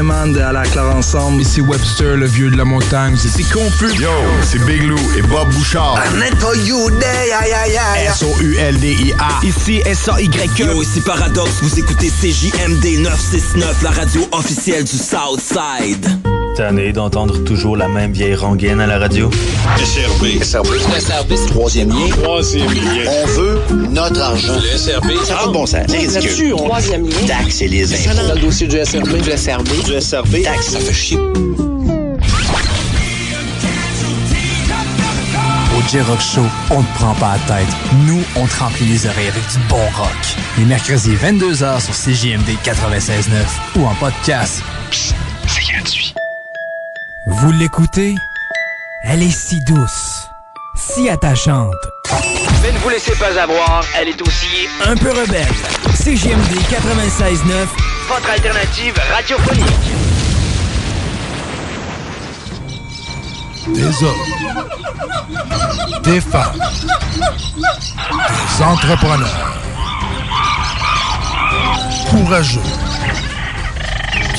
Man, de à la clare ensemble. Ici Webster, le vieux de la montagne. C'est confus. Yo, c'est Big Lou et Bob Bouchard. for you day, aïe aïe aïe. S-O-U-L-D-I-A. Ici S-A-Y-E. Yo, ici Paradox, vous écoutez CJMD 969, la radio officielle du Southside. Tanné d'entendre toujours la même vieille rengaine à la radio? SRB. SRB. SRB. Troisième lien. Troisième lien. On veut notre argent. Le SRB. Ça n'a pas de bon sens. C'est ridicule. Troisième lien? Taxes et les impôts. Dans le dossier du SRB. Du SRB. Du SRB. Taxes, ça fait chier. Au J-Rock Show, on ne prend pas la tête. Nous, on te remplit les oreilles avec du bon rock. Les mercredis 22h sur CJMD 96.9 ou en podcast. C'est gratuit. Vous l'écoutez? Elle est si douce, si attachante, Mais ne vous laissez pas avoir, elle est aussi un peu rebelle. CJMD 96.9, votre alternative radiophonique. Des hommes, des femmes, des entrepreneurs courageux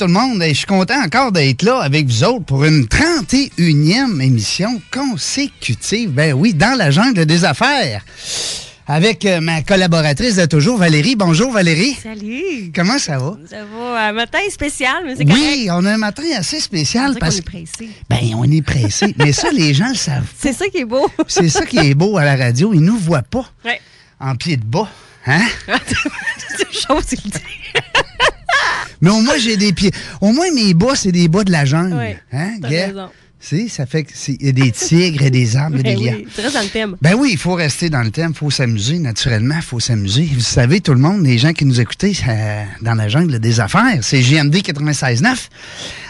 Tout le monde. Hey, je suis content encore d'être là avec vous autres pour une 31e émission consécutive. Ben oui, dans la jungle des affaires. Avec euh, ma collaboratrice de toujours, Valérie. Bonjour Valérie. Salut! Comment ça va? Ça va, un matin spécial, mais c'est correct. Oui, on a un matin assez spécial On parce qu'on est pressé. Ben, on est pressé. mais ça, les gens le savent. C'est ça qui est beau. C'est ça qui est beau à la radio. Ils nous voient pas Ouais. en pied de bas. Hein? c'est chaud, dis. Mais au moins, j'ai des pieds. Au moins, mes bas, c'est des bas de la jungle. Oui, Hein. Si, ça fait que c'est- il y a des tigres et des arbres et Ben des lions. oui, tu restes dans le thème. Ben oui, il faut rester dans le thème, il faut s'amuser, naturellement, il faut s'amuser. Vous savez, tout le monde, les gens qui nous écoutez euh, dans la jungle des affaires, c'est JMD 96.9.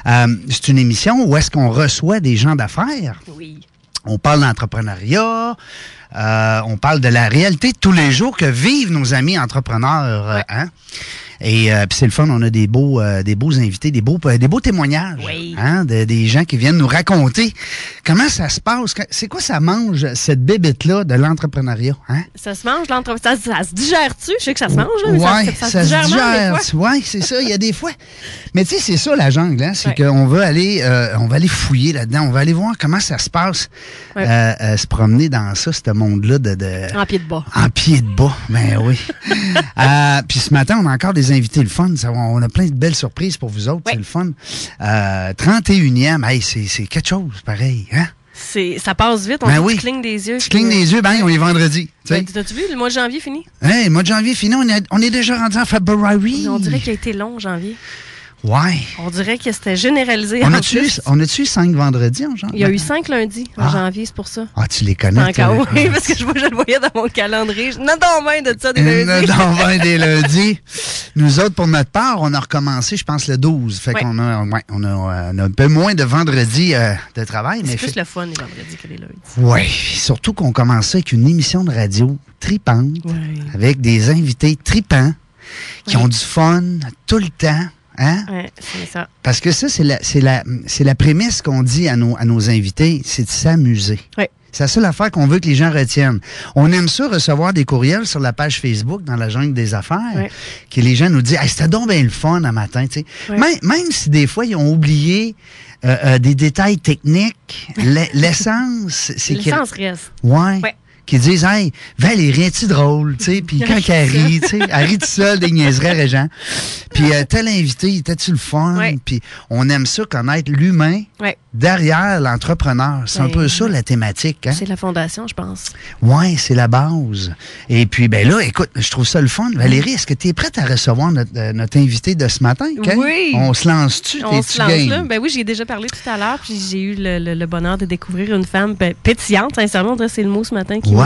Euh, c'est une émission où est-ce qu'on reçoit des gens d'affaires. Oui. On parle d'entrepreneuriat, euh, on parle de la réalité de tous les jours que vivent nos amis entrepreneurs. hein? Et euh, puis c'est le fun, on a des beaux, euh, des beaux invités, des beaux, euh, des beaux témoignages, Oui. hein, de- des gens qui viennent nous raconter comment ça se passe. C'est quoi ça mange cette bébête là de l'entrepreneuriat, hein? Ça se mange, l'entreprise. Ça, ça se digère-tu? Je sais que ça se mange, là, mais ouais, ça, ça, se digère des fois. Ouais, c'est ça. Il y a des fois. Mais tu sais, c'est ça la jungle, hein, c'est Ouais. qu'on veut aller, euh, on va aller fouiller là-dedans. On va aller voir comment ça se passe, Ouais. euh, euh, se promener dans ça, ce monde-là de, de- En pied de bas. en pied de bas. Ben oui. Euh, Puis ce matin, on a encore des invités le fun. Ça, on a plein de belles surprises pour vous autres. C'est le fun. Euh, 31e, hey, c'est quelque chose, pareil. Hein? Ça passe vite, on Ben oui. tu clignes des yeux. Tu clignes des yeux, ben, on est vendredi. Ben, T'as-tu vu, le mois de janvier fini? Hey, mois de janvier fini, on est, on est déjà rendu en février. On dirait qu'il a été long, janvier. Ouais. On dirait que c'était généralisé. On a-tu a-tu cinq vendredis en janvier? Il y a eu cinq lundis en Ah. janvier, c'est pour ça. Ah, tu les connais. Encore, oui, parce que je, je le voyais dans mon calendrier. Non, dans main de ça des lundis. dans 20 des lundis. Nous autres, pour notre part, on a recommencé, je pense, le 12. Fait Ouais. qu'on a, ouais, on a, euh, on a un peu moins de vendredis euh, de travail. mais C'est plus fait- le fun les vendredis que les lundis. Oui, surtout qu'on commençait avec une émission de radio tripante, avec des invités tripants, qui ont du fun tout le temps. Hein? Ouais, c'est ça. Parce que ça, c'est la, la, la prémisse qu'on dit à nos, à nos invités, c'est de s'amuser. Oui. C'est la seule affaire qu'on veut que les gens retiennent. On aime ça recevoir des courriels sur la page Facebook dans la jungle des affaires, que les gens nous disent hey, c'était donc bien le fun un matin. tu sais. Même, même si des fois ils ont oublié euh, euh, des détails techniques, l'e- l'essence, c'est Le que- sens reste. Ouais. Ouais. Qui disent, hey, Valérie, es-tu drôle? Tu sais, puis quand elle rit, tu sais, elle rit tout seul des niaiseries, Régent. Puis euh, tel invité, était-tu le fun? Puis on aime ça, connaître l'humain Ouais. derrière l'entrepreneur. C'est un Ben, peu ça, la thématique. Hein? C'est la fondation, je pense. Ouais, c'est la base. Et puis, ben là, écoute, je trouve ça le fun. Valérie, est-ce que tu es prête à recevoir notre, euh, notre invité de ce matin? Oui. On se lance-tu? On se lance là? Ben oui, j'ai déjà parlé tout à l'heure, puis j'ai eu le, le- le bonheur de découvrir une femme ben, pétillante, sincèrement, on dirait que c'est le mot ce matin qui, Ouais.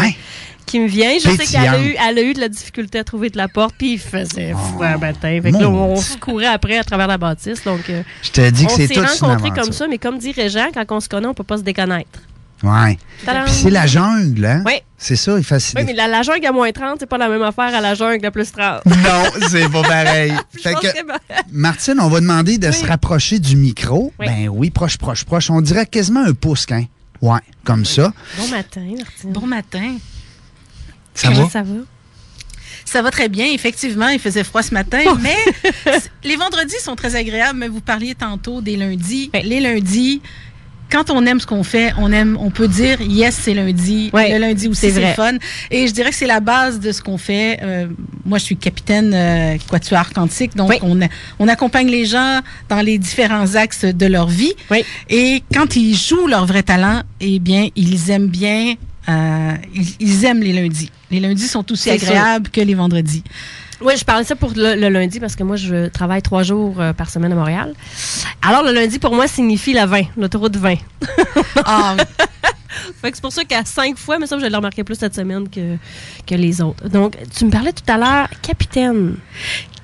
Qui me vient. Je sais qu'elle a, eu, elle a eu de la difficulté à trouver de la porte, puis il faisait froid un matin. Fait que là, on se courait après à travers la bâtisse. Donc, euh, Je te dis que on c'est s'est tout une rencontrés aventure. comme ça, mais comme dit Régent, quand on se connaît, on peut pas se déconnaître. Ouais. Puis c'est la jungle, hein? Ouais. C'est ça, il fascine. Oui, mais la, la jungle à moins 30, c'est pas la même affaire à la jungle à plus 30. Non, c'est pas pareil. Je fait pense que, que- Martine, on va demander de se rapprocher du micro. Oui. Ben oui, proche, proche, proche. On dirait quasiment un pouce, hein? Ouais, comme ça. Bon matin, Martine. Bon matin. Ça Comment va? ça va? Ça va très bien. Effectivement, il faisait froid ce matin, mais c- les vendredis sont très agréables. Mais vous parliez tantôt des lundis. Les lundis, quand on aime ce qu'on fait, on aime, on peut dire yes, c'est lundi. Ouais, le lundi aussi, c'est fun. Et je dirais que c'est la base de ce qu'on fait. Euh, moi, je suis capitaine euh, Quatuor Quantique, donc Oui. on, a- on accompagne les gens dans les différents axes de leur vie. Oui. Et quand ils jouent leur vrai talent, eh bien, ils aiment bien. euh, ils, ils aiment les lundis. Les lundis sont aussi sûr. agréables que les vendredis. Oui, je parlais ça pour le, le lundi parce que moi, je travaille trois jours euh, par semaine à Montréal. Alors, le lundi, pour moi, signifie la 20, l'autoroute 20. Ah, Fait que c'est pour ça qu'à cinq fois, mais ça, je l'ai remarqué plus cette semaine que, que les autres. Donc, tu me parlais tout à l'heure, capitaine.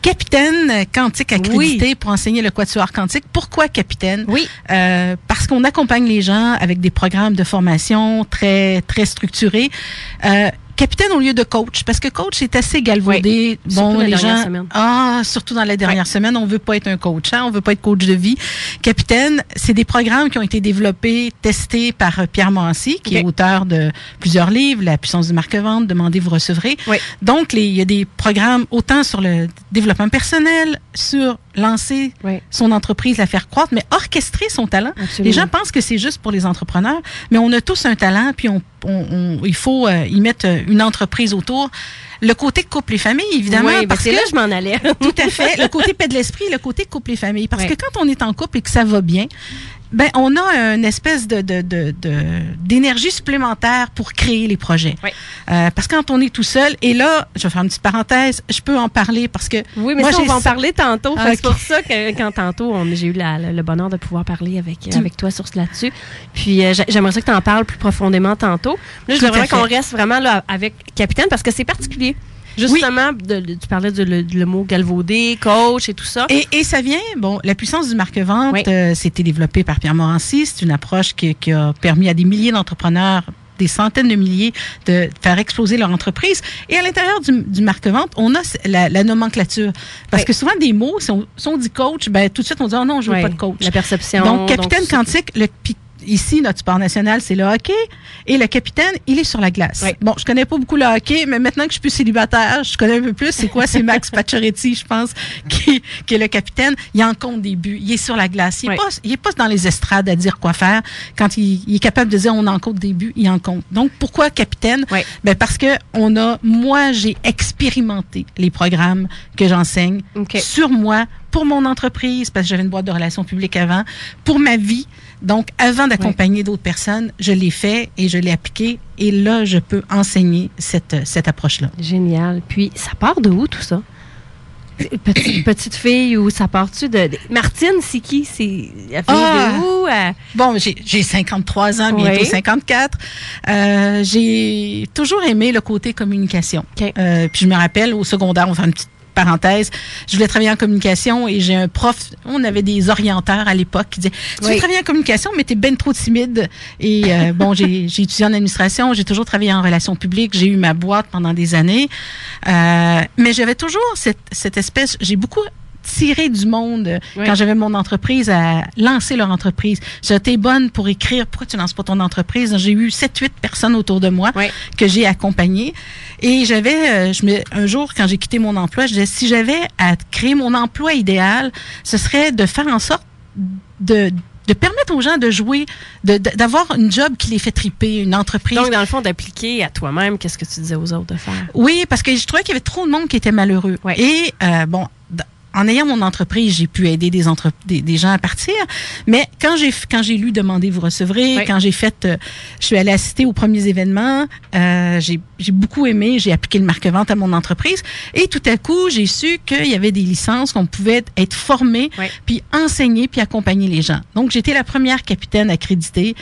capitaine quantique accrédité pour enseigner le quatuor quantique. Pourquoi capitaine? Oui. Euh, parce qu'on accompagne les gens avec des programmes de formation très, très structurés. Euh, capitaine au lieu de coach, parce que coach est assez galvaudé. Oui, surtout bon, la les dernière gens, semaine. ah, surtout dans la dernière semaine, on veut pas être un coach, hein, on veut pas être coach de vie. Capitaine, c'est des programmes qui ont été développés, testés par euh, Pierre Morancy, qui est auteur de plusieurs livres, La puissance du marque-vente, Demandez, vous recevrez. Oui. Donc, il y a des programmes autant sur le développement personnel, sur lancer Oui. son entreprise, la faire croître, mais orchestrer son talent. Absolument. Les gens pensent que c'est juste pour les entrepreneurs, mais on a tous un talent, puis on, on- on- il faut euh, y mettre euh, une entreprise autour. Le côté couple et famille, évidemment, Oui, ben, parce c'est que là je m'en allais. tout à fait. Le côté paix de l'esprit, le côté couple et famille. Parce que quand on est en couple et que ça va bien, ben on a une espèce de de- de- de- d'énergie supplémentaire pour créer les projets. Ouais. Euh, parce que quand on est tout seul, et là, je vais faire une petite parenthèse, je peux en parler parce que Oui, mais moi, ça, on va en parler tantôt. Ah, C'est pour ça que quand tantôt, j'ai eu la- le, bonheur de pouvoir parler avec, avec toi sur ce là-dessus. Puis euh, j'a- j'aimerais ça que tu en parles plus profondément tantôt. Là, je voudrais qu'on reste vraiment là avec Capitaine parce que c'est particulier. Justement, de- de- tu parlais le, le mot galvaudé, coach et tout ça. Et, et ça vient, bon, la puissance du marque-vente, Oui. euh, c'était développé par Pierre Morancy. C'est une approche qui, qui a permis à des milliers d'entrepreneurs des centaines de milliers de faire exploser leur entreprise. Et à l'intérieur du, du marque-vente, on a la, la nomenclature. Parce Oui. que souvent, des mots, si on, si on dit coach, ben, tout de suite, on dit, oh non, je veux Ouais, pas de coach. La perception. Donc, capitaine quantique, le, ici, notre sport national, c'est le hockey. Et le capitaine, il est sur la glace. Oui. Bon, je connais pas beaucoup le hockey, mais maintenant que je suis plus célibataire, je connais un peu plus. C'est quoi? C'est Max Pacioretty, je pense, qui, qui est le capitaine. Il en compte des buts. Il est sur la glace. Il est, Oui. pas, dans les estrades à dire quoi faire. Quand il, il est capable de dire on en compte des buts, il en compte. Donc, pourquoi capitaine? Oui. Ben, parce que on a, moi, j'ai expérimenté les programmes que j'enseigne sur moi, pour mon entreprise, parce que j'avais une boîte de relations publiques avant, pour ma vie. Donc, avant d'accompagner d'autres personnes, je l'ai fait et je l'ai appliqué. Et là, je peux enseigner cette, cette approche-là. Génial. Puis, ça part de où tout ça? Petite, petite fille ou ça part-tu de, de- Martine, c'est qui? C'est elle vient Ah! de où? Euh, Bon, j'ai j'ai 53 ans, bientôt Oui. 54. Euh, j'ai toujours aimé le côté communication. Euh, puis je me rappelle, au secondaire, on faire une petite parenthèse, je voulais travailler en communication et j'ai un prof, on avait des orienteurs à l'époque qui disaient, tu veux Oui. travailler en communication, mais t'es ben trop timide. Et euh, bon, j'ai j'ai étudié en administration, j'ai toujours travaillé en relations publiques, j'ai eu ma boîte pendant des années. Euh, mais j'avais toujours cette, cette espèce, j'ai beaucoup tiré du monde Oui. quand j'avais mon entreprise à lancer leur entreprise. J'étais bonne pour écrire pourquoi tu lances pas ton entreprise? J'ai eu 7-8 personnes autour de moi que j'ai accompagnées. Et j'avais, euh, je me, un jour, quand j'ai quitté mon emploi, je disais, si j'avais à créer mon emploi idéal, ce serait de faire en sorte de de permettre aux gens de jouer, de- de- d'avoir une job qui les fait triper, une entreprise. Donc, dans le fond, d'appliquer à toi-même qu'est-ce que tu disais aux autres de faire. Oui, parce que je trouvais qu'il y avait trop de monde qui était malheureux. Et euh, bon, en ayant mon entreprise, j'ai pu aider des, entre- des, des gens à partir. Mais quand j'ai quand j'ai lu Demandez, vous recevrez, Oui. quand j'ai fait, euh, je suis allée assister aux premiers événements, euh, j'ai j'ai beaucoup aimé, j'ai appliqué le marque-vente à mon entreprise. Et tout à coup, j'ai su qu'il y avait des licences, qu'on pouvait être formé, puis enseigner, puis accompagner les gens. Donc, j'étais la première capitaine accréditée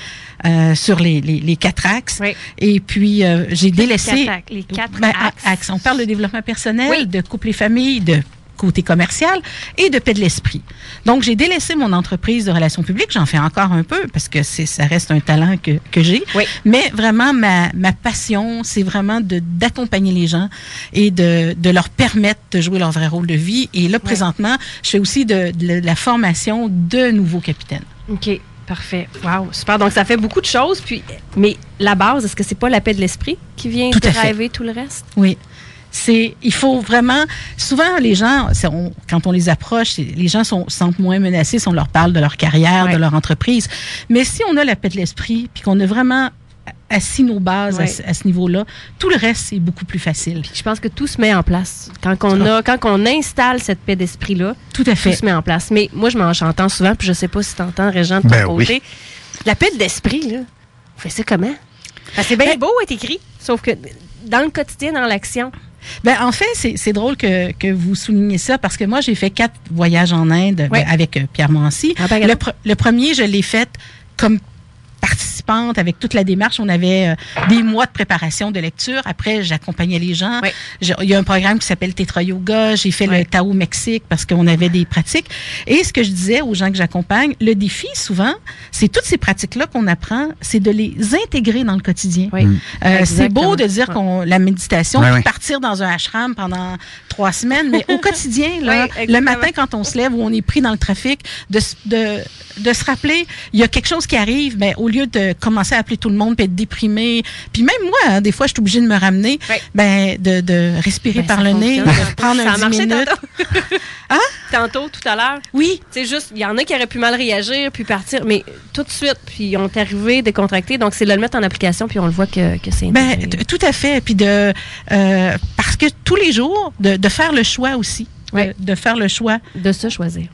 euh, sur les, les, les quatre axes. Et puis, euh, j'ai délaissé... quatre axes, les quatre Ben, axes. axes. On parle de développement personnel, de couple et famille, de côté commercial et de paix de l'esprit. Donc, j'ai délaissé mon entreprise de relations publiques. J'en fais encore un peu parce que c'est, ça reste un talent que, que j'ai. Mais vraiment, ma, ma passion, c'est vraiment de, d'accompagner les gens et de, de leur permettre de jouer leur vrai rôle de vie. Et là, présentement, je fais aussi de, de la formation de nouveaux capitaines. OK. Parfait. Wow, super. Donc, ça fait beaucoup de choses. Puis, mais la base, est-ce que c'est pas la paix de l'esprit qui vient Tout driver tout le reste? Oui. C'est, il faut vraiment. Souvent, les gens, on- quand on les approche, les gens sont, se sentent moins menacés si on leur parle de leur carrière, de leur entreprise. Mais si on a la paix de l'esprit, puis qu'on a vraiment assis nos bases à Ouais. ce- à, ce niveau-là, tout le reste, c'est beaucoup plus facile. Je pense que tout se met en place. Quand on, a, quand on installe cette paix d'esprit-là, tout, à fait. se met en place. Mais moi, je m'en j'entends souvent, puis je sais pas si tu entends, Régent, de ton Ben côté. oui. La paix d'esprit, là, on fait ça comment? C'est bien Ben beau être écrit, sauf que dans le quotidien, dans l'action. Ben, en fait, c'est drôle que, que vous souligniez ça parce que moi, j'ai fait quatre voyages en Inde ben, avec euh, Pierre. Ah, ben, le, le premier, je l'ai fait comme participante avec toute la démarche. On avait euh, des mois de préparation de lecture. Après, j'accompagnais les gens. Je- Il y a un programme qui s'appelle Tetra Yoga. J'ai fait le Tao Mexique parce qu'on avait des pratiques. Et ce que je disais aux gens que j'accompagne, le défi, souvent, c'est toutes ces pratiques-là qu'on apprend, c'est de les intégrer dans le quotidien. Oui. Euh, c'est beau de dire Ouais. qu'on la méditation, puis partir dans un ashram pendant trois semaines, mais au quotidien, là, le matin quand on se lève ou on est pris dans le trafic, de, de, de se rappeler, il y a quelque chose qui arrive, ben, au lieu de commencer à appeler tout le monde puis être déprimé, puis même moi, hein, des fois, je suis obligée de me ramener, ben, de, de respirer Ben, par le nez, de prendre Ça un a 10 marché minutes. tantôt. Tantôt, tout à l'heure. Oui. C'est juste, il y en a qui auraient pu mal réagir puis partir, mais tout de suite, puis ils ont arrivé décontractés. Donc, c'est de le mettre en application, puis on le voit que, que c'est Ben, tout à fait. Puis de euh, parce que tous les jours, de, de faire le choix aussi. De, de faire le choix. De se choisir.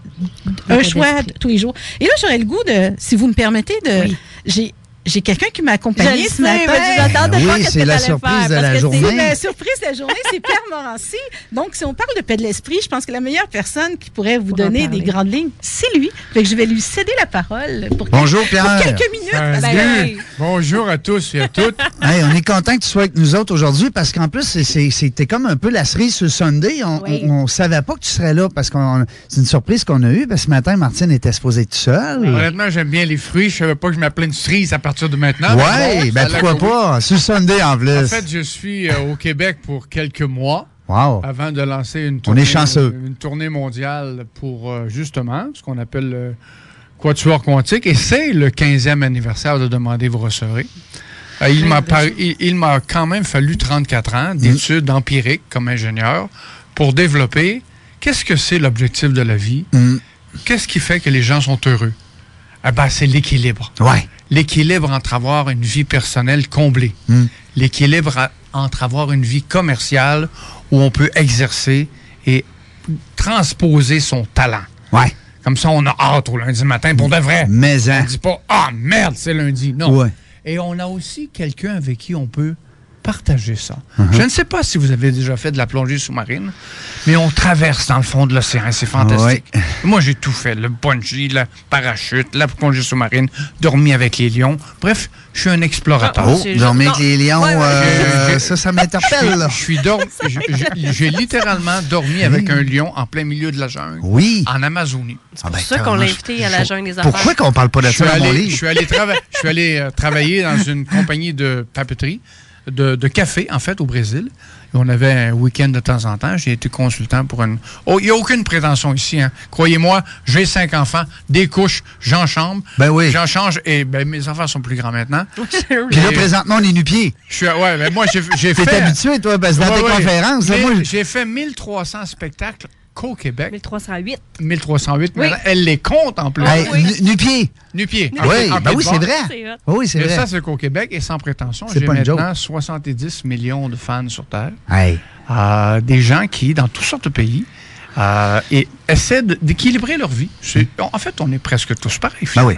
Un choix tous les jours. Et là, j'aurais le goût de, si vous me permettez, de. J'ai. J'ai quelqu'un qui m'a accompagné ce matin. mais je m'attendais Ben pas oui, c'est la surprise faire, de la journée. La surprise de la journée, c'est Pierre Morancy. Donc, si on parle de paix de l'esprit, je pense que la meilleure personne qui pourrait vous Pour donner des grandes lignes, c'est lui. Fait que je vais lui céder la parole pour, Bonjour, Pierre. quelques minutes. Bonjour à tous et à toutes. Hey, on est content que tu sois avec nous autres aujourd'hui parce qu'en plus, c'était comme un peu la cerise sur le Sunday. On, Oui. on savait pas que tu serais là parce que c'est une surprise qu'on a eue. Parce que ce matin, Martine était supposée être seule. Honnêtement, j'aime bien les fruits. Je savais pas que je m'appelais une cerise à partir de maintenant. Ouais, Mais bon, ben pourquoi pas? Sur le Sunday en plus. En fait, je suis euh, au Québec pour quelques mois. Wow. Avant de lancer une On tournée, est chanceux. une tournée mondiale pour euh, justement ce qu'on appelle le Quatuor Quantique. Et c'est le 15e anniversaire de Demander, vous recevrez. Euh, il m'a par- il, il m'a quand même fallu 34 ans d'études empiriques comme ingénieur pour développer qu'est-ce que c'est l'objectif de la vie, Mm. qu'est-ce qui fait que les gens sont heureux? Ah ben, c'est l'équilibre. Ouais. L'équilibre entre avoir une vie personnelle comblée. Mm. L'équilibre entre avoir une vie commerciale où on peut exercer et transposer son talent. Ouais. Comme ça, on a hâte au lundi matin pour de vrai. Mais hein. On dit pas Ah merde, c'est lundi. Non. Ouais. Et on a aussi quelqu'un avec qui on peut partager ça. Uh-huh. Je ne sais pas si vous avez déjà fait de la plongée sous-marine, mais on traverse dans le fond de l'océan. C'est fantastique. Moi, j'ai tout fait. Le bungee, le parachute, la plongée sous-marine, dormi avec les lions. Bref, je suis un explorateur. Oh, dormir avec les lions, euh, ça, ça m'interpelle. Je suis J'ai littéralement dormi avec un lion en plein milieu de la jungle. Oui. En Amazonie. C'est pour ça qu'on l'a invité à la jungle des affaires. Pourquoi qu'on parle pas de Je suis ça dans mon allé, livre? je suis allé, trava- je suis allé, euh, travailler dans une compagnie de papeterie, de, de café, en fait, au Brésil. On avait un week-end de temps en temps. J'ai été consultant pour une. Oh, il n'y a aucune prétention ici. Hein. Croyez-moi, j'ai cinq enfants, des couches, j'en chambre. Ben oui. J'en change et ben, mes enfants sont plus grands maintenant. Puis là, présentement, on est nu-pied. Je suis, ouais, mais moi, j'ai j'ai T'es fait. habitué, toi, parce que dans Ouais, tes ouais. conférences, j'ai fait 1300 spectacles qu'au Québec. 1308. 1308. Oui. mais Elle les compte en plus. Hey, nu- nu-pied. Nu-pied. Ah oui, En ben pied oui, c'est vrai. Oui, c'est Mais vrai. ça, c'est qu'au Québec, et sans prétention, C'est j'ai pas une joke. maintenant 70 millions de fans sur Terre. Hey. Euh, des gens qui, dans toutes sortes de pays, euh, et essaient d'équilibrer leur vie. En fait, on est presque tous pareils. Ben oui.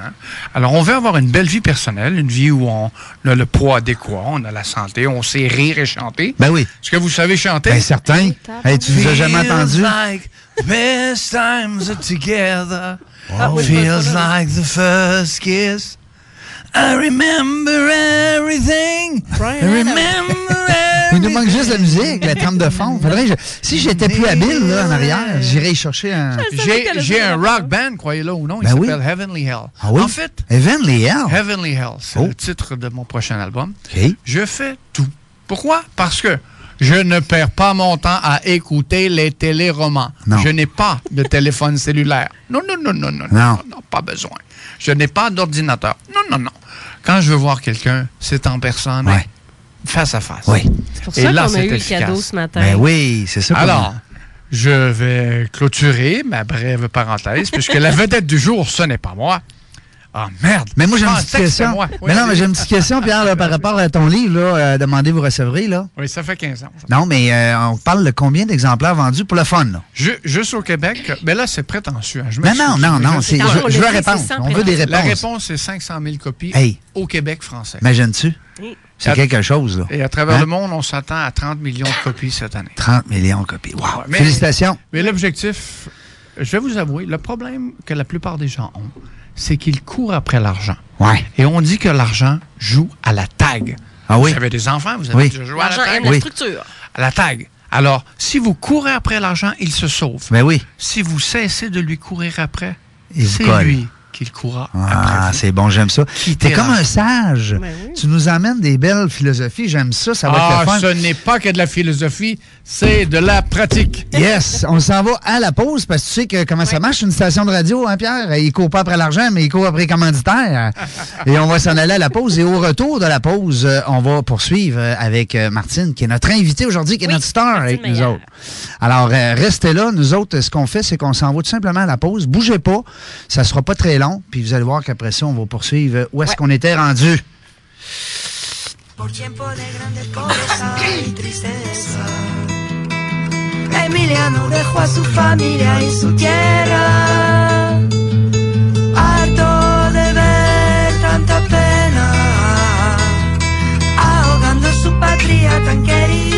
Alors, on veut avoir une belle vie personnelle, une vie où on a le poids adéquat, on a la santé, on sait rire et chanter. Ben oui. Est-ce que vous savez chanter? Ben certain. Hey, tu nous as jamais entendu? like best times are together. Ah, oui, Feels c'est pas ça, like the first kiss. I remember everything. I remember Il nous manque juste la musique, la trame de fond. Faudrait que je- Si j'étais plus habile là, en arrière, j'irais y chercher un. J'ai j'ai un rock band, croyez-le ou non, il Ben oui. s'appelle Heavenly Hell. Ah oui? En fait, Heavenly Hell? Heavenly Hell, c'est Oh. le titre de mon prochain album. Je fais tout. Pourquoi? Parce que je ne perds pas mon temps à écouter les téléromans. Non. Je n'ai pas de téléphone cellulaire. Non, non, non, non, non, Non. non, non, pas besoin. Je n'ai pas d'ordinateur. Non, non, non. Quand je veux voir quelqu'un, c'est en personne, Ouais. face à face. Oui. C'est pour Et ça là, qu'on a c'est eu le cadeau ce matin. Ben oui, c'est ça. Alors, je vais clôturer ma brève parenthèse, puisque la vedette du jour, ce n'est pas moi. Ah, merde! Mais moi, j'ai une pensais petite question. moi. Oui, mais non, mais j'ai une petite question, Pierre, là, par rapport à ton livre, là, euh, Demandez, vous recevrez, là. Oui, ça fait 15 ans. Non, mais euh, on parle de combien d'exemplaires vendus pour le fun, là? Ju- juste au Québec, mais là, c'est prétentieux. hein. Je Non, non, non, non, c'est- Je- Non, je, on je veux l'a répondre. c'est On veut des La réponses. réponse, c'est 500 000 copies Hey. au Québec français. Imagines-tu? C'est À- quelque chose, là. Et à travers Hein? le monde, on s'attend à 30 millions de copies cette année. 30 millions de copies. Wow. Ouais, mais- Félicitations. Mais l'objectif, je vais vous avouer, le problème que la plupart des gens ont, c'est qu'ils courent après l'argent. Ouais. Et on dit que l'argent joue à la tag. Ah oui? Vous avez des enfants, vous avez Oui. déjà joué à la L'argent tag? aime la structure. À la tag. Alors, si vous courez après l'argent, il se sauve. Ben oui. Si vous cessez de lui courir après, Il se c'est colle. lui qu'il courra Ah, c'est bon, j'aime ça. T'es comme un sage. Ben oui. Tu nous amènes des belles philosophies. J'aime ça. Ça va Ah, être le fun. ce n'est pas que de la philosophie, c'est de la pratique. Yes, on s'en va à la pause parce que tu sais que comment ça marche une station de radio, hein, Pierre? Il court pas après l'argent, mais il court après les commanditaires. Et on va s'en aller à la pause. Et au retour de la pause, euh, on va poursuivre euh, avec euh, Martine, qui est notre invitée aujourd'hui, qui est Oui, notre star avec nous autres. Alors, restez là. Nous autres, ce qu'on fait, c'est qu'on s'en va tout simplement à la pause. Bougez pas. Ça sera pas très long. Puis vous allez voir qu'après ça, on va poursuivre où est-ce qu'on était rendu. Por tiempo de grande pobreza y tristeza. Emiliano dejó a su familia y su tierra. Harto de ver tanta pena, ahogando su patria tan querida.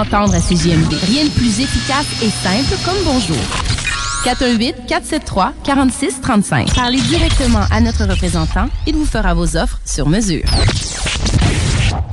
Entendre à CJMD. Rien de plus efficace et simple comme bonjour. 418-473-4635. Parlez directement à notre représentant. Il vous fera vos offres sur mesure.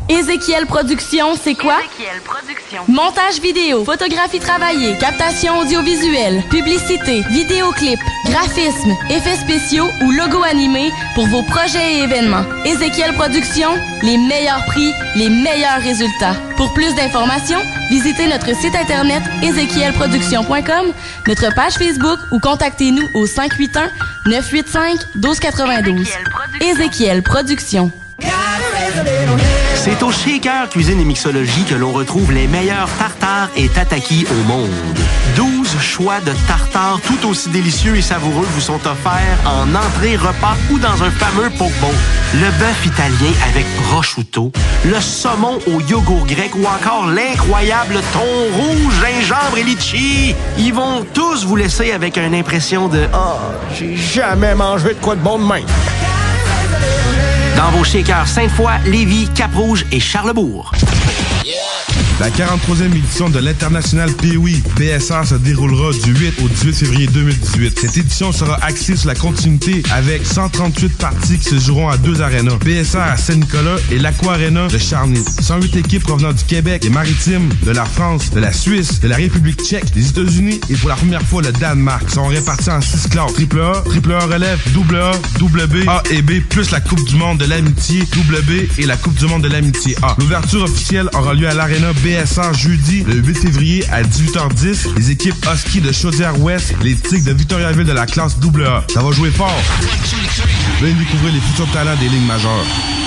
Ézéchiel Productions, c'est quoi? Productions. Montage vidéo, photographie travaillée, captation audiovisuelle, publicité, vidéoclip, graphisme, effets spéciaux ou logo animé pour vos projets et événements. Ézéchiel Productions, les meilleurs prix, les meilleurs résultats. Pour plus d'informations, visitez notre site internet ézéchielproduction.com, notre page Facebook ou contactez-nous au 581 985 1292. Ézéchiel Productions. C'est au Shaker Cuisine et Mixologie que l'on retrouve les meilleurs tartares et tataki au monde. 12 choix de tartares tout aussi délicieux et savoureux vous sont offerts en entrée, repas ou dans un fameux poke bowl. Le bœuf italien avec prosciutto, le saumon au yogourt grec ou encore l'incroyable thon rouge, gingembre et litchi. Ils vont tous vous laisser avec une impression de « Ah, j'ai jamais mangé de quoi de bon de même. » Dans vos shakers Sainte-Foy, Lévis, Cap-Rouge et Charlebourg. La 43e édition de l'International POI BSR se déroulera du 8 au 18 février 2018. Cette édition sera axée sur la continuité avec 138 parties qui se joueront à deux arénas. BSR à Saint-Nicolas et l'Aqua Arena de Charny. 108 équipes provenant du Québec, des Maritimes, de la France, de la Suisse, de la République tchèque, des États-Unis et pour la première fois le Danemark sont répartis en six classes. Triple A, Triple A relève, double A, double B, A et B, plus la Coupe du Monde de l'amitié, double B et la Coupe du Monde de l'amitié A. L'ouverture officielle aura lieu à l'Arena BSR jeudi le 8 février à 18h10. Les équipes Husky de Chaudière-Ouest, les Tigres de Victoriaville de la classe AA. Ça va jouer fort. Venez découvrir les futurs talents des lignes majeures.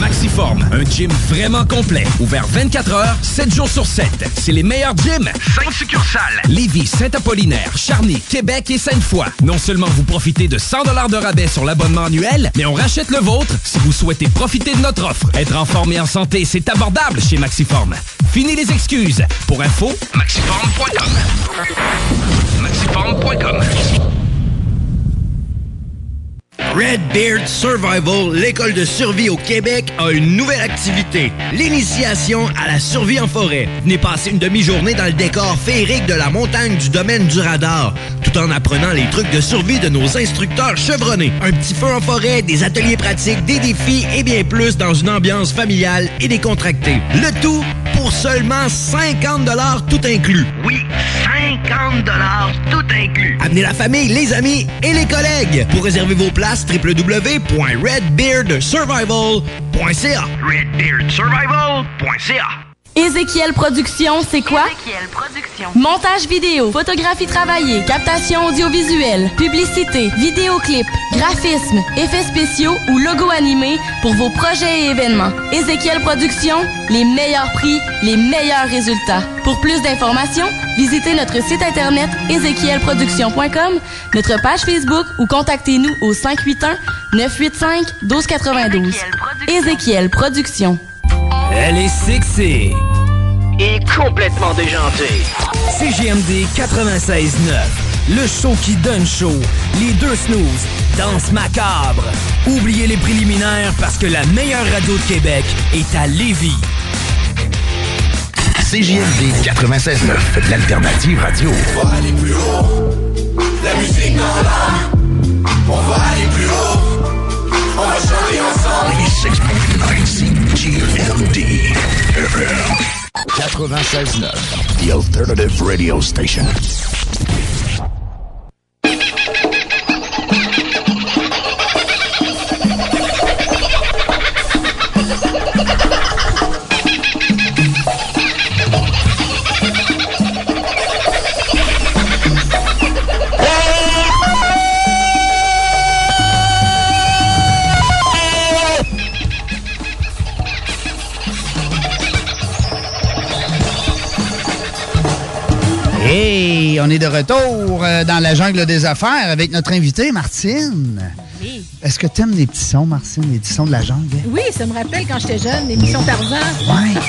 Maxiform, un gym vraiment complet. Ouvert 24 heures, 7 jours sur 7. C'est les meilleurs gyms. 5 succursales. Lévis, Saint-Apollinaire, Charny, Québec et Sainte-Foy. Non seulement vous profitez de 100 de rabais sur l'abonnement annuel, mais on rachète le vôtre si vous souhaitez profiter de notre offre. Être en forme et en santé, c'est abordable chez Maxiform. Fini les excuses. Pour info, maxiform.com. Maxiform.com. Red Beard Survival, l'école de survie au Québec, a une nouvelle activité. L'initiation à la survie en forêt. Venez passer une demi-journée dans le décor féerique de la montagne du domaine du radar, tout en apprenant les trucs de survie de nos instructeurs chevronnés. Un petit feu en forêt, des ateliers pratiques, des défis et bien plus dans une ambiance familiale et décontractée. Le tout pour seulement 50 tout inclus. Oui, 50 tout inclus. Amenez la famille, les amis et les collègues. Pour réserver vos places, www.redbeardsurvival.ca redbeardsurvival.ca Ézéchiel Productions, c'est quoi? Ézéchiel Productions. Montage vidéo, photographie travaillée, captation audiovisuelle, publicité, vidéoclip, graphisme, effets spéciaux ou logo animé pour vos projets et événements. Ézéchiel Productions, les meilleurs prix, les meilleurs résultats. Pour plus d'informations, visitez notre site internet ézéchielproduction.com, notre page Facebook ou contactez-nous au 581 985 1292. Ézéchiel Productions. Elle est sexy. Et complètement déjantée. CGMD 96.9. Le show qui donne chaud. Les deux snooze. Danse macabre. Oubliez les préliminaires parce que la meilleure radio de Québec est à Lévis. CJMD 96.9, l'alternative radio. On va aller plus haut. La musique dans l'âme. On va aller plus haut. On va chanter ensemble. 6.9 CGMD FM 96.9, the alternative radio station. On est de retour euh, dans la jungle des affaires avec notre invité, Martine. Oui. Est-ce que tu aimes les petits sons, Martine, les petits sons de la jungle? Oui, ça me rappelle quand j'étais jeune, l'émission Tarzan. Ouais.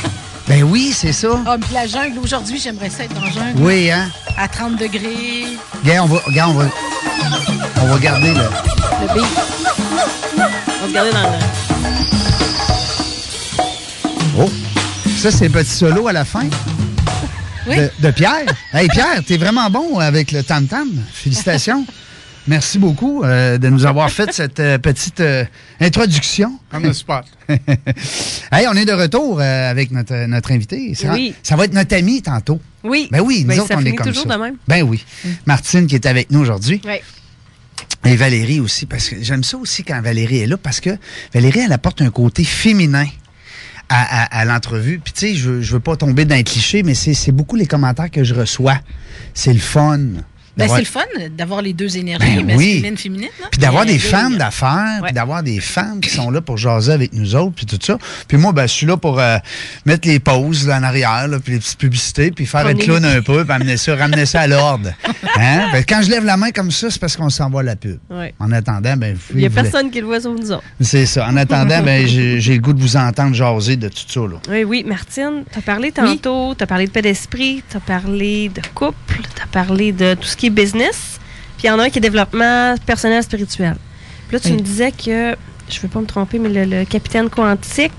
Ben oui, c'est ça. Ah, puis la jungle, aujourd'hui, j'aimerais ça être dans la jungle. Oui, hein? À 30 degrés. Regarde, on va, regarde, on va, on va garder le... Le beat. On va se garder dans le... Oh! Ça, c'est petit solo à la fin. Oui. De, de Pierre. Hey, Pierre, t'es vraiment bon avec le tam-tam. Félicitations. Merci beaucoup euh, de nous avoir fait cette euh, petite euh, introduction. On the spot. hey, on est de retour euh, avec notre, notre invité. Ça, Oui. ça va être notre ami tantôt. Oui. Ben oui, nous Ben, autres, ça on est comme toujours ça. de même. Ben oui. Martine qui est avec nous aujourd'hui. Oui. Et Valérie aussi, parce que j'aime ça aussi quand Valérie est là, parce que Valérie, elle apporte un côté féminin à, à- à l'entrevue. Puis tu sais, je, veux- je veux pas tomber dans un cliché, mais c'est beaucoup les commentaires que je reçois. C'est le fun. Ben, c'est le fun d'avoir les deux énergies, Ben oui. masculine, féminine. hein. Puis d'avoir des femmes d'affaires, puis d'avoir des femmes qui sont là pour jaser avec nous autres, puis tout ça. Puis moi, ben, je suis là pour euh, mettre les pauses là, en arrière, puis les petites publicités, puis faire un est- clown un peu, puis amener ça, ramener ça à l'ordre. Hein? Ben, quand je lève la main comme ça, c'est parce qu'on s'envoie la pub. Ouais. En attendant, ben, Il n'y a personne qui le voit sur nous autres. C'est ça. En attendant, ben, j'ai le goût de vous entendre jaser de tout ça. Là. Oui, oui. Martine, tu as parlé tantôt, tu as parlé de paix d'esprit, tu as parlé de couple, tu as parlé de tout ce qui est business. Puis il y en a un qui est développement personnel spirituel. Puis là, tu Oui. me disais que, je ne veux pas me tromper, mais le, le capitaine quantique,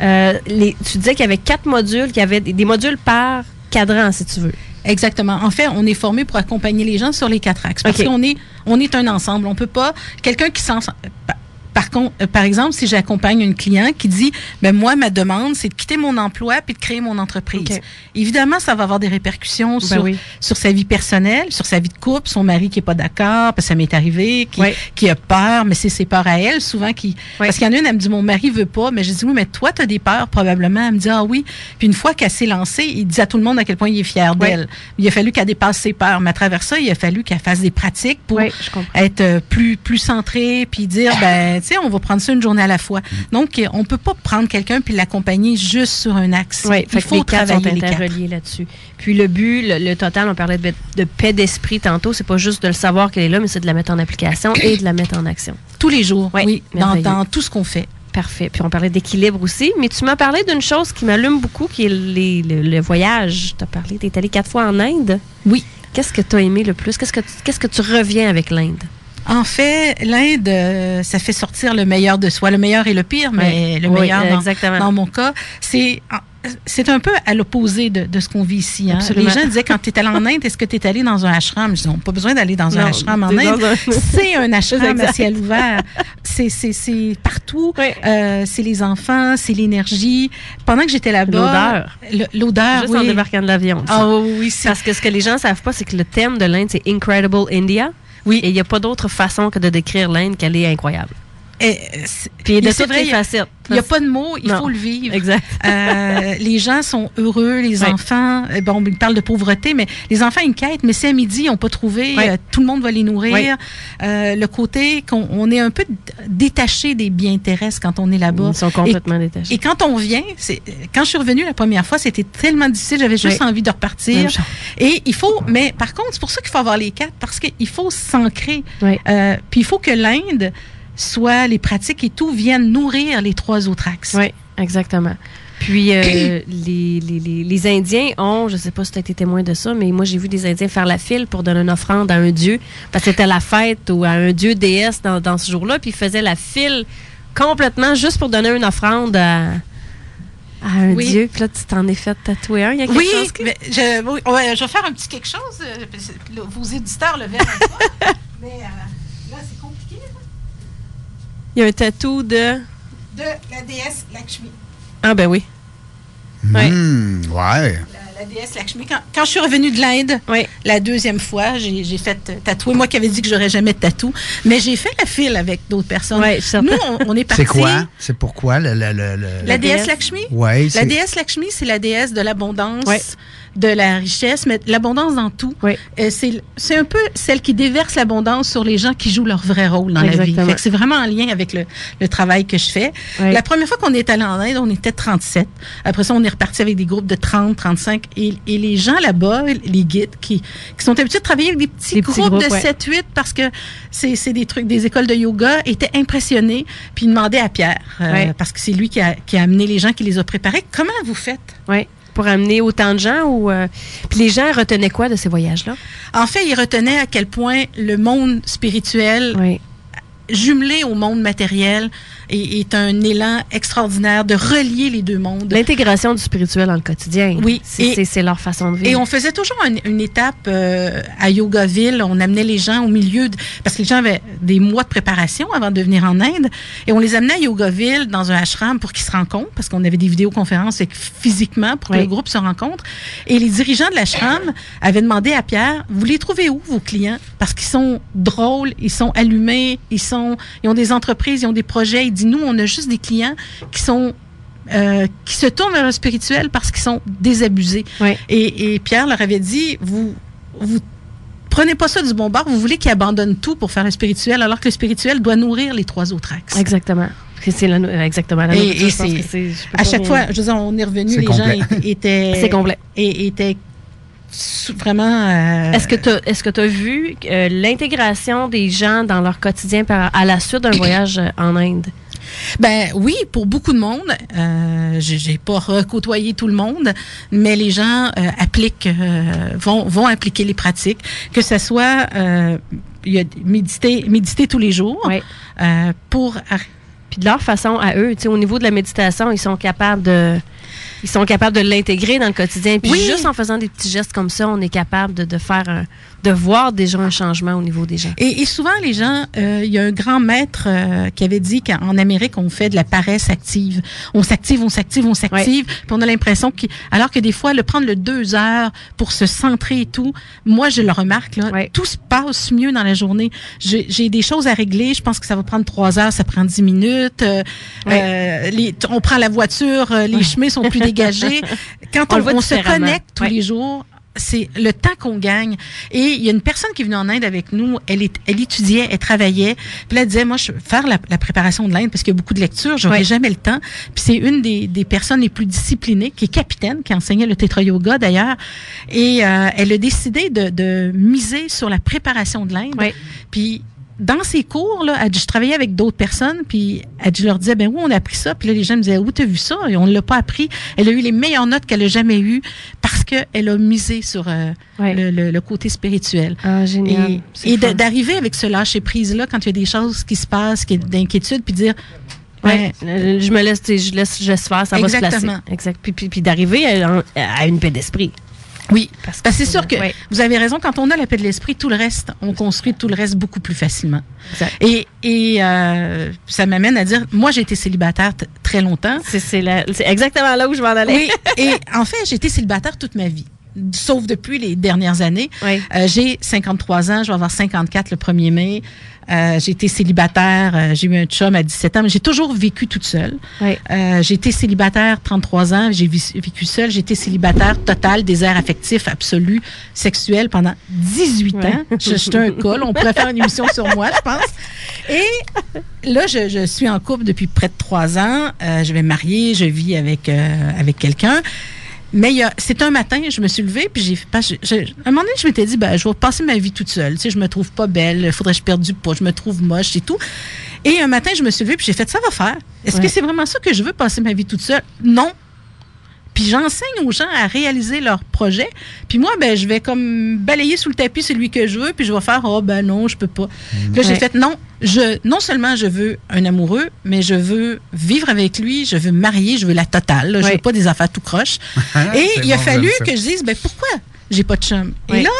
euh, les- tu disais qu'il y avait quatre modules, qu'il y avait des, des modules par cadran, si tu veux. Exactement. En fait, on est formé pour accompagner les gens sur les quatre axes. Parce qu'on est, on est un ensemble. On peut pas. Quelqu'un qui s'en. Par, contre, euh, par exemple, si j'accompagne une client qui dit, ben moi, ma demande, c'est de quitter mon emploi puis de créer mon entreprise. Évidemment, ça va avoir des répercussions Ben sur, oui. sur sa vie personnelle, sur sa vie de couple, son mari qui est pas d'accord, parce que ça m'est arrivé, qui, a peur, mais c'est ses peurs à elle, souvent qui. Parce qu'il y en a une, elle me dit, mon mari veut pas, mais je dis, oui, mais toi, tu as des peurs, probablement. Elle me dit, ah oui. Puis une fois qu'elle s'est lancée, il dit à tout le monde à quel point il est fier d'elle. Il a fallu qu'elle dépasse ses peurs. Mais à travers ça, il a fallu qu'elle fasse des pratiques pour être euh, plus, plus centrée, puis dire, ben, sais, on va prendre ça une journée à la fois. Donc, euh, on peut pas prendre quelqu'un puis l'accompagner juste sur un axe. Oui, il faut les travailler les quatre. interreliés là-dessus. Puis le but, le, le total, on parlait de, de paix d'esprit tantôt, c'est pas juste de le savoir qu'elle est là, mais c'est de la mettre en application et de la mettre en action. Tous les jours, Ouais, oui, dans, tout ce qu'on fait. Parfait. Puis on parlait d'équilibre aussi, mais tu m'as parlé d'une chose qui m'allume beaucoup, qui est les- le, le voyage. Tu as parlé, tu es allé quatre fois en Inde. Oui. Qu'est-ce que tu as aimé le plus? Qu'est-ce que, tu- qu'est-ce que tu reviens avec l'Inde? En fait, l'Inde, euh, ça fait sortir le meilleur de soi. Le meilleur et le pire, mais le Oui, meilleur dans, exactement. dans mon cas, c'est c'est un peu à l'opposé de, de ce qu'on vit ici. Hein. Les gens disaient quand tu es allé en Inde, est-ce que tu es allé dans un ashram? Je dis non, pas besoin d'aller dans un ashram en Inde. un- C'est un ashram à ciel ouvert. C'est- partout. Oui. Euh, c'est les enfants, c'est l'énergie. Pendant que j'étais là-bas, L'odeur. l'odeur, Juste en oui. débarquant de l'avion. Ah oui, oui, c'est Parce que ce que les gens ne savent pas, c'est que le thème de l'Inde, c'est Incredible India. Oui. Et il n'y a pas d'autre façon que de décrire l'Inde qu'elle est incroyable. Puis de toutes vrai, les facettes. Il n'y a pas de mots, il Non. faut le vivre. Exact. Euh, les gens sont heureux, les Ouais. enfants. euh, Bon, ils parlent de pauvreté, mais les enfants, ils quêtent. Mais si à midi, ils n'ont pas trouvé, Ouais. euh, tout le monde va les nourrir. Ouais. Euh, le côté qu'on on est un peu détaché des biens terrestres quand on est là-bas. Ils sont complètement détachés. Et quand on vient, quand je suis revenue la première fois, c'était tellement difficile. J'avais juste envie de repartir. Et il faut, mais par contre, c'est pour ça qu'il faut avoir les quatre, parce qu'il faut s'ancrer. Euh, puis il faut que l'Inde soit les pratiques et tout viennent nourrir les trois autres axes. Oui, exactement. Puis euh, les, les, les, les Indiens ont, je sais pas si tu as été témoin de ça, mais moi j'ai vu des Indiens faire la file pour donner une offrande à un dieu, parce que c'était la fête ou à un dieu déesse dans, dans ce jour-là, puis ils faisaient la file complètement juste pour donner une offrande à, à un Oui. dieu. Puis là, tu t'en es fait tatouer un. Il y a quelque Oui, chose que- mais je, oui, ouais, je vais faire un petit quelque chose. euh, vos éditeurs le verront pas. mais euh, là, c'est. Il y a un tatou de... De la déesse Lakshmi. Ah ben oui. Ouais. Hmm, ouais. La, la déesse Lakshmi. Quand, quand je suis revenue de l'Inde, la deuxième fois, j'ai j'ai fait euh, tatouer. Moi qui avais dit que j'aurais jamais de tatou, mais j'ai fait la file avec d'autres personnes. Suis Nous, on, on est partis. C'est quoi? C'est pourquoi le. le, le, La déesse Lakshmi? Ouais, La c'est- déesse Lakshmi, c'est la déesse de l'abondance. De la richesse, mais l'abondance dans tout. Euh, c'est un peu celle qui déverse l'abondance sur les gens qui jouent leur vrai rôle dans la vie. C'est vraiment en lien avec le, le travail que je fais. Oui. La première fois qu'on est allé en Inde, on était 37. Après ça, on est reparti avec des groupes de 30, 35. Et, et les gens là-bas, les guides, qui, qui sont habitués de travailler avec des petits, Des petits groupes, de ouais. 7, 8, parce que c'est des trucs, des écoles de yoga, étaient impressionnés. Puis ils demandaient à Pierre, euh, parce que c'est lui qui a, qui a amené les gens, qui les a préparés. Comment vous faites? Oui. Pour amener autant de gens ou. euh, Puis les gens retenaient quoi de ces voyages-là? En fait, il retenait à quel point le monde spirituel, jumelé au monde matériel, est, est un élan extraordinaire de relier les deux mondes. L'intégration du spirituel dans le quotidien. Oui. C'est leur façon de vivre. Et on faisait toujours une, une étape euh, à Yogaville. On amenait les gens au milieu, de- parce que les gens avaient des mois de préparation avant de venir en Inde. Et on les amenait à Yogaville dans un ashram pour qu'ils se rencontrent, parce qu'on avait des vidéoconférences physiquement pour que Oui. le groupe se rencontre. Et les dirigeants de l'ashram avaient demandé à Pierre, vous les trouvez où, vos clients? Parce qu'ils sont drôles, ils sont allumés, ils sont, ils ont des entreprises, ils ont des projets. Il dit, nous, on a juste des clients qui sont euh, qui se tournent vers le spirituel parce qu'ils sont désabusés. Et, et Pierre leur avait dit, vous, vous prenez pas ça du bon bord, vous voulez qu'ils abandonnent tout pour faire le spirituel, alors que le spirituel doit nourrir les trois autres axes. Exactement. C'est- nou- exactement la Et, et c'est- à chaque rien- fois, je veux dire, on est revenu, les complet. gens étaient, C'est complet. et étaient vraiment. euh, Est-ce que tu as, est-ce que tu as vu euh, l'intégration des gens dans leur quotidien par- à la suite d'un voyage euh, en Inde? Ben oui, pour beaucoup de monde. Euh, j'ai pas recôtoyé tout le monde, mais les gens euh, appliquent, vont vont appliquer les pratiques, que ce soit y a méditer méditer tous les jours pour Puis de leur façon à eux, tu sais, au niveau de la méditation, ils sont capables de ils sont capables de l'intégrer dans le quotidien. Puis Oui. juste en faisant des petits gestes comme ça, on est capable de, de faire un, de voir déjà un changement au niveau des gens. Et, et souvent, les gens, euh, il y a un grand maître euh, qui avait dit qu'en Amérique, on fait de la paresse active. On s'active, on s'active, on s'active. Puis on a l'impression que, alors que des fois, le prendre le deux heures pour se centrer et tout, moi, je le remarque, là, tout se passe mieux dans la journée. J'ai des choses à régler. Je pense que ça va prendre trois heures, ça prend dix minutes. Euh, euh, les- on prend la voiture, euh, les chemins sont plus dégagés. Quand On on, on se connecte tous Ouais. les jours, c'est le temps qu'on gagne. Et il y a une personne qui est venue en Inde avec nous. Elle, est, elle étudiait, elle travaillait. Puis elle disait, moi, je faire la, la préparation de l'Inde parce qu'il y a beaucoup de lectures. J'aurais Ouais. jamais le temps. Puis c'est une des, des personnes les plus disciplinées, qui est capitaine, qui enseignait le Tetra Yoga d'ailleurs. Et euh, elle a décidé de, de miser sur la préparation de l'Inde. Puis dans ses cours, là, elle dit, je travaillais avec d'autres personnes, puis elle dit, je leur disais, ben oui, on a appris ça? Puis là, les gens me disaient, où t'as vu ça? Et on ne l'a pas appris. Elle a eu les meilleures notes qu'elle a jamais eues parce qu'elle a misé sur euh, le, le- le côté spirituel. Ah, génial. Et, d'arriver avec ce lâcher-prise-là quand il y a des choses qui se passent, qui d'inquiétude, puis dire, Ouais, euh, je me laisse, je laisse, je laisse faire, ça va se placer. Exact. Puis, puis, puis d'arriver à, à une paix d'esprit. Oui, parce que c'est sûr que vous avez raison. Quand on a la paix de l'esprit, tout le reste, on construit tout le reste beaucoup plus facilement. Et, et euh, ça m'amène à dire, moi, j'ai été célibataire très longtemps. C'est exactement là où je m'en allais. Oui, et en fait, j'ai été célibataire toute ma vie. Sauf depuis les dernières années. Euh, j'ai 53 ans, je vais avoir 54 le 1er mai. Euh, j'ai été célibataire, euh, j'ai eu un chum à 17 ans, mais j'ai toujours vécu toute seule. Euh, j'ai été célibataire 33 ans, j'ai vécu seule. J'ai été célibataire total, désert affectif absolu, sexuel pendant 18 ans. Je- J'étais un col, on pourrait faire une émission sur moi, je pense. Et là, je, je suis en couple depuis près de trois ans. Je vais me marier, je vis avec, avec quelqu'un. Mais c'est un matin, je me suis levée, puis j'ai fait. un moment donné, je m'étais dit, ben, je vais passer ma vie toute seule. Tu sais, je me trouve pas belle, il faudrait que je perde du poids, je me trouve moche et tout. Et un matin, je me suis levée, puis j'ai fait, ça va faire. Est-ce Ouais. que c'est vraiment ça que je veux, passer ma vie toute seule? Non. Puis j'enseigne aux gens à réaliser leurs projets. Puis moi, ben, je vais comme balayer sous le tapis celui que je veux, puis je vais faire, oh ben non, je peux pas. Là, j'ai Ouais. fait, non, je, non seulement je veux un amoureux, mais je veux vivre avec lui, je veux me marier, je veux la totale, là, je veux pas des affaires tout croche. Et C'est il a fallu que je dise, ben pourquoi j'ai pas de chum? Et là,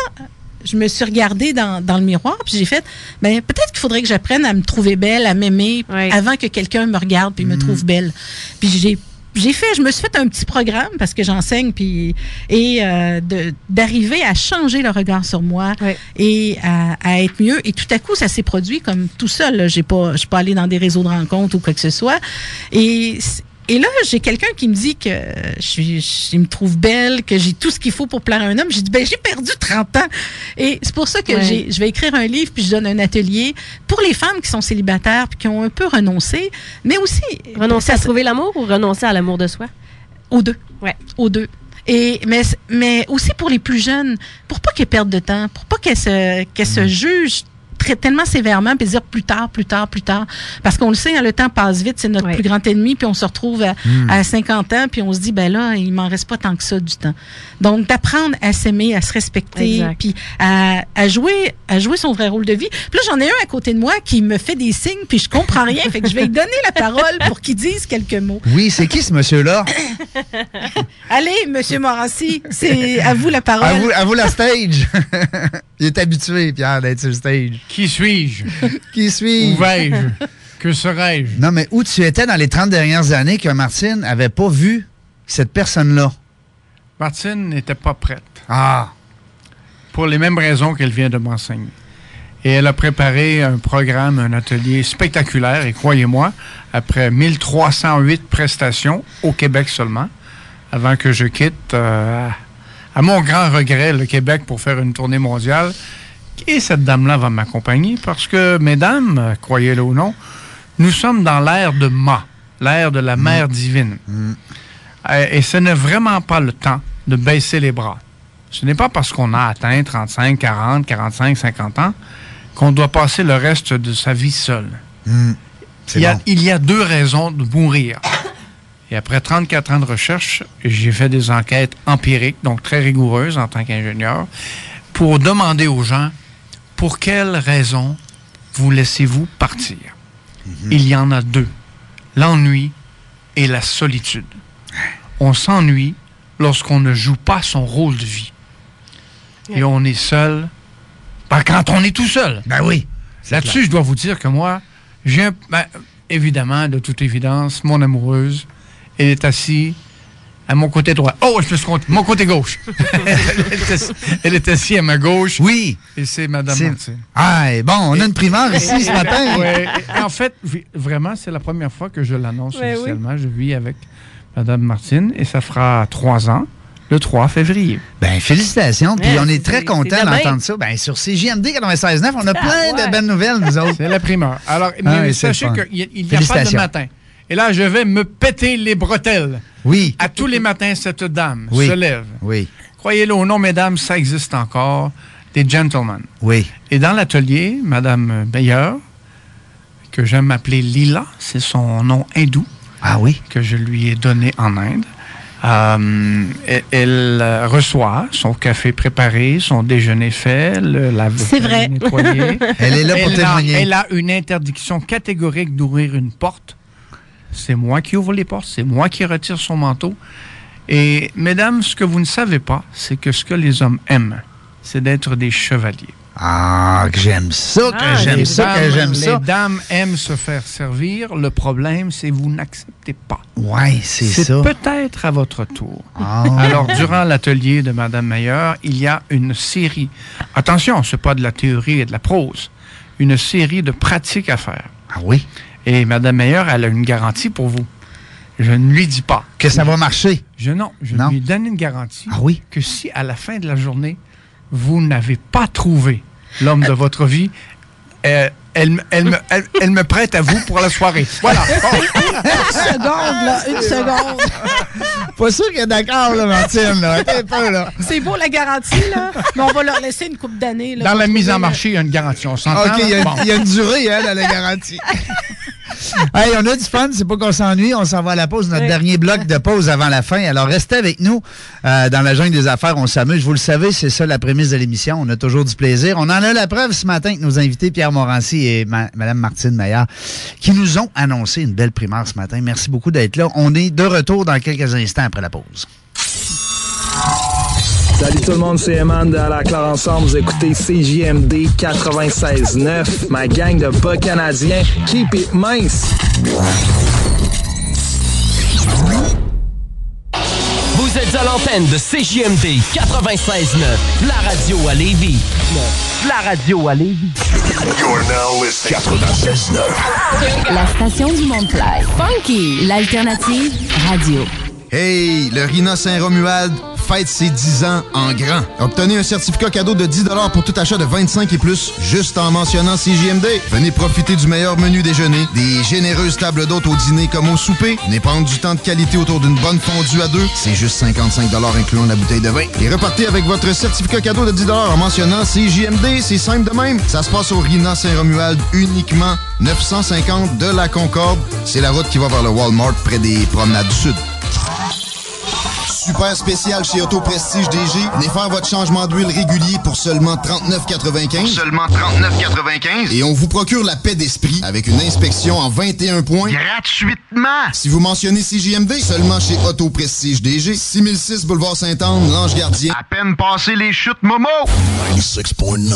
je me suis regardée dans, dans le miroir, puis j'ai fait, ben peut-être qu'il faudrait que j'apprenne à me trouver belle, à m'aimer, avant que quelqu'un me regarde puis me trouve belle. Puis j'ai j'ai fait, je me suis fait un petit programme parce que j'enseigne puis et euh, d'arriver à changer le regard sur moi et à, à être mieux. Et tout à coup ça s'est produit comme tout seul. J'ai pas, je suis pas allée dans des réseaux de rencontres ou quoi que ce soit. Et et là, j'ai quelqu'un qui me dit que je suis, je- me trouve belle, que j'ai tout ce qu'il faut pour plaire à un homme. J'ai dit, ben, j'ai perdu 30 ans. Et c'est pour ça que Ouais. je vais écrire un livre puis je donne un atelier pour les femmes qui sont célibataires puis qui ont un peu renoncé, mais aussi. Renoncer à trouver l'amour ou renoncer à l'amour de soi? Aux deux. Ouais. Aux deux. Et, mais, mais aussi pour les plus jeunes, pour pas qu'elles perdent de temps, pour pas qu'elles se, qu'elles se jugent très, tellement sévèrement, puis dire plus tard, plus tard, plus tard. Parce qu'on le sait, hein, le temps passe vite, c'est notre plus grand ennemi, puis on se retrouve à, Mm. à 50 ans, puis on se dit, ben là, il m'en reste pas tant que ça du temps. Donc, d'apprendre à s'aimer, à se respecter, puis à, à jouer à jouer son vrai rôle de vie. Puis là, j'en ai un à côté de moi qui me fait des signes, puis je comprends rien, fait que je vais lui donner la parole pour qu'il dise quelques mots. Oui, c'est qui ce monsieur-là? Allez, Monsieur Morassi, c'est à vous la parole. À vous, à vous la stage. Il est habitué, Pierre, d'être sur le stage. Qui suis-je? Qui suis-je? Où vais-je? Que serais-je? Non, mais où tu étais dans les 30 dernières années que Martine avait pas vu cette personne-là? Martine n'était pas prête. Ah. Pour les mêmes raisons qu'elle vient de m'enseigner. Et elle a préparé un programme, un atelier spectaculaire. Et croyez-moi, après 1308 prestations au Québec seulement, avant que je quitte, euh, à mon grand regret, le Québec pour faire une tournée mondiale. Et cette dame-là va m'accompagner parce que, mesdames, croyez-le ou non, nous sommes dans l'ère de Ma, l'ère de la mère divine. Euh, Et ce n'est vraiment pas le temps de baisser les bras. Ce n'est pas parce qu'on a atteint 35, 40, 45, 50 ans qu'on doit passer le reste de sa vie seul. Hmm. Il y, a, il y a deux raisons de mourir. Et après 34 ans de recherche, j'ai fait des enquêtes empiriques, donc très rigoureuses en tant qu'ingénieur, pour demander aux gens pour quelles raisons vous laissez-vous partir? Il y en a deux, l'ennui et la solitude. On s'ennuie lorsqu'on ne joue pas son rôle de vie. Et on est seul. Ben, quand on est tout seul. Ben oui. Là-dessus, je dois vous dire que moi, j'ai un- ben, évidemment, de toute évidence, mon amoureuse, elle est assise à mon côté droit. Oh, je peux se compter. Mon côté gauche. elle, est assise, elle est assise à ma gauche. Oui. Et c'est Madame Martin. Ah, et bon, on a une primeur ici ce matin. Ouais. En fait, vraiment, c'est la première fois que je l'annonce Ouais, oui. officiellement. Je vis avec Madame Martine et ça fera trois ans, le 3 février. Ben, félicitations. Puis Ouais, on est très demain. d'entendre ça. Ben, sur CJMD 96.9, on a plein ouais. de bonnes nouvelles, nous autres. C'est la primeur. Alors, Ah mais oui, c'est sachez qu'il n'y a, il y a pas de matin. Et là, je vais me péter les bretelles. Oui. À tous les matins, cette dame Oui. se lève. Oui. Croyez-le ou non, mesdames, ça existe encore. Des gentlemen. Oui. Et dans l'atelier, Madame Meilleur, que j'aime appeler Lila, c'est son nom hindou. Ah oui? Que je lui ai donné en Inde. Euh, elle elle, euh, reçoit son café préparé, son déjeuner fait, le lave C'est vrai. nettoyé. Elle est là pour a- témoigner. elle a une interdiction catégorique d'ouvrir une porte. C'est moi qui ouvre les portes, c'est moi qui retire son manteau. Et mesdames, ce que vous ne savez pas, c'est que ce que les hommes aiment, c'est d'être des chevaliers. Ah, que j'aime ça, que Ah, j'aime les ça, que j'aime ça. Les dames aiment se faire servir. Le problème, c'est que vous n'acceptez pas. Ouais, c'est ça. peut-être à votre tour. Ah. Alors, durant l'atelier de Madame Meilleur, il y a une série. Attention, c'est pas de la théorie et de la prose. Une série de pratiques à faire. Ah oui? Et Madame Meilleur, elle a une garantie pour vous. Je ne lui dis pas. Que ça va marcher? Je non, je Non? lui donne une garantie. Ah oui? Que si à la fin de la journée, vous n'avez pas trouvé l'homme de votre vie, euh, elle, me- elle, me, elle, elle me prête à vous pour la soirée. Voilà. Une seconde, là, une seconde. Pas sûr qu'elle est d'accord, là, Martine. Là. C'est beau la garantie, là, mais on va leur laisser une coupe d'années. Dans la mise en marché, il y a une garantie. On s'entend? OK, il y? Bon. il y a une durée, hein, dans la garantie. hey, on a du fun, c'est pas qu'on s'ennuie, on s'en va à la pause, notre Oui. dernier bloc de pause avant la fin. Alors restez avec nous euh, dans la jungle des affaires, on s'amuse. Vous le savez, c'est ça la prémisse de l'émission. On a toujours du plaisir. On en a la preuve ce matin avec nos invités Pierre Morancy et ma- Mme Martine Maillard qui nous ont annoncé une belle primaire ce matin. Merci beaucoup d'être là. On est de retour dans quelques instants après la pause. Salut tout le monde, c'est Eman de À la Claire Ensemble. Vous écoutez CJMD 96.9, ma gang de bas canadiens. Keep it mince. Vous êtes êtes à l'antenne de CJMD 96.9, la radio à Lévis. La radio à Lévis. You're now listening 96.9. La station du Mont-Clair. Funky, l'alternative radio. Hey, le Rina Saint-Romuald fête ses 10 ans en grand. Obtenez un certificat cadeau de 10 pour tout achat de 25 et plus, juste en mentionnant CJMD. Venez profiter du meilleur menu déjeuner, des généreuses tables d'hôtes au dîner comme au souper, venez prendre du temps de qualité autour d'une bonne fondue à deux, c'est juste 55 incluant la bouteille de vin. Et repartez avec votre certificat cadeau de 10 en mentionnant CJMD, c'est simple de même. Ça se passe au Rina Saint-Romuald uniquement 950 de la Concorde. C'est la route qui va vers le Walmart près des promenades du Sud. Super spécial chez Auto Prestige DG. Venez faire votre changement d'huile régulier pour seulement 39,95. Seulement 39,95. Et on vous procure la paix d'esprit avec une inspection en 21 points. Gratuitement. Si vous mentionnez CJMD, seulement chez Auto Prestige DG. 6006 Boulevard Saint-Anne, Lange Gardien. À peine passé les chutes Momo. 96.9.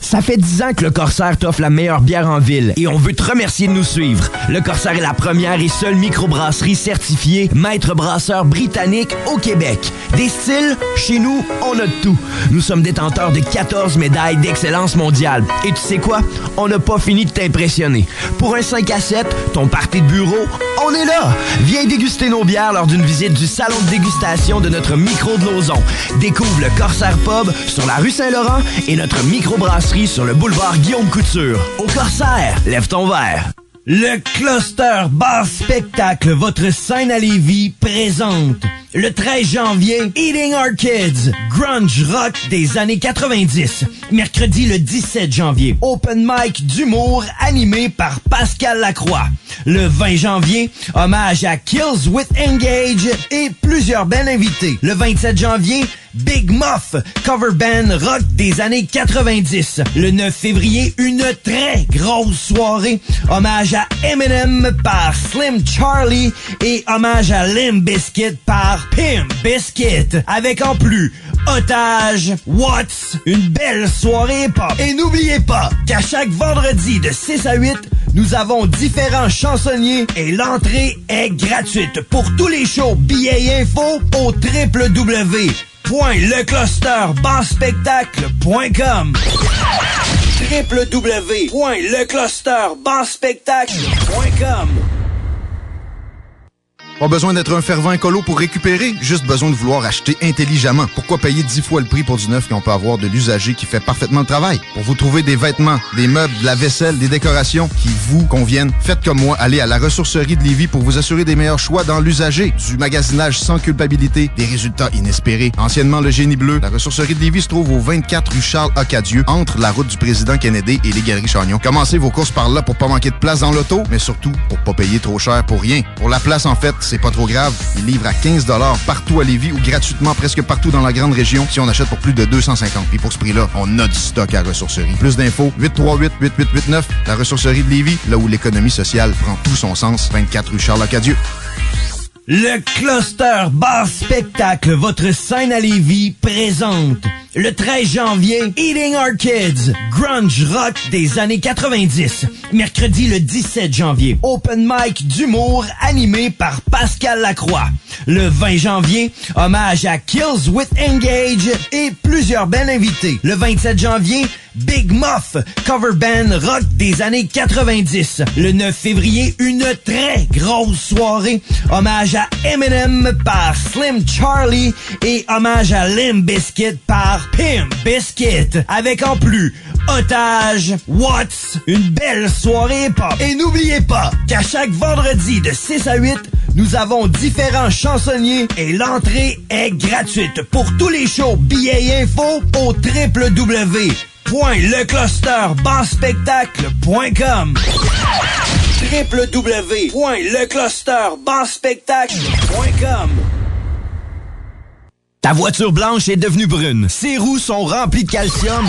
Ça fait 10 ans que le Corsaire t'offre la meilleure bière en ville et on veut te remercier de nous suivre. Le Corsaire est la première et seule microbrasserie certifiée maître brasseur britannique au Québec. Des styles, chez nous, on a de tout. Nous sommes détenteurs de 14 médailles d'excellence mondiale. Et tu sais quoi? On n'a pas fini de t'impressionner. Pour un 5 à 7, ton party de bureau, on est là! Viens déguster nos bières lors d'une visite du salon de dégustation de notre micro de Lauson. Découvre le Corsaire Pub sur la rue Saint-Laurent et notre microbrasserie sur le boulevard Guillaume Couture. Au Corsaire, lève ton verre. Le Cluster Bar Spectacle, votre scène à Lévis, présente le 13 janvier, Eating Our Kids, grunge rock des années 90. Mercredi le 17 janvier, open mic d'humour animé par Pascal Lacroix. Le 20 janvier, hommage à Kills with Engage et plusieurs belles invités. Le 27 janvier, Big Muff, cover band rock des années 90. Le 9 février, une très grosse soirée. Hommage à Eminem par Slim Charlie et hommage à Limp Bizkit par Pimp Biscuit. Avec en plus Otage, Watts, une belle soirée pop. Et n'oubliez pas qu'à chaque vendredi de 6 à 8, nous avons différents chansonniers et l'entrée est gratuite pour tous les shows billets info au www.leclusterbanspectacle.com www.leclusterbanspectacle.com Pas besoin d'être un fervent écolo pour récupérer, juste besoin de vouloir acheter intelligemment. Pourquoi payer dix fois le prix pour du neuf quand on peut avoir de l'usager qui fait parfaitement le travail? Pour vous trouver des vêtements, des meubles, de la vaisselle, des décorations qui vous conviennent, faites comme moi, allez à la ressourcerie de Lévis pour vous assurer des meilleurs choix dans l'usager, du magasinage sans culpabilité, des résultats inespérés. Anciennement le génie bleu, la ressourcerie de Lévis se trouve au 24 rue Charles Acadieux, entre la route du président Kennedy et les galeries Chagnon. Commencez vos courses par là pour pas manquer de place dans l'auto, mais surtout pour pas payer trop cher pour rien. Pour la place, en fait, c'est pas trop grave. Ils livrent à 15 partout à Lévis ou gratuitement presque partout dans la grande région si on achète pour plus de 250. Puis pour ce prix-là, on a du stock à ressourcerie. Plus d'infos, 838-8889, la ressourcerie de Lévis, là où l'économie sociale prend tout son sens. 24 rue Charles-Acadieux. Le Cluster Bar Spectacle, votre scène à Lévis, présente le 13 janvier, Eating Our Kids, grunge rock des années 90. Mercredi le 17 janvier, open mic d'humour animé par Pascal Lacroix. Le 20 janvier, hommage à Kills with Engage et plusieurs belles invités. Le 27 janvier, Big Muff, cover band rock des années 90. Le 9 février, une très grosse soirée. Hommage à Eminem par Slim Charlie et hommage à Limp Bizkit par Pimp Biscuit. Avec en plus Otage, Watts, une belle soirée pop. Et n'oubliez pas qu'à chaque vendredi de 6 à 8, nous avons différents chansonniers et l'entrée est gratuite pour tous les shows billets info au www.leclusterbanspectacle.com www.leclusterbanspectacle.com Ta voiture blanche est devenue brune. Ses roues sont remplies de calcium.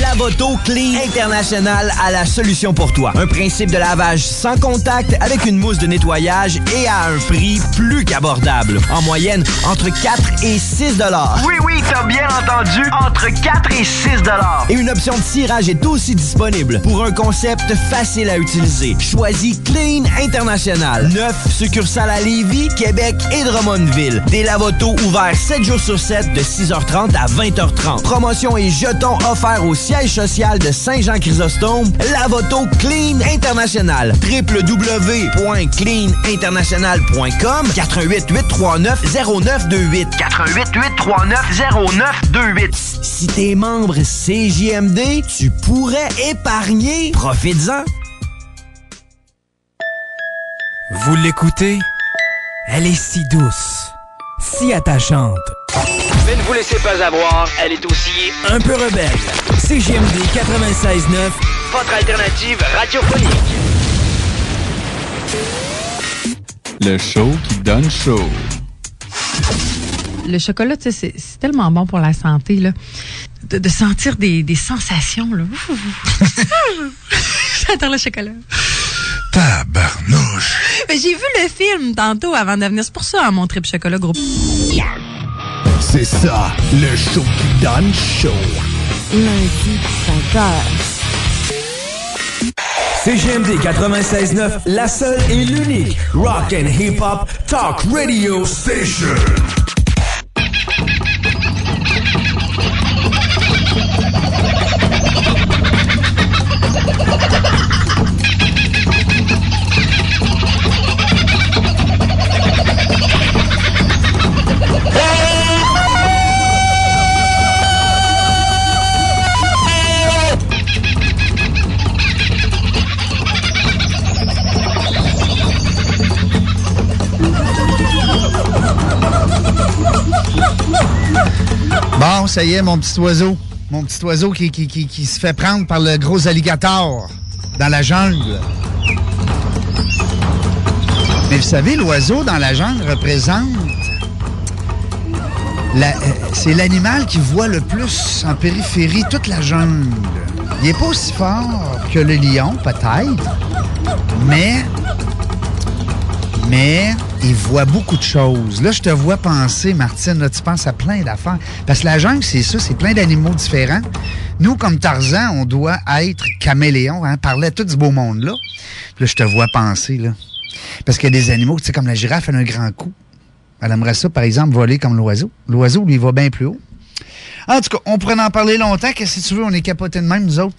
Lavoto Clean International a la solution pour toi. Un principe de lavage sans contact avec une mousse de nettoyage et à un prix plus qu'abordable. En moyenne, entre 4 et 6 dollars. Oui, oui, t'as bien entendu, entre 4 et 6 dollars. Et une option de tirage est aussi disponible pour un concept facile à utiliser. Choisis Clean International. Neuf succursales à Lévis, Québec et Drummondville. Des lavotos ouverts 7 jours sur 7 de 6h30 à 20h30. Promotion et jetons offerts au siège social de Saint-Jean-Chrysostome. Lavoto Clean International. www.cleaninternational.com 88 839 0928 88 839 0928. Si t'es membre CJMD, tu pourrais épargner. Profites-en. Vous l'écoutez? Elle est si douce, si attachante, Mais ne vous laissez pas avoir, elle est aussi un peu rebelle. CGMD 96.9, votre alternative radiophonique. Le show qui donne chaud. Le chocolat, tu sais, c'est tellement bon pour la santé, là. De, de sentir des, des sensations, là. J'adore le chocolat. Tabarnouche. Mais J'ai vu le film tantôt avant de venir. C'est pour ça, mon trip chocolat groupe. C'est ça, le show qui donne chaud. Lundi, 5h. CGMD 96.9, la seule et l'unique Rock and Hip Hop Talk Radio Station. Ça y est, mon petit oiseau. Mon petit oiseau qui, se fait prendre par le gros alligator dans la jungle. Mais vous savez, l'oiseau dans la jungle représente. euh, c'est l'animal qui voit le plus en périphérie toute la jungle. Il n'est pas aussi fort que le lion, peut-être, mais mais il voit beaucoup de choses. Là, je te vois penser, Martine, là, tu penses à plein d'affaires. Parce que la jungle, c'est ça, c'est plein d'animaux différents. Nous, comme Tarzan, on doit être caméléon, hein, parler tout du beau monde, là. Je te vois penser, là. Parce qu'il y a des animaux, tu sais, comme la girafe, elle a un grand coup. Elle aimerait ça, par exemple, voler comme l'oiseau. L'oiseau, lui, il va bien plus haut. En tout cas, on pourrait en parler longtemps. Qu'est-ce que tu veux? On est capotés de même, nous autres.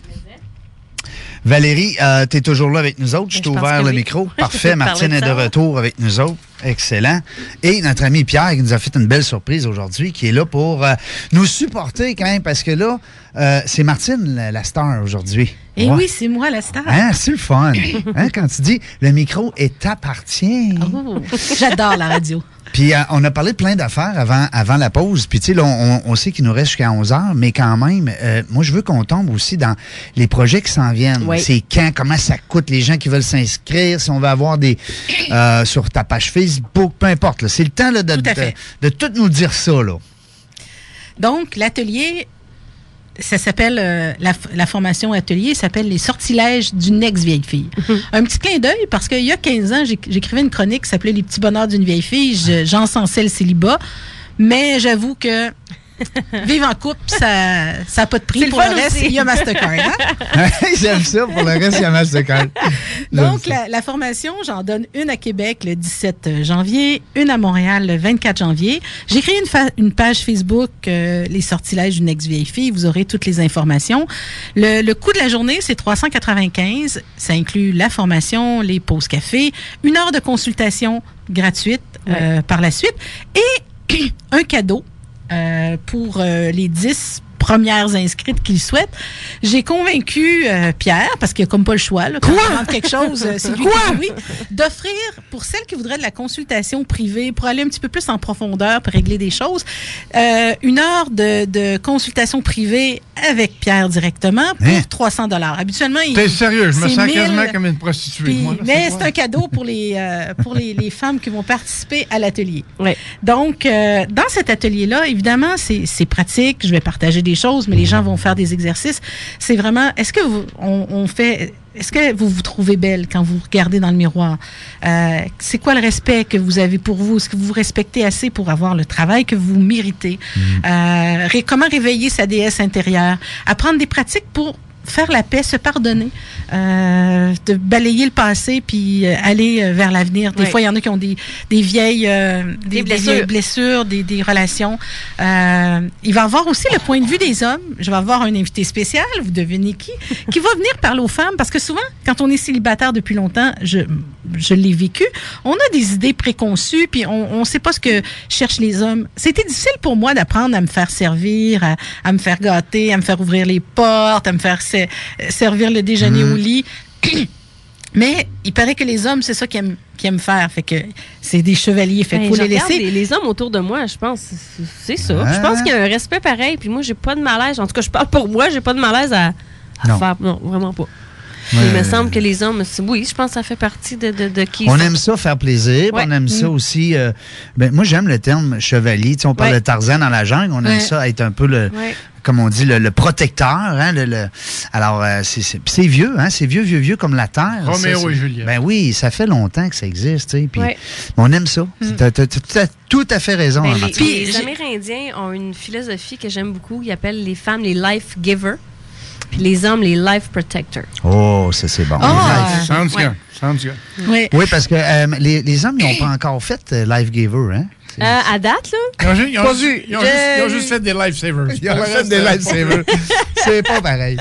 Valérie, euh, tu es toujours là avec nous autres. Je t'ai Ben, pense ouvert le oui. micro. Parfait. Martine est de retour avec nous autres. Excellent. Et notre ami Pierre qui nous a fait une belle surprise aujourd'hui, qui est là pour euh, nous supporter quand même, parce que là, euh, c'est Martine la, la star aujourd'hui. Et Ouais. oui, c'est moi la star. Hein, c'est le fun. Hein, quand tu dis le micro est appartient. Oh, J'adore la radio. Puis euh, on a parlé de plein d'affaires avant, avant la pause. Puis tu sais, on, on sait qu'il nous reste jusqu'à 11 heures, mais quand même, euh, moi, je veux qu'on tombe aussi dans les projets qui s'en viennent. Oui. C'est quand, comment ça coûte, les gens qui veulent s'inscrire, si on veut avoir des... euh, sur ta page Facebook, peu importe. là. C'est le temps là, de, Tout à de, fait. de tout nous dire ça. Là. Donc, l'atelier, ça s'appelle, euh, la, la formation atelier s'appelle Les sortilèges d'une ex-vieille fille. Un petit clin d'œil parce qu'il y a 15 ans, j'éc- j'écrivais une chronique qui s'appelait Les petits bonheurs d'une vieille fille. Je- J'encensais le célibat. Mais j'avoue que vivre en couple, ça n'a pas de prix. Le Pour le reste, il y a Mastercard. hein? J'aime ça. Pour le reste, il y a Mastercard. Donc, la, la formation, j'en donne une à Québec le 17 janvier, une à Montréal le 24 janvier. J'ai créé une, page Facebook, euh, Les sortilèges d'une ex-vieille fille. Vous aurez toutes les informations. Le, le coût de la journée, c'est 395. Ça inclut la formation, les pauses café, une heure de consultation gratuite euh, par la suite et un cadeau euh, pour euh, les 10 premières inscrites qui le souhaitent. J'ai convaincu euh, Pierre, parce qu'il a comme pas le choix, là, quand demande quelque chose, euh, c'est lui Quoi? qui oui, d'offrir pour celles qui voudraient de la consultation privée, pour aller un petit peu plus en profondeur, pour régler des choses, euh, une heure de, de consultation privée avec Pierre directement pour Hein? 300 dollars. Habituellement, il- T'es sérieux, je me sens 1000, quasiment comme une prostituée. puis- moi, là, mais quoi? c'est un cadeau pour les euh, pour les, les femmes qui vont participer à l'atelier. Donc, euh, dans cet atelier-là, évidemment, c'est pratique. Je vais partager des choses, mais les gens vont faire des exercices. C'est vraiment. Est-ce que vous, on, on fait est-ce que vous vous trouvez belle quand vous regardez dans le miroir? Euh, c'est quoi le respect que vous avez pour vous? Est-ce que vous vous respectez assez pour avoir le travail que vous méritez? Euh, ré- comment réveiller sa déesse intérieure? Apprendre des pratiques pour faire la paix, se pardonner, euh, de balayer le passé puis euh, aller euh, vers l'avenir. Des fois, il y en a qui ont des, des vieilles, euh, des, Des des vieilles blessures. des, des relations. Euh, il va avoir aussi le point de vue des hommes. Je vais avoir un invité spécial, vous devinez qui, qui va venir parler aux femmes parce que souvent, quand on est célibataire depuis longtemps, je, je l'ai vécu, on a des idées préconçues puis on ne sait pas ce que cherchent les hommes. C'était difficile pour moi d'apprendre à me faire servir, à, à me faire gâter, à me faire ouvrir les portes, à me faire se- servir le déjeuner au lit. Mais il paraît que les hommes, c'est ça qu'ils aiment, faire. Fait que c'est des chevaliers. Fait Ben, faut les laisser. Les, les hommes autour de moi, je pense, c'est- c'est ça. Ah. Je pense qu'il y a un respect pareil. Puis moi, j'ai pas de malaise. En tout cas, je parle pour moi, j'ai pas de malaise à, à Non. faire. Non, vraiment pas. Ouais. Il me semble que les hommes, oui, je pense que ça fait partie de, de, de qui On aime ça faire plaisir, Ouais. on aime ça Mm. aussi. euh, ben, moi, j'aime le terme chevalier. Tu sais, on parle Ouais. de Tarzan dans la jungle, on aime Ouais. ça être un peu le, Ouais. comme on dit, le, le protecteur. Hein, le, le- alors, euh, c'est- c'est puis c'est vieux, hein, c'est vieux, vieux, vieux comme la terre. Roméo et Juliette. Ben oui, ça fait longtemps que ça existe. tu sais, Puis Ouais. on aime ça. Tu as, tout à- tout à fait raison. Ben, hein, les, les Amérindiens ont une philosophie que j'aime beaucoup. Ils appellent les femmes les life givers, puis les hommes les life protectors. Oh, ça c'est bon. Ah! Life. Sounds Ouais. good. Sounds good. Oui. Oui, parce que euh, les, les hommes, ils n'ont pas encore fait euh, Life Giver. Hein? Euh, à date, là? Ils ont, ju- ils ont Pas ju- vu. ils ont juste, ils ont juste fait des lifesavers. Ils ont fait des lifesavers. c'est pas pareil.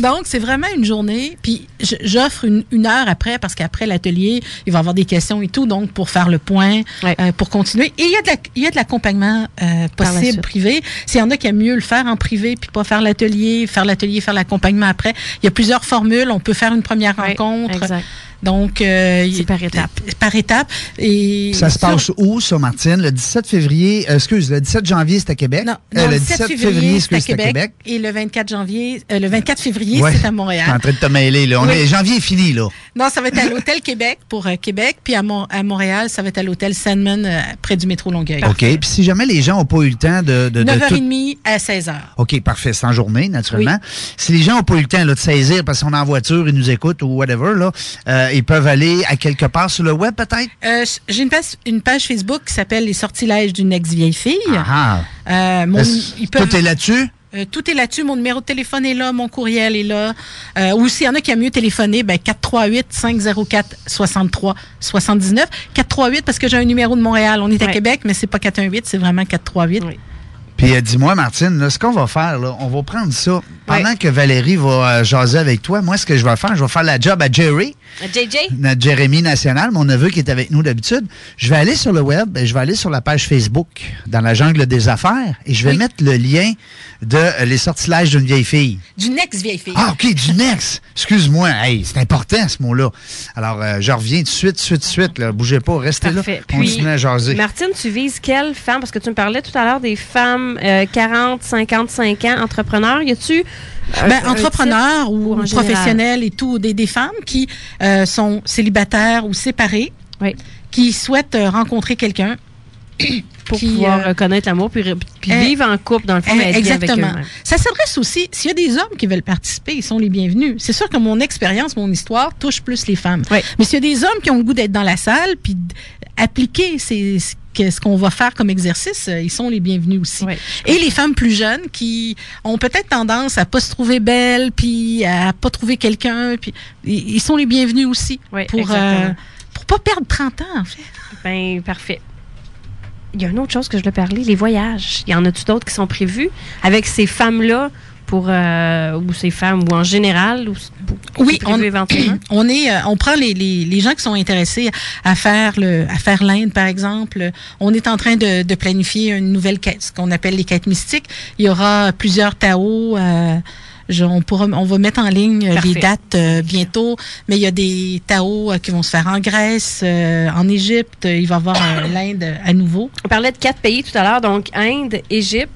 Donc, c'est vraiment une journée. Puis, j'offre une, une heure après, parce qu'après l'atelier, il va y avoir des questions et tout, donc pour faire le point, euh, pour continuer. Et il y a de la- l'accompagnement euh, possible privé. S'il y en a qui aiment mieux le faire en privé, puis pas faire l'atelier, faire l'atelier, faire l'accompagnement après, il y a plusieurs formules. On peut faire une première rencontre. exact. Donc, euh, c'est par étape. Par étape. Et Ça se sur- passe où, ça, Martine? Le 17 février, euh, excuse, le 17 janvier, c'est à Québec? Non, Euh, non, le 17 17 février, c'est à excuse, c'est à Québec, Québec. Et le 24 janvier, euh, le 24 février, Ouais. c'est à Montréal. en train de te mêler, là. On Oui. est, janvier est fini, là. Non, ça va être à l'hôtel Québec pour euh, Québec, puis à, Mon- à Montréal, ça va être à l'hôtel Sandman euh, près du métro Longueuil. OK. Puis si jamais les gens n'ont pas eu le temps de. de, de tout- 9h30 à 16h. OK, parfait. C'est en journée, naturellement. Si les gens n'ont pas eu le temps là, de saisir parce qu'on est en voiture, ils nous écoutent ou whatever, là, euh, ils peuvent aller à quelque part sur le web, peut-être? Euh, J'ai une page, une page Facebook qui s'appelle Les sortilèges d'une ex-vieille fille. Ah. Euh, mon- ils peuvent- Tout est là-dessus? Euh, tout est là-dessus. Mon numéro de téléphone est là, mon courriel est là. Euh, ou s'il y en a qui a mieux téléphoné, ben 438-504-63-79. 438 parce que j'ai un numéro de Montréal. On est à Québec, mais c'est pas 418, c'est vraiment 438. Puis euh, dis-moi, Martine, là, ce qu'on va faire, là, on va prendre ça. Pendant que Valérie va euh, jaser avec toi, moi, ce que je vais faire, je vais faire la job à Jerry, Euh, JJ? notre Jérémy National, mon neveu qui est avec nous d'habitude. Je vais aller sur le web, et je vais aller sur la page Facebook, dans la jungle des affaires, et je vais mettre le lien de euh, Les sortilèges d'une vieille fille. D'une ex-vieille fille. Ah, OK, du next. Excuse-moi. Hey, c'est important, ce mot-là. Alors, euh, je reviens tout de suite, tout de suite, tout de suite. Là. Bougez pas, restez Parfait. là. Puis, Continuez à jaser. Martine, tu vises quelle femme? Parce que tu me parlais tout à l'heure des femmes euh, 40, 55 ans, entrepreneurs. Y a-tu. Un- Ben, entrepreneurs ou, en général? professionnels et tout, des, des femmes qui euh, sont célibataires ou séparées, qui souhaitent euh, rencontrer quelqu'un. Pour qui, pouvoir euh, connaître l'amour puis, puis euh, vivre en couple, dans le fond, Euh, mais avec Exactement. eux-mêmes. Ça s'adresse aussi, s'il y a des hommes qui veulent participer, ils sont les bienvenus. C'est sûr que mon expérience, mon histoire touche plus les femmes. Mais s'il y a des hommes qui ont le goût d'être dans la salle, puis d'appliquer ces- ce qu'on va faire comme exercice, euh, ils sont les bienvenus aussi. Et les femmes plus jeunes qui ont peut-être tendance à pas se trouver belles, puis à pas trouver quelqu'un, puis ils sont les bienvenus aussi Oui, pour euh, pour pas perdre 30 ans en fait. Ben, parfait. Il y a une autre chose que je voulais parler, les voyages. Il y en a-tu d'autres qui sont prévus avec ces femmes-là pour euh, ou ces femmes ou en général ou Oui, on, on, éventuellement? on est, euh, on prend les, les, les gens qui sont intéressés à faire le, à faire l'Inde par exemple. On est en train de, de planifier une nouvelle quête, ce qu'on appelle les quêtes mystiques. Il y aura plusieurs Tao. Euh, je- on, pourra, on va mettre en ligne Parfait. les dates euh, bientôt, mais il y a des Tao euh, qui vont se faire en Grèce, euh, en Égypte. Il va y avoir l'Inde à nouveau. On parlait de quatre pays tout à l'heure, donc Inde, Égypte.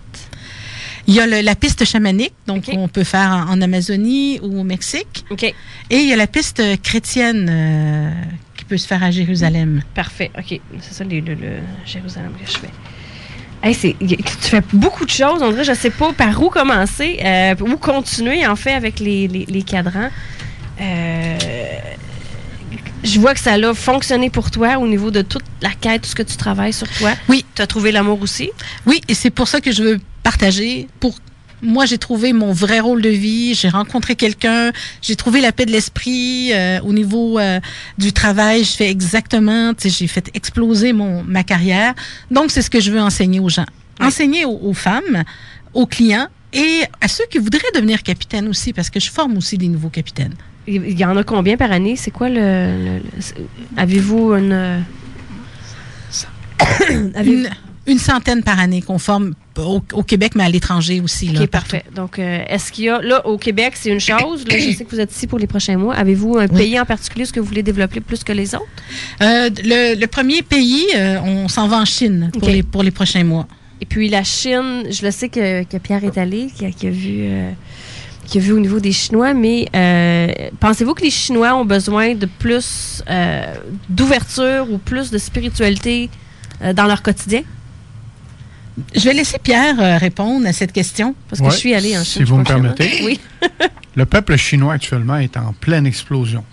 Il y a le- la piste chamanique, donc on peut faire en, en Amazonie ou au Mexique. Et il y a la piste chrétienne euh, qui peut se faire à Jérusalem. Parfait, OK. C'est ça le, le- le Jérusalem que je fais. Hey, c'est- tu fais beaucoup de choses. On dirait, je sais pas par où commencer, euh, où continuer, en fait, avec les, les- les cadrans. Euh, je vois que ça a fonctionné pour toi au niveau de toute la quête, tout ce que tu travailles sur toi. Oui. Tu as trouvé l'amour aussi? Oui, et c'est pour ça que je veux partager. Pour moi, j'ai trouvé mon vrai rôle de vie. J'ai rencontré quelqu'un. J'ai trouvé la paix de l'esprit euh, au niveau euh, du travail. Je fais exactement. J'ai fait exploser mon ma carrière. Donc, c'est ce que je veux enseigner aux gens. Enseigner aux, aux femmes, aux clients et à ceux qui voudraient devenir capitaine aussi, parce que je forme aussi des nouveaux capitaines. Il y en a combien par année? C'est quoi le. le- le- c'est- Avez-vous une. euh, Une, une centaine par année qu'on forme au, au Québec, mais à l'étranger aussi. Là, OK, parfait. Donc, euh, est-ce qu'il y a. Là, au Québec, c'est une chose. Là, je sais que vous êtes ici pour les prochains mois. Avez-vous un pays en particulier ce que vous voulez développer plus que les autres? Euh, le, le premier pays, euh, on s'en va en Chine pour, les, pour les prochains mois. Et puis, la Chine, je le sais que, que Pierre est allé, qui a, qui a vu. qui a vu au niveau des Chinois, mais euh, pensez-vous que les Chinois ont besoin de plus euh, d'ouverture ou plus de spiritualité euh, dans leur quotidien? Je vais laisser Pierre euh, répondre à cette question. Parce que je suis allée en si Chine. vous me permettez. Oui. Le peuple chinois actuellement est en pleine explosion.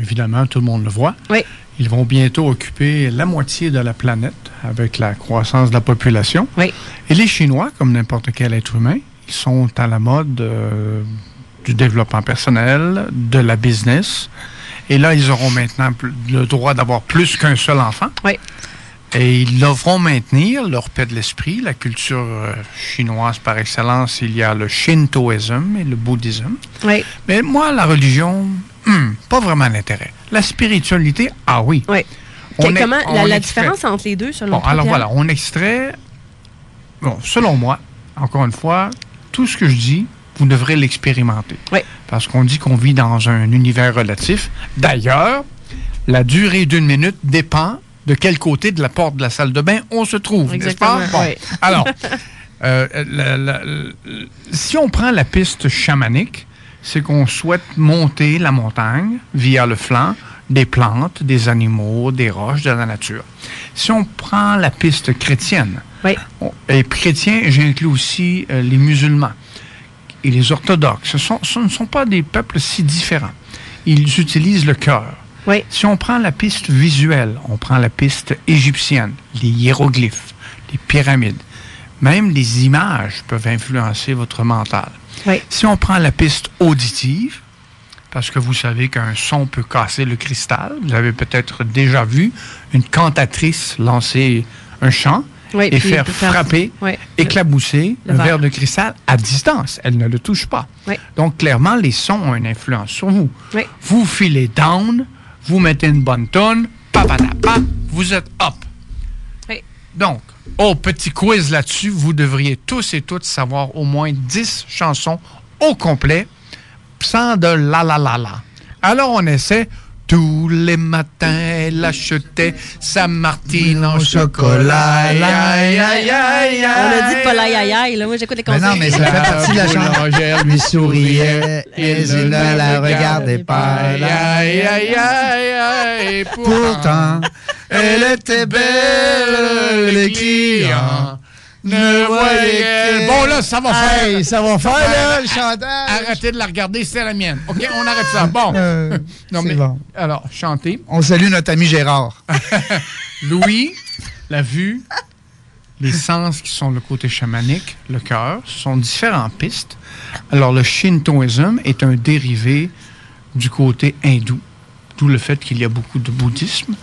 Évidemment, tout le monde le voit. Oui. Ils vont bientôt occuper la moitié de la planète avec la croissance de la population. Oui. Et les Chinois, comme n'importe quel être humain, ils sont à la mode euh, du développement personnel, de la business. Et là, ils auront maintenant le droit d'avoir plus qu'un seul enfant. Oui. Et ils devront maintenir leur paix de l'esprit. La culture euh, chinoise par excellence, il y a le shintoïsme et le bouddhisme. Oui. Mais moi, la religion, hmm, pas vraiment d'intérêt. La spiritualité, ah oui. Oui. On est- comment, la, on la extrait- différence entre les deux, selon Bon, toi, alors Pierre? voilà, on extrait. Bon, selon moi, encore une fois, tout ce que je dis, vous devrez l'expérimenter. Oui. Parce qu'on dit qu'on vit dans un univers relatif. D'ailleurs, la durée d'une minute dépend de quel côté de la porte de la salle de bain on se trouve, n'est-ce pas? Exactement, Bon. oui. Alors, euh, la- la- la- si on prend la piste chamanique, c'est qu'on souhaite monter la montagne via le flanc des plantes, des animaux, des roches, de la nature. Si on prend la piste chrétienne, on- et chrétien, j'inclus aussi euh, les musulmans et les orthodoxes. Ce, sont- ce ne sont pas des peuples si différents. Ils utilisent le cœur. Si on prend la piste visuelle, on prend la piste égyptienne, les hiéroglyphes, les pyramides, même les images peuvent influencer votre mental. Si on prend la piste auditive, parce que vous savez qu'un son peut casser le cristal, vous avez peut-être déjà vu une cantatrice lancer un chant Oui, et faire frapper, éclabousser Le un verre. verre de cristal à distance. Elle ne le touche pas. Donc, clairement, les sons ont une influence sur vous. Vous filez down, vous mettez une bonne tonne, papatapa, vous êtes up. Oui. Donc, au petit quiz là-dessus, vous devriez tous et toutes savoir au moins 10 chansons au complet, sans de la la la la. Alors, on essaie. Tous les matins, elle achetait sa martine en chocolat. Aïe, aïe, aïe, aïe, On a dit pas l'aïe aïe aïe, là. Moi, j'écoute les Mais conseils. non, mais ça fait partie de la chanson. Elle lui souriait, et il ne la regardait pas. Aïe, aïe, aïe, aïe, aïe, Pourtant, elle était belle, les clients ne. Bon, là, ça va faire. Hey, ça va faire, là, le chantage. Arrêtez de la regarder, c'est la mienne. OK, on arrête ça. Bon. Euh, non, mais, bon. alors, chantez. On salue notre ami Gérard. Louis, la vue, les sens qui sont le côté chamanique, le cœur, ce sont différentes pistes. Alors, le shintoïsme est un dérivé du côté hindou, d'où le fait qu'il y a beaucoup de bouddhisme.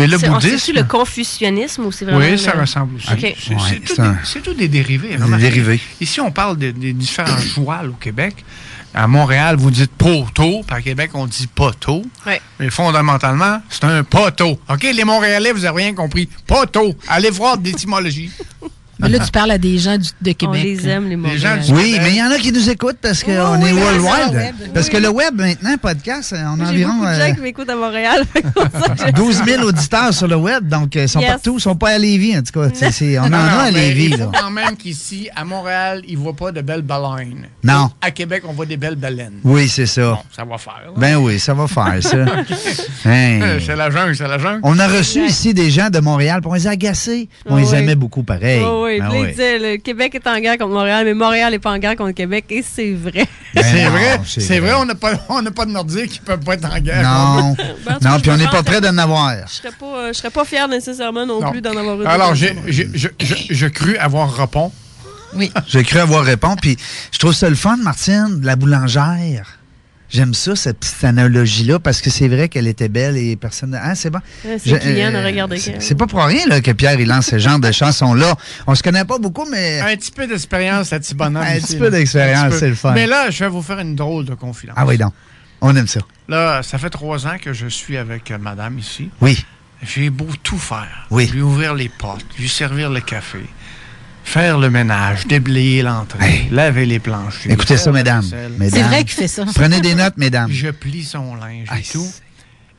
Mais le C'est- bouddhisme. sait-tu le confucianisme ou c'est vraiment. Oui, ça le- ressemble aussi. C'est- C'est Ouais, tout, c'est un- c'est tout des dérivés. Des dérivés. Ici, on parle des, des différents jouals au Québec. À Montréal, vous dites poteau, puis à Québec, on dit poteau. Ouais. Mais fondamentalement, c'est un poteau. OK, les Montréalais, vous n'avez rien compris. Poteau. Allez voir d'étymologie. Mais là, tu parles à des gens du- de Québec. On les aime, les Montréalais. Oui, mais il y en a qui nous écoutent parce qu'on Oh, est oui, worldwide. Parce Oui. que le web, maintenant, podcast, on a J'ai environ beaucoup de euh, gens qui m'écoutent à Montréal. fait que c'est pour ça que je- 12 000 auditeurs sur le web, donc euh, ils sont Yes. partout. Ils sont pas à Lévis, en tout cas. C'est- c'est- on en Non, a non, à Lévis. Il là. faut quand même qu'ici, à Montréal, ils ne voient pas de belles baleines. Non. À Québec, on voit des belles baleines. Oui, c'est ça. Ça va faire. là. Ben oui, ça va faire ça. Hey. Euh, C'est la jungle, c'est la jungle. On a reçu ici des gens de Montréal, puis on les a agacés. On les aimait beaucoup pareil. Oh, oui, Ben oui. disait, le Québec est en guerre contre Montréal, mais Montréal n'est pas en guerre contre Québec, et c'est vrai. Ben c'est vrai, c'est vrai, on n'a pas, on n'a pas de Nordiques qui ne peuvent pas être en guerre. Non, Ben, non, je puis on n'est pas prêt d'en avoir. Je serais pas, euh, je serais pas fière nécessairement non, Non. plus d'en avoir eu. Alors, j'ai j'ai- je, je, je crus avoir répond. Oui. J'ai cru avoir répondu. Puis je trouve ça le fun, Martine, de la boulangère. J'aime ça, cette petite analogie-là, parce que c'est vrai qu'elle était belle et personne. Ah, c'est bon. Ouais, c'est euh, c'est- pas pour rien là, que Pierre il lance ce genre de chansons-là. On se connaît pas beaucoup, mais. Un petit peu d'expérience, petit bonhomme. Un ici, petit peu d'expérience, Un petit peu. c'est le fun. Mais là, je vais vous faire une drôle de confidence. Ah oui, donc. On aime ça. Là, ça fait trois ans que je suis avec euh, madame ici. Oui. J'ai beau tout faire. Oui. Lui ouvrir les portes, lui servir le café, faire le ménage, déblayer l'entrée, laver les planchers. Écoutez ça, mesdames. mesdames. C'est vrai qu'il fait ça. Prenez des notes, mesdames. Je plie son linge et tout.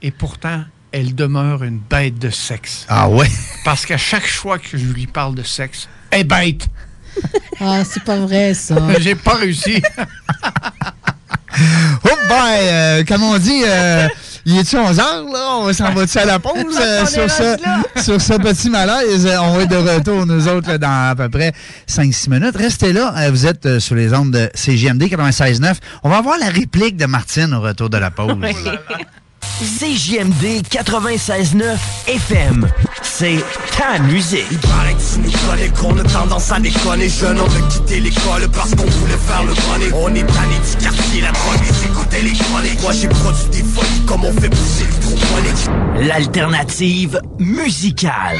Et pourtant, elle demeure une bête de sexe. Ah ouais? Parce qu'à chaque fois que je lui parle de sexe, elle est bête. Ah, c'est pas vrai, ça. J'ai pas réussi. Oh ben, euh, comme on dit, euh, il est-tu 11 heures, là? On s'en va-tu à la pause? euh, sur, ce, sur ce petit malaise, euh, on va être de retour, nous autres, là, dans à peu près 5-6 minutes. Restez là, euh, vous êtes sur les ondes de CGMD 96.9. On va avoir la réplique de Martine au retour de la pause. CJMD 96.9 FM. C'est ta musique. Il paraît que tu nous connais, qu'on a tendance à déconner Jeune, on a quitté l'école parce qu'on voulait faire le bonnet On est tanné du quartier, la drogue, et écouter les chroniques Moi j'ai produit des folies comme on fait pousser le L'alternative musicale.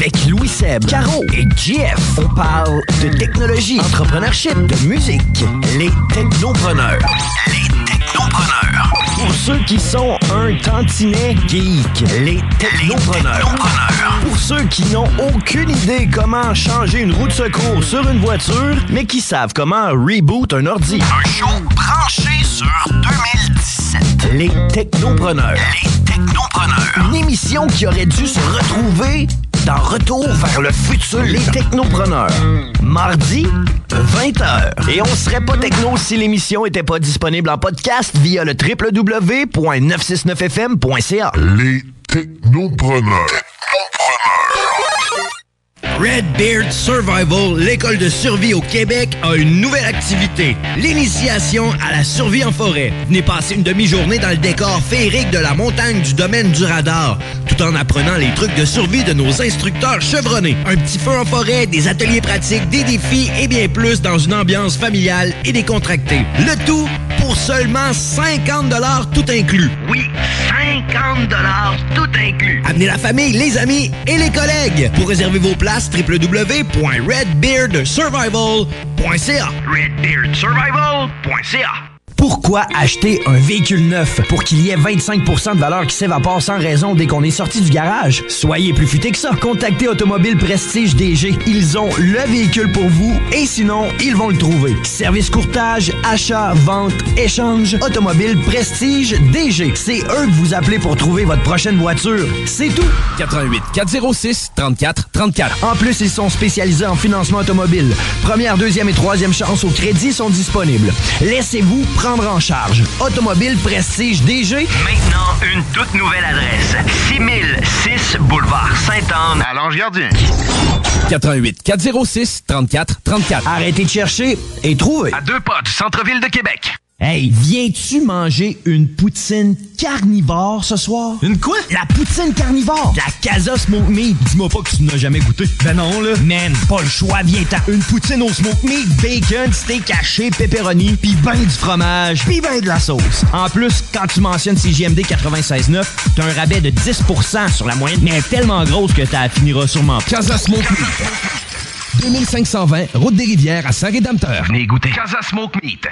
Avec Louis Seb, Caro et JF, on parle de technologie, entrepreneurship, de musique. Les technopreneurs. Les technopreneurs. Pour ceux qui sont un tantinet geek. Les technopreneurs. Pour ceux qui n'ont aucune idée comment changer une roue de secours sur une voiture, mais qui savent comment reboot un ordi. Un show branché sur 2017. Les technopreneurs. Les technopreneurs. Une émission qui aurait dû se retrouver dans Retour vers le futur. Les technopreneurs. Mardi, 20h. Et on serait pas techno si l'émission était pas disponible en podcast via le www.969fm.ca. Les technopreneurs. Red Beard Survival, l'école de survie au Québec, a une nouvelle activité. L'initiation à la survie en forêt. Venez passer une demi-journée dans le décor féerique de la montagne du domaine du radar, tout en apprenant les trucs de survie de nos instructeurs chevronnés. Un petit feu en forêt, des ateliers pratiques, des défis et bien plus dans une ambiance familiale et décontractée. Le tout pour seulement 50 tout inclus. Oui, 50 tout inclus. Amenez la famille, les amis et les collègues. Pour réserver vos places, www.redbeardsurvival.ca. Redbeardsurvival.ca. Pourquoi acheter un véhicule neuf pour qu'il y ait 25% de valeur qui s'évapore sans raison dès qu'on est sorti du garage? Soyez plus futé que ça. Contactez Automobile Prestige DG. Ils ont le véhicule pour vous et sinon, ils vont le trouver. Service courtage, achat, vente, échange, Automobile Prestige DG. C'est eux que vous appelez pour trouver votre prochaine voiture. C'est tout. 88 406 34 34. En plus, ils sont spécialisés en financement automobile. Première, deuxième et troisième chance au crédit sont disponibles. Laissez-vous prendre prendre en charge. Automobile Prestige DG. Maintenant, une toute nouvelle adresse. 6006 Boulevard Sainte-Anne à Lange-Gardien. 88 406 34 34. Arrêtez de chercher et trouvez. À deux pas du centre-ville de Québec. Hey, viens-tu manger une poutine carnivore ce soir? Une quoi? La poutine carnivore. La Casa Smoke Meat. Dis-moi pas que tu n'as jamais goûté. Ben non, là. Man, pas le choix, viens-t'en. Une poutine au smoke meat, bacon, steak haché, pepperoni, pis ben du fromage, pis ben de la sauce. En plus, quand tu mentionnes CGMD 96.9, t'as un rabais de 10% sur la moyenne, mais elle est tellement grosse que t'as finiras sûrement pas. Casa Smoke Meat. 2520, Route des Rivières à Saint-Rédempteur. Venez goûter Casa Smoke Meat.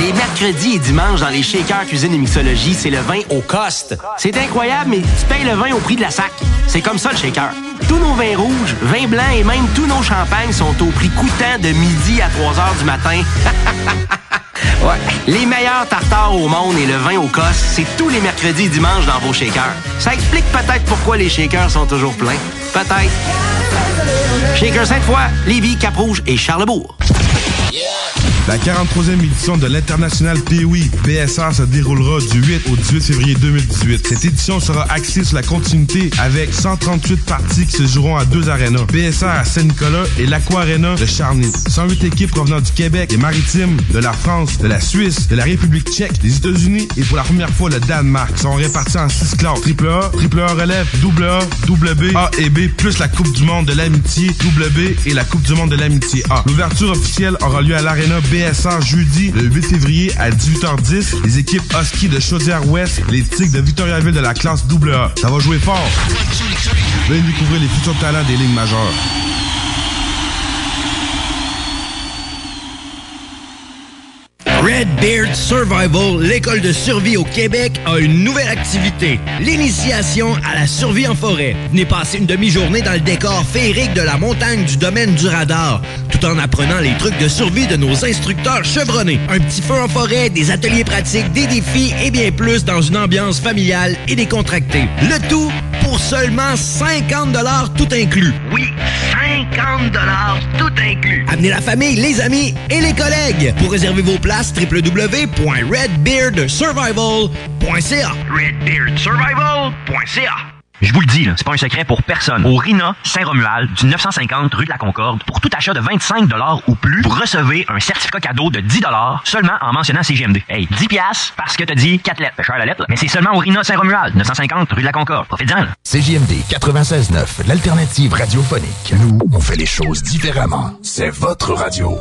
Les mercredis et dimanches dans les Shakers Cuisine et Mixologie, c'est le vin au coste. C'est incroyable, mais tu payes le vin au prix de la sac. C'est comme ça le shaker. Tous nos vins rouges, vins blancs et même tous nos champagnes sont au prix coûtant de midi à 3 heures du matin. les meilleurs tartares au monde et le vin au coste, c'est tous les mercredis et dimanches dans vos shakers. Ça explique peut-être pourquoi les shakers sont toujours pleins. Peut-être. Shaker Sainte-Foy, Lévis, Cap-Rouge et Charlebourg. La 43e édition de l'International Pee-Wee BSR se déroulera du 8 au 18 février 2018. Cette édition sera axée sur la continuité avec 138 parties qui se joueront à deux arénas. BSR à Saint-Nicolas et l'Aqua Arena de Charny. 108 équipes provenant du Québec, des Maritimes, de la France, de la Suisse, de la République tchèque, des États-Unis et pour la première fois le Danemark sont répartis en six classes. Triple A, relève, Double A, Double B, A et B, plus la Coupe du Monde de l'amitié, Double B et la Coupe du Monde de l'amitié A. L'ouverture officielle aura lieu à l'Arena Jeudi le 8 février à 18h10. Les équipes Husky de Chaudière-Ouest, les Tigres de Victoriaville de la classe AA. Ça va jouer fort. Venez découvrir les futurs talents des lignes majeures. Red Beard Survival, l'école de survie au Québec, a une nouvelle activité. L'initiation à la survie en forêt. Venez passer une demi-journée dans le décor féerique de la montagne du domaine du radar, tout en apprenant les trucs de survie de nos instructeurs chevronnés. Un petit feu en forêt, des ateliers pratiques, des défis et bien plus dans une ambiance familiale et décontractée. Le tout pour seulement 50 tout inclus. Oui, 50 tout inclus. Amenez la famille, les amis et les collègues. Pour réserver vos places, www.redbeardsurvival.ca. Redbeardsurvival.ca. Je vous le dis, c'est pas un secret pour personne. Au RINA Saint-Romuald, du 950 rue de la Concorde, pour tout achat de 25 ou plus, vous recevez un certificat cadeau de 10 seulement en mentionnant CGMD. Hey, 10 piastres parce que t'as dit 4 lettres. Cher la lettre, mais c'est seulement au RINA Saint-Romuald, 950 rue de la Concorde. Profitez-en, là. CJMD 96.9, l'alternative radiophonique. Nous, on fait les choses différemment. C'est votre radio.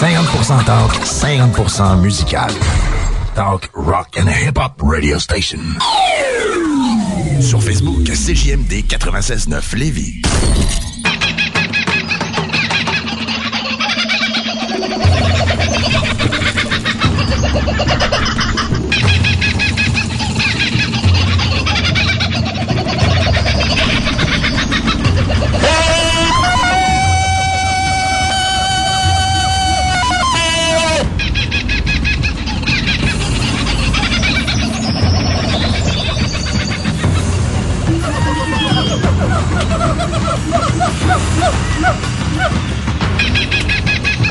50% talk, 50% musical. Talk, rock and hip-hop radio station. Sur Facebook, CJMD 96.9 Lévis.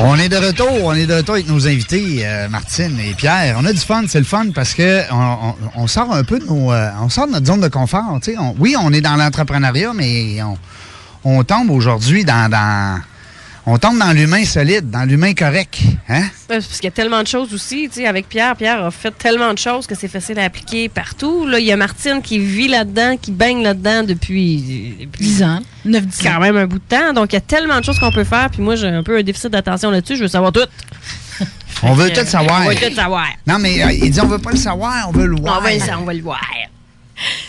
On est de retour, on est de retour avec nos invités, euh, Martine et Pierre. On a du fun, c'est le fun parce que on, sort un peu de nos, euh, on sort de notre zone de confort. On- oui, on est dans l'entrepreneuriat, mais on, tombe aujourd'hui dans, on tombe dans l'humain solide, dans l'humain correct, hein? Ouais, Parce qu'il y a tellement de choses aussi, tu sais, avec Pierre. Pierre a fait tellement de choses que c'est facile à appliquer partout. Là, il y a Martine qui vit là-dedans, qui baigne là-dedans depuis, depuis 10 ans. 9-10 quand même un bout de temps. Donc, il y a tellement de choses qu'on peut faire. Puis moi, j'ai un peu un déficit d'attention là-dessus. Je veux savoir tout. On veut tout savoir. On veut tout savoir. Non, mais euh, il dit on veut pas le savoir, on veut le voir. On le- on va le voir.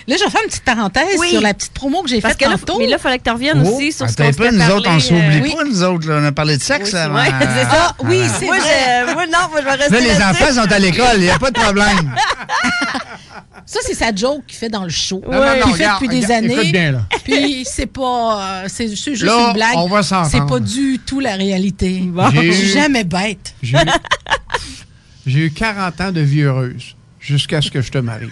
Là, je vais faire une petite parenthèse Oui. sur la petite promo que j'ai Parce faite que là, tantôt. mais là, il fallait que tu reviennes Oh, aussi sur ce attends qu'on un peu, s'était nous autres, on s'oublie euh, pas, nous autres. là, on a parlé de sexe. Oui, avant- ouais, c'est ça. Ah, oui, c'est Moi, vrai. je- moi, non, moi, je vais rester Là, les enfants sont à l'école, il n'y a pas de problème. Ça, c'est sa joke qu'il fait dans le show. Non, non, non, Qu'il fait regarde, depuis des regarde, années. bien, là. Puis c'est pas. euh, c'est c'est juste Là, une blague. on va s'entendre. C'est pas du tout la réalité. J'ai Je suis jamais bête. J'ai eu, j'ai eu 40 ans de vie heureuse jusqu'à ce que je te marie.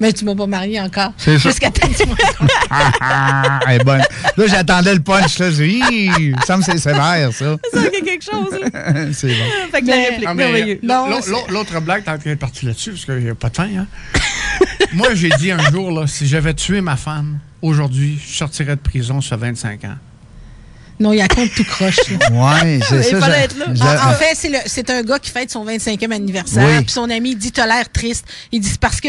Mais tu m'as pas marié encore. C'est ça. Jusqu'à tu me Ah, ah, elle est bonne. Là, j'attendais le punch. Là. J'ai dit, Hi, il me c'est sévère, ça. Ça, a quelque chose. là. c'est bon. Fait que la réplique, Ah, merveilleux. c'est- L'autre blague, tant qu'elle est partie là-dessus, parce qu'il n'y a pas de fin, hein. Moi, j'ai dit un jour, là, si j'avais tué ma femme, aujourd'hui, je sortirais de prison sur 25 ans. Non, il y a compte tout croche. là? Ouais, c'est Il ça. fallait j'a- être là. En, en fait, c'est c'est un gars qui fête son 25e anniversaire. Oui. Puis son ami il dit T'as l'air triste. Il dit C'est parce que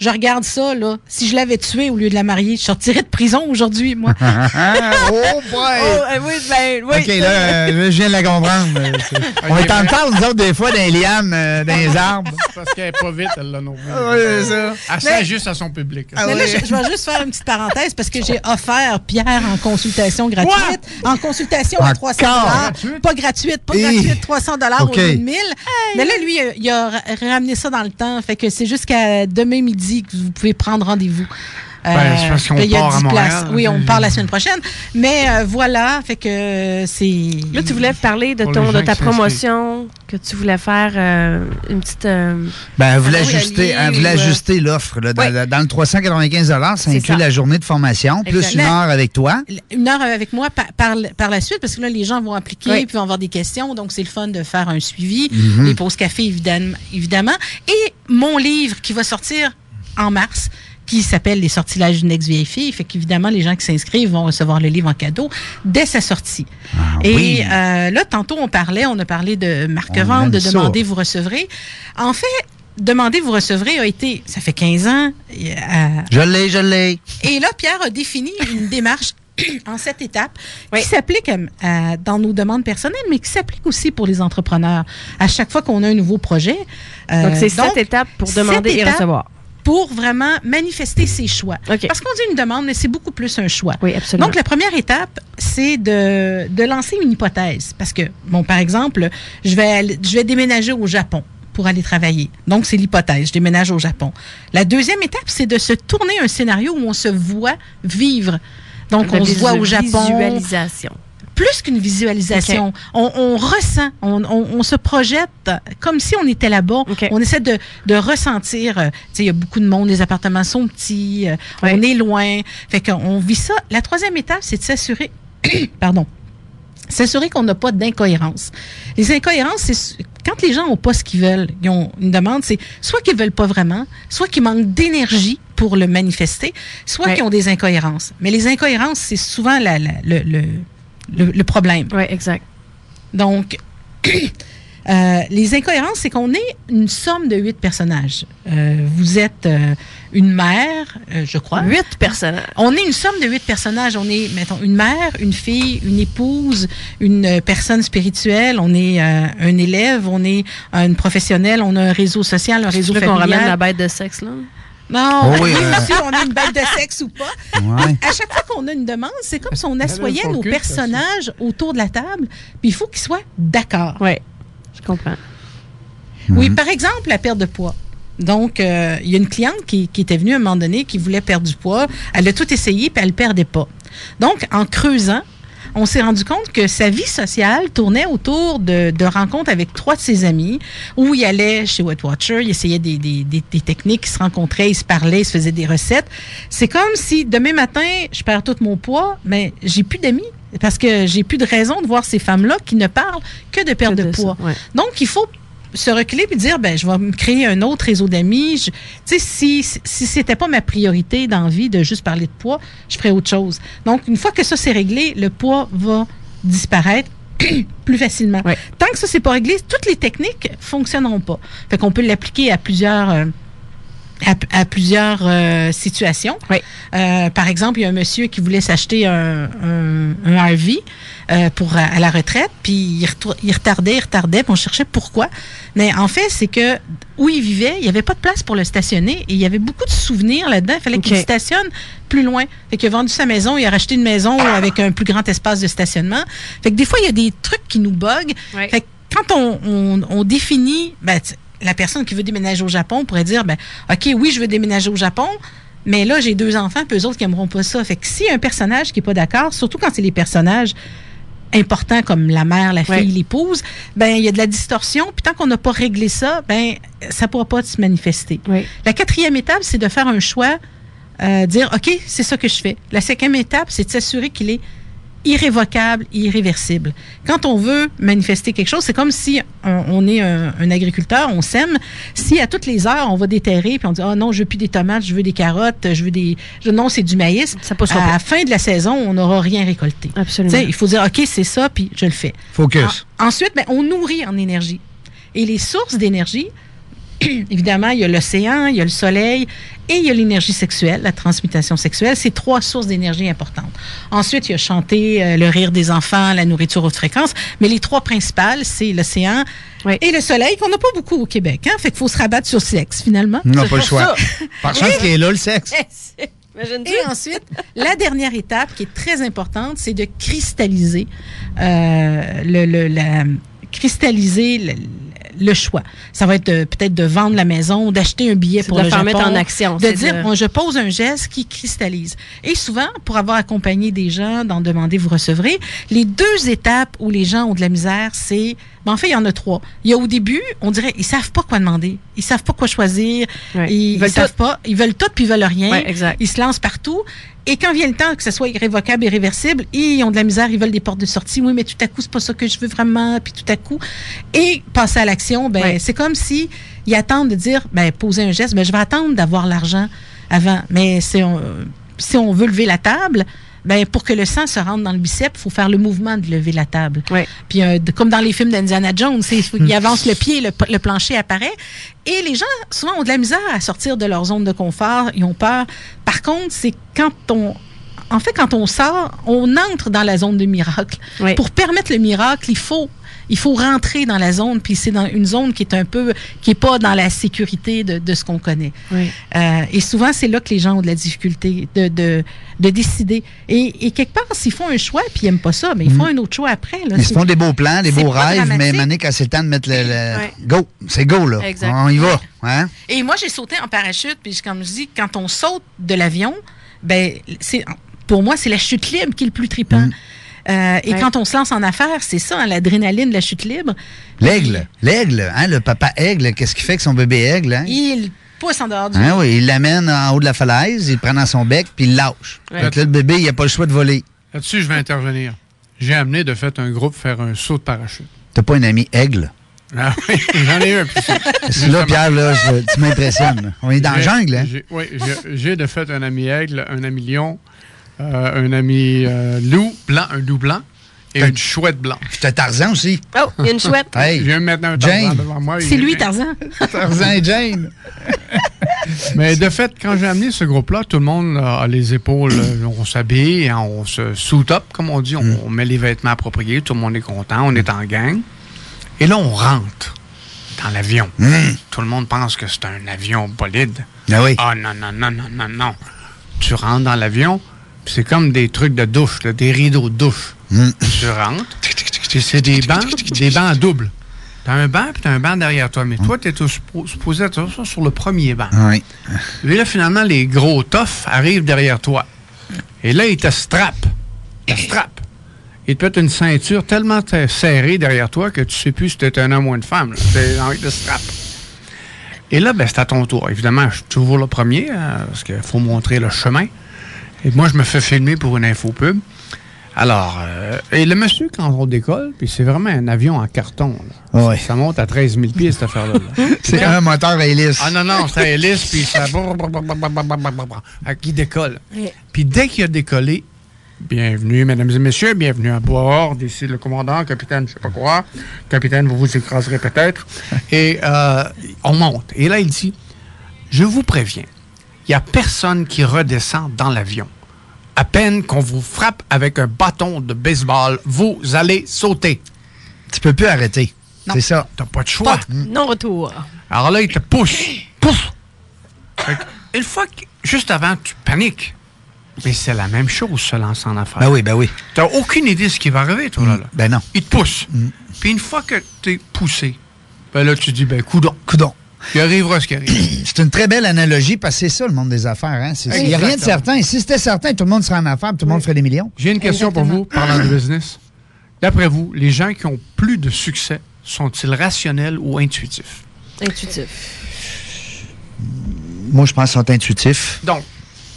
je regarde ça, là. Si je l'avais tué au lieu de la marier, je sortirais de prison aujourd'hui, moi. oh boy! Oh, euh, oui, ben, oui. OK, là, euh, là, je viens de la comprendre. On est en parle, nous autres, des fois, les lianes, euh, dans les arbres. Parce qu'elle n'est pas vite, elle l'a non plus. Ah, ouais, c'est ça. Elle Mais- sert juste à son public. Mais là, je, je vais juste faire une petite parenthèse parce que j'ai offert Pierre en consultation gratuite. En consultation à Encore? 300 Pas gratuite, pas Hi. gratuite, 300 dollars OK. au lieu de 1000. Mais là, lui, il a ra- ramené ça dans le temps. Fait que c'est jusqu'à demain midi que vous pouvez prendre rendez-vous. Euh, Ben, c'est parce qu'on puis il y a part à 10 Montréal, places. Oui, on part la semaine prochaine. Mais euh, voilà, fait que c'est. Là, tu voulais parler de, ton, de ta promotion, que tu voulais faire euh, une petite. euh, Ben, elle voulait ajuster, allié elle voulait ou, euh, ajuster l'offre. là. Dans, Oui. dans le 395 ça inclut ça. la journée de formation, plus une heure avec toi. une heure avec moi par, par, par la suite, parce que là, les gens vont appliquer, Oui. puis vont avoir des questions. Donc, c'est le fun de faire un suivi, Mhm. les pauses café, évidemment, évidemment. Et mon livre qui va sortir en mars, qui s'appelle Les sortilèges d'une ex-vieille fille. Fait qu'évidemment, les gens qui s'inscrivent vont recevoir le livre en cadeau dès sa sortie. Et Ah oui. euh, là, tantôt, on parlait, on a parlé de marque-vente, de ça. demander, vous recevrez. En fait, demander, vous recevrez a été, ça fait 15 ans. euh, Je l'ai, je l'ai. et là, Pierre a défini une démarche en sept étapes qui s'applique euh, dans nos demandes personnelles, mais qui s'applique aussi pour les entrepreneurs. À chaque fois qu'on a un nouveau projet. euh, Donc, c'est sept étapes pour demander et recevoir. Pour vraiment manifester ses choix. Parce qu'on dit une demande, mais c'est beaucoup plus un choix. Oui, absolument. Donc, la première étape, c'est de, de lancer une hypothèse. Parce que, bon, par exemple, je vais, je vais déménager au Japon pour aller travailler. Donc, c'est l'hypothèse. Je déménage au Japon. La deuxième étape, c'est de se tourner un scénario où on se voit vivre. Donc, La on se voit au Japon. Visualisation. Plus qu'une visualisation. On, on ressent, on, on- on se projette comme si on était là-bas. On essaie de, de ressentir. euh, tu sais, il y a beaucoup de monde, les appartements sont petits, euh, on est loin. Fait qu'on vit ça. La troisième étape, c'est de s'assurer, pardon, s'assurer qu'on n'a pas d'incohérence. Les incohérences, c'est quand les gens n'ont pas ce qu'ils veulent, ils ont une demande, c'est soit qu'ils veulent pas vraiment, soit qu'ils manquent d'énergie pour le manifester, soit Ouais. qu'ils ont des incohérences. Mais les incohérences, c'est souvent la- la- le, le, le- le problème. Oui, exact. Donc, euh, les incohérences, c'est qu'on est une somme de huit personnages. Euh, vous êtes euh, une mère, je crois. Huit personnages. On est une somme de huit personnages. On est, mettons, une mère, une fille, une épouse, une personne spirituelle. On est un élève, on est une professionnelle, on a un réseau social, un réseau familial. qu'on ramène la bête de sexe, là? Non, Oh oui, oui, euh. monsieur, on est une bête de sexe ou pas? Ouais. À chaque fois qu'on a une demande, c'est comme si on assoyait nos personnages autour de la table, puis il faut qu'ils soient d'accord. Oui, je comprends. Oui, par exemple, la perte de poids. Donc, euh, il y a une cliente qui, qui était venue à un moment donné qui voulait perdre du poids. Elle a tout essayé, puis elle ne perdait pas. Donc, en creusant, on s'est rendu compte que sa vie sociale tournait autour de, de rencontres avec trois de ses amis, où il allait chez Weight Watcher, il essayait des, des, des, des techniques, ils se rencontraient, ils se parlaient, ils se faisaient des recettes. C'est comme si demain matin, je perds tout mon poids, mais j'ai plus d'amis. Parce que j'ai plus de raison de voir ces femmes-là qui ne parlent que de perte de, ça, poids. ouais. Donc, il faut se reculer puis dire ben je vais me créer un autre réseau d'amis. Tu sais si si c'était pas ma priorité dans la vie de juste parler de poids, je ferais autre chose. Donc une fois que ça c'est réglé, le poids va disparaître plus facilement. Tant que ça c'est pas réglé, toutes les techniques fonctionneront pas. Fait qu'on peut l'appliquer à plusieurs euh, à, à plusieurs euh, situations. Euh, par exemple, il y a un monsieur qui voulait s'acheter un, un, un RV euh, pour à, à la retraite, puis il, retardait, il retardait, puis on cherchait pourquoi. Mais en fait, c'est que où il vivait, il n'y avait pas de place pour le stationner et il y avait beaucoup de souvenirs là-dedans. Il fallait qu'il stationne plus loin. Fait qu'il a vendu sa maison, il a racheté une maison avec un plus grand espace de stationnement. Fait que des fois, il y a des trucs qui nous buggent. Fait que quand on, on, on définit, ben, la personne qui veut déménager au Japon pourrait dire, ben, OK, oui, je veux déménager au Japon, mais là, j'ai deux enfants, puis eux autres qui n'aimeront pas ça. Fait que s'il y a un personnage qui n'est pas d'accord, surtout quand c'est les personnages importants comme la mère, la fille, l'épouse, ben il y a de la distorsion. Puis tant qu'on n'a pas réglé ça, ben ça pourra pas se manifester. La quatrième étape, c'est de faire un choix, euh, dire ok, c'est ça que je fais. La cinquième étape, c'est de s'assurer qu'il est irrévocable, irréversible. Quand on veut manifester quelque chose, c'est comme si on, on est un, un agriculteur, on sème. Si à toutes les heures on va déterrer puis on dit ah non, je veux plus des tomates, je veux des carottes, je veux des je- non c'est du maïs. Ça à pas. la fin de la saison, on n'aura rien récolté. Absolument. Il faut dire ok c'est ça puis je le fais. Focus. En- ensuite, ben, on nourrit en énergie. Et les sources d'énergie, évidemment, il y a l'océan, il y a le soleil et il y a l'énergie sexuelle, la transmutation sexuelle. C'est trois sources d'énergie importantes. Ensuite, il y a chanter, euh, le rire des enfants, la nourriture haute fréquence. Mais les trois principales, c'est l'océan et le soleil, qu'on n'a pas beaucoup au Québec. Hein? Fait qu'il faut se rabattre sur le sexe, finalement. Non, C'est pas le choix. ça. Par chance qu'il est là, le sexe. Et ensuite, la dernière étape qui est très importante, c'est de cristalliser euh, le, le- la- cristalliser le, le choix. Ça va être de- peut-être de vendre la maison, d'acheter un billet pour de le faire Japon, mettre en action, de dire de- bon, je pose un geste qui cristallise. Et souvent, pour avoir accompagné des gens d'en demander, vous recevrez. Les deux étapes où les gens ont de la misère, c'est ben, en fait, il y en a trois. Il y a au début, on dirait, ils savent pas quoi demander. Ils savent pas quoi choisir. Ils, Ils savent pas. Ils veulent tout puis ils veulent rien. Exact. Ils se lancent partout. Et quand vient le temps que ce soit irrévocable, irréversible, ils ont de la misère, ils veulent des portes de sortie. Oui, mais tout à coup, c'est pas ça que je veux vraiment. Puis tout à coup. Et passer à l'action, ben, c'est comme si ils attendent de dire, ben, poser un geste, ben, je vais attendre d'avoir l'argent avant. Mais si on, si on veut lever la table, ben, pour que le sang se rentre dans le biceps, il faut faire le mouvement de lever la table. Puis, euh, de- comme dans les films d'Indiana Jones, il avance le pied, le, le plancher apparaît. Et les gens, souvent, ont de la misère à sortir de leur zone de confort. Ils ont peur. Par contre, c'est quand on. En fait, quand on sort, on entre dans la zone de miracle. Pour permettre le miracle, il faut. Il faut rentrer dans la zone, puis c'est dans une zone qui est un peu, qui est pas dans la sécurité de, de ce qu'on connaît. Euh, et souvent, c'est là que les gens ont de la difficulté de, de, de décider. Et, et quelque part, s'ils font un choix, puis ils n'aiment pas ça, mais ils font un autre choix après. Là, Ils font des beaux plans, des beaux rêves, mais quand c'est le temps de mettre le. le- Ouais. Go! C'est go, là. Exact. On y va. Hein? Et moi, j'ai sauté en parachute, puis comme je dis, quand on saute de l'avion, ben, c'est, pour moi, c'est la chute libre qui est le plus trippant. Euh, et Ouais. quand on se lance en affaires, c'est ça, hein, l'adrénaline de la chute libre. L'aigle. L'aigle, hein, le papa aigle, qu'est-ce qu'il fait avec son bébé aigle? Hein? Il pousse en dehors du Hein, oui, il l'amène en haut de la falaise, il le prend dans son bec, puis il lâche. Ouais. Donc là, le bébé, il n'a pas le choix de voler. Là-dessus, je vais intervenir. J'ai amené de fait un groupe faire un saut de parachute. T'as pas un ami aigle? Ah oui, j'en ai eu un que là, Pierre, là, je- tu m'impressionnes. On est dans la jungle, hein? Oui, j'ai- j'ai de fait un ami aigle, un ami lion, euh, un ami euh, loup blanc, un loup blanc et une chouette blanche. T'as Tarzan aussi. Oh, il y a une chouette. Hey, J'ai maintenant un Tarzan Jane. devant moi. C'est lui, Tarzan. Tarzan et Jane. Mais de fait, quand j'ai amené ce groupe-là, tout le monde a les épaules, euh, on s'habille, hein, on se suit up, comme on dit, on, on met les vêtements appropriés, tout le monde est content, on est en gang. Et là, on rentre dans l'avion. Tout le monde pense que c'est un avion bolide. Ah oui. Ah non, non, non, non, non, non. Tu rentres dans l'avion, c'est comme des trucs de douche, là, des rideaux de douche. Tu rentres, puis c'est des bancs, des bancs doubles. T'as un banc, puis t'as un banc derrière toi. Mais toi, t'es suppo- supposé être ça sur le premier banc. Oui. Et là, finalement, les gros toffs arrivent derrière toi. Et là, ils te strappent. Ils te strappent. Ils te mettent une ceinture tellement serrée derrière toi que tu sais plus si t'es un homme ou une femme. là. C'est envie de strap. Et là, ben, c'est à ton tour. Évidemment, je suis toujours le premier, hein, parce qu'il faut montrer le chemin. Et moi, je me fais filmer pour une info pub. Alors, euh, et le monsieur, quand on décolle, puis c'est vraiment un avion en carton. là. Ouais. Ça monte à 13 000 pieds, cette affaire-là. là. C'est un moteur à hélice. Ah non, non, c'est un hélice, puis ça... Ah, qui décolle. Puis dès qu'il a décollé, bienvenue, mesdames et messieurs, bienvenue à bord. Ici le commandant, capitaine, je sais pas quoi. Capitaine, vous vous écraserez peut-être. Et euh, on monte. Et là, il dit, je vous préviens, n'y a personne qui redescend dans l'avion. À peine qu'on vous frappe avec un bâton de baseball, vous allez sauter. Tu peux plus arrêter. C'est ça. T'as pas de choix. Non-retour. Alors là, il te pousse. Pouf! Une fois que, juste avant, tu paniques. Mais c'est la même chose, se lancer en affaires. Ben oui, ben oui. T'as aucune idée de ce qui va arriver, toi, là. là. Ben non. Il te pousse. Puis une fois que t'es poussé, ben là, tu dis, ben, coudon. Coudon. Il arrivera ce qui arrive. C'est une très belle analogie parce que c'est ça le monde des affaires. Hein? Il n'y a rien de certain. Si c'était certain, tout le monde serait en affaires, tout le monde ferait des millions. J'ai une question pour vous, parlant de business. D'après vous, les gens qui ont plus de succès sont-ils rationnels ou intuitifs? Intuitif. Moi, je pense qu'ils sont intuitifs. Donc,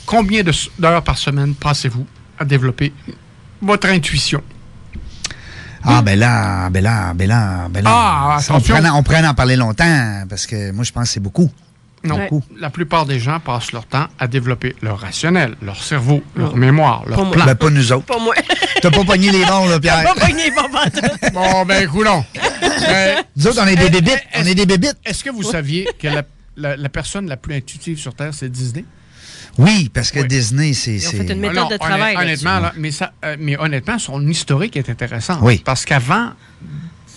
combien d'heures par semaine passez-vous à développer votre intuition? Ah, ben là, ben là, ben là, ben là. Ah, Ça, on, attention. pourrait, en- on pourrait en parler longtemps, parce que moi, je pense que c'est beaucoup. Non, Beaucoup. la plupart des gens passent leur temps à développer leur rationnel, leur cerveau, leur mémoire, leur Pas moi. plan. Ben, pas nous autres. Pas moi. T'as pas pogné les bons, là, Pierre. Pas pogné, pas pantoute. Bon, ben, coulons. Nous autres, on est des bébites. On est des bébites. Est-ce que vous saviez que la, la- la personne la plus intuitive sur Terre, c'est Disney? Oui, parce que Disney, c'est. c'est- Ah non, honnêt- Honnêtement, là, mais, ça, euh, mais honnêtement, son historique est intéressant. Oui. Parce qu'avant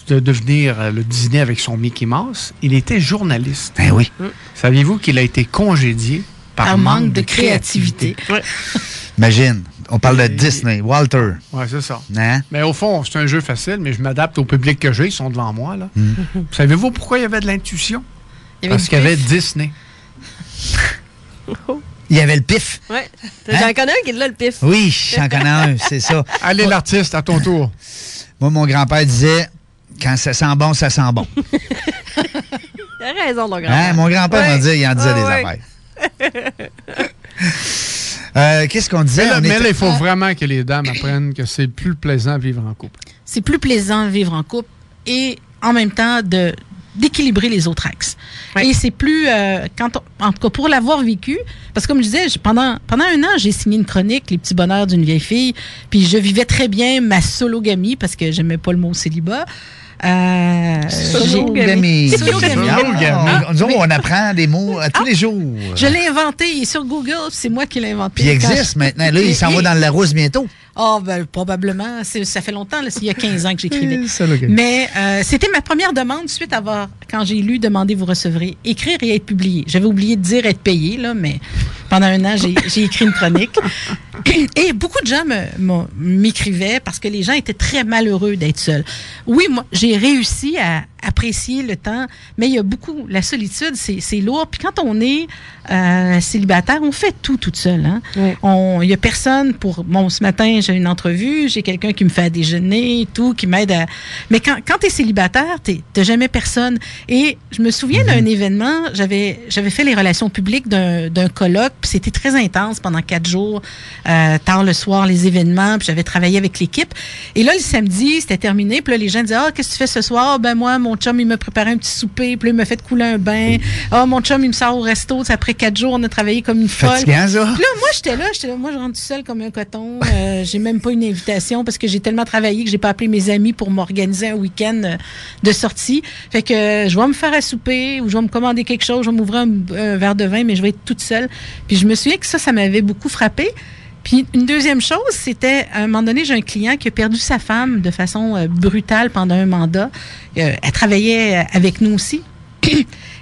de devenir euh, le Disney avec son Mickey Mouse, il était journaliste. Ben oui. Saviez-vous qu'il a été congédié par, Par manque, manque de de créativité? Imagine, on parle de Disney, Walter. Oui, c'est ça. Hein? Mais au fond, c'est un jeu facile, mais je m'adapte au public que j'ai. Ils sont devant moi. Là. Hmm. Savez-vous pourquoi il y avait de l'intuition? Parce qu'il y avait. Disney. Il y avait le pif. Ouais. Hein? J'en connais un qui est là, le pif. Oui, j'en connais un, c'est ça. Allez, l'artiste, à ton tour. Moi, mon grand-père disait quand ça sent bon, ça sent bon. Il a raison, ton grand Hein? Mon grand-père Ouais. m'a dit, il en disait Ah, des ouais. affaires. Euh, Qu'est-ce qu'on disait? Mais là, mais était- là, il faut vraiment que les dames apprennent que c'est plus plaisant de vivre en couple. c'est plus plaisant de vivre en couple et en même temps de d'équilibrer les autres axes. Et c'est plus euh, quand on- en tout cas pour l'avoir vécu parce que comme je disais je- pendant pendant un an j'ai signé une chronique les petits bonheurs d'une vieille fille puis je vivais très bien ma sologamie parce que j'aimais pas le mot célibat. Euh, Sologamie. j'ai- Sologamie. Ah, Nous on apprend des mots à tous les jours. Je l'ai inventé il est sur Google, c'est moi qui l'ai inventé. Puis il existe je- maintenant. Là, il s'en va dans le Larousse bientôt. Oh, ben, probablement. C'est- Ça fait longtemps, là, c'est il y a 15 ans que j'écrivais. Mais euh, c'était ma première demande suite à avoir, quand j'ai lu Demandez, vous recevrez, écrire et être publié. J'avais oublié de dire être payé, là, mais pendant un an, j'ai écrit une chronique. Et beaucoup de gens m'écrivaient parce que les gens étaient très malheureux d'être seuls. Oui, moi, j'ai réussi à apprécier le temps, mais il y a beaucoup, la solitude, c'est lourd. Puis quand on est euh, célibataire, on fait tout toute seule. Hein? On- Il y a personne pour... Bon, ce matin, j'ai une entrevue, j'ai quelqu'un qui me fait à déjeuner, tout, qui m'aide à... Mais quand, quand tu es célibataire, tu n'as jamais personne. Et je me souviens d'un événement, j'avais fait les relations publiques d'un colloque, puis c'était très intense pendant quatre jours, euh, tard le soir, les événements, puis j'avais travaillé avec l'équipe. Et là, le samedi, c'était terminé, puis là, les gens disaient, ah, qu'est-ce que tu fais ce soir? Ben moi, mon chum, il m'a préparé un petit souper, puis là, il m'a fait couler un bain. Ah, mon chum, il me sort au resto, après quatre jours, on a travaillé comme une folle. Fatigant, ça? Puis là, moi, j'étais là, j'étais là, moi, je rentre tout seul comme un coton. Euh, j'ai même pas une invitation parce que j'ai tellement travaillé que j'ai pas appelé mes amis pour m'organiser un week-end euh, de sortie. Fait que je vais me faire à souper ou je vais me commander quelque chose, je vais m'ouvrir un, un verre de vin, mais je vais être toute seule. Puis je me souviens que ça, ça m'avait beaucoup frappé. Puis une deuxième chose, c'était à un moment donné, j'ai un client qui a perdu sa femme de façon euh, brutale pendant un mandat. Euh, elle travaillait euh, avec nous aussi.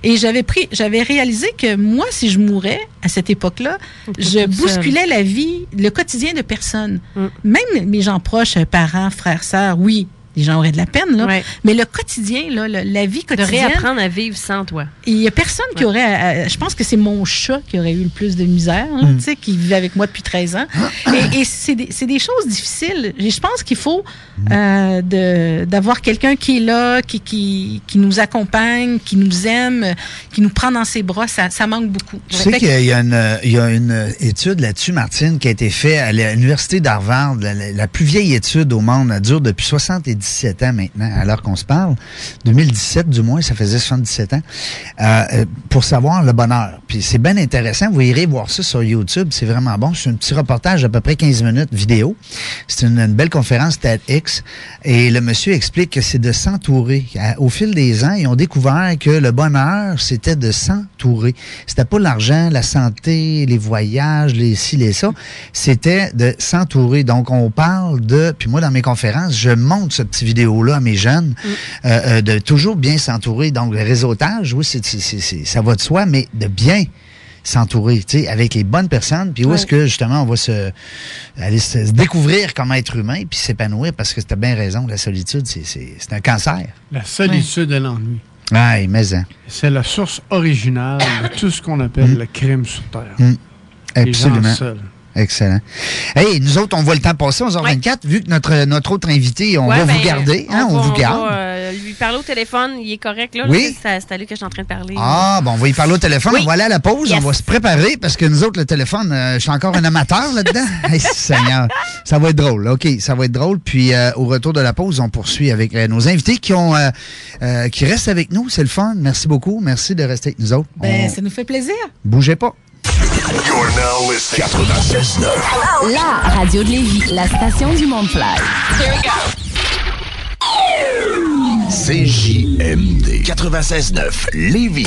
Et j'avais pris, j'avais réalisé que moi, si je mourais à cette époque-là, je bousculais la vie, le quotidien de personne. Même mes gens proches, parents, frères, sœurs, oui, les gens auraient de la peine, là. Mais le quotidien, là, le- la vie De quotidienne. réapprendre à vivre sans toi. Il y a personne qui aurait. à- à- je pense que c'est mon chat qui aurait eu le plus de misère, hein, Mm. tu sais, qui vit avec moi depuis 13 ans. et et c'est des, c'est des choses difficiles. Et je pense qu'il faut euh, de- d'avoir quelqu'un qui est là, qui, qui, qui nous accompagne, qui nous aime, euh, qui nous prend dans ses bras. Ça, ça manque beaucoup. Tu sais qu'il y y, a une- il y a une étude là-dessus, Martine, qui a été faite à l'Université d'Harvard, la, la- la plus vieille étude au monde. Elle dure depuis 77 ans maintenant, l'heure qu'on se parle. 2017, du moins, ça faisait 77 ans. Euh, euh, pour savoir le bonheur. Puis c'est bien intéressant. Vous irez voir ça sur YouTube. C'est vraiment bon. C'est un petit reportage d'à peu près 15 minutes vidéo. C'est une, belle conférence TEDx. Et le monsieur explique que c'est de s'entourer. Au fil des ans, ils ont découvert que le bonheur, c'était de s'entourer. C'était pas l'argent, la santé, les voyages, les ci, les ça. C'était de s'entourer. Donc, on parle de... Puis moi, dans mes conférences, je montre ce petit vidéo-là à mes jeunes, euh, euh, de toujours bien s'entourer. Donc, le réseautage, oui, c'est, c'est- c'est- c'est- ça va de soi, mais de bien s'entourer, tu sais, avec les bonnes personnes. Puis où est-ce que, justement, on va se, aller se, se découvrir comme être humain, puis s'épanouir, parce que tu as bien raison, la solitude, c'est, c'est, c'est un cancer. La solitude et l'ennui. Ouais, mais hein. C'est la source originale de tout ce qu'on appelle le crime sur Terre. Mm. Les gens Absolument. seuls. Excellent. Hey, nous autres, on voit le temps passer, 11h24, vu que notre, notre autre invité, on Ouais, va ben, vous garder. hein, on, vous garde. va, euh, lui parler au téléphone, il est correct, là. Oui. C'est à lui que je suis en train de parler. Ah, bon, on va y parler au téléphone. Oui. On va aller à la pause. Yes. On va se préparer parce que nous autres, le téléphone, euh, je suis encore un amateur là-dedans. hey, Seigneur, ça va être drôle. OK, ça va être drôle. Puis euh, au retour de la pause, on poursuit avec euh, nos invités qui ont euh, euh, qui restent avec nous. C'est le fun. Merci beaucoup. Merci de rester avec nous autres. Ben, On- ça nous fait plaisir. Bougez pas. You're now listening 96.9. La radio de Lévis, la station du monde fly. CJMD 96.9 Lévis.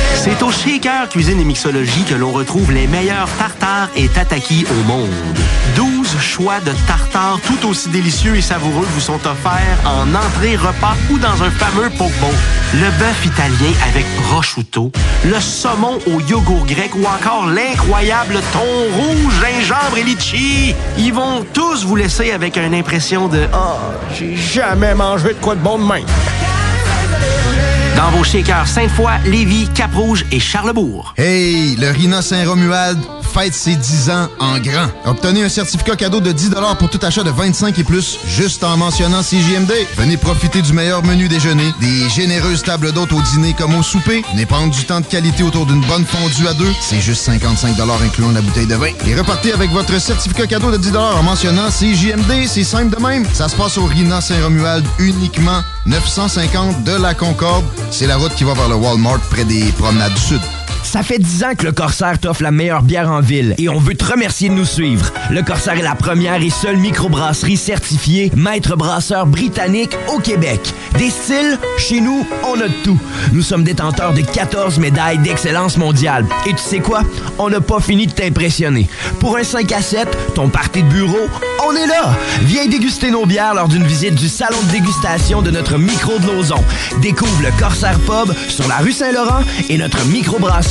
C'est au Shaker Cuisine et Mixologie que l'on retrouve les meilleurs tartares et tatakis au monde. 12 choix de tartares tout aussi délicieux et savoureux vous sont offerts en entrée, repas ou dans un fameux poke bowl. Le bœuf italien avec prosciutto, le saumon au yogourt grec ou encore l'incroyable thon rouge, gingembre et litchi. Ils vont tous vous laisser avec une impression de « Ah, j'ai jamais mangé de quoi de bon de même. » Dans vos shakers Sainte-Foy, Lévis, Cap-Rouge et Charlebourg. Hey, le Rina Saint-Romuald fête ses 10 ans en grand. Obtenez un certificat cadeau de 10 pour tout achat de 25 et plus, juste en mentionnant CJMD. Venez profiter du meilleur menu déjeuner, des généreuses tables d'hôtes au dîner comme au souper. Venez prendre du temps de qualité autour d'une bonne fondue à deux. C'est juste 55 incluant la bouteille de vin. Et repartez avec votre certificat cadeau de 10 en mentionnant CJMD. C'est simple de même. Ça se passe au Rina Saint-Romuald uniquement 950 de la Concorde. C'est la route qui va vers le Walmart près des promenades du Sud. Ça fait 10 ans que le Corsaire t'offre la meilleure bière en ville et on veut te remercier de nous suivre. Le Corsaire est la première et seule microbrasserie certifiée maître brasseur britannique au Québec. Des styles, chez nous, on a tout. Nous sommes détenteurs de 14 médailles d'excellence mondiale. Et tu sais quoi? On n'a pas fini de t'impressionner. Pour un 5 à 7, ton party de bureau, on est là! Viens déguster nos bières lors d'une visite du salon de dégustation de notre micro de Lauson. Découvre le Corsaire Pub sur la rue Saint-Laurent et notre microbrasserie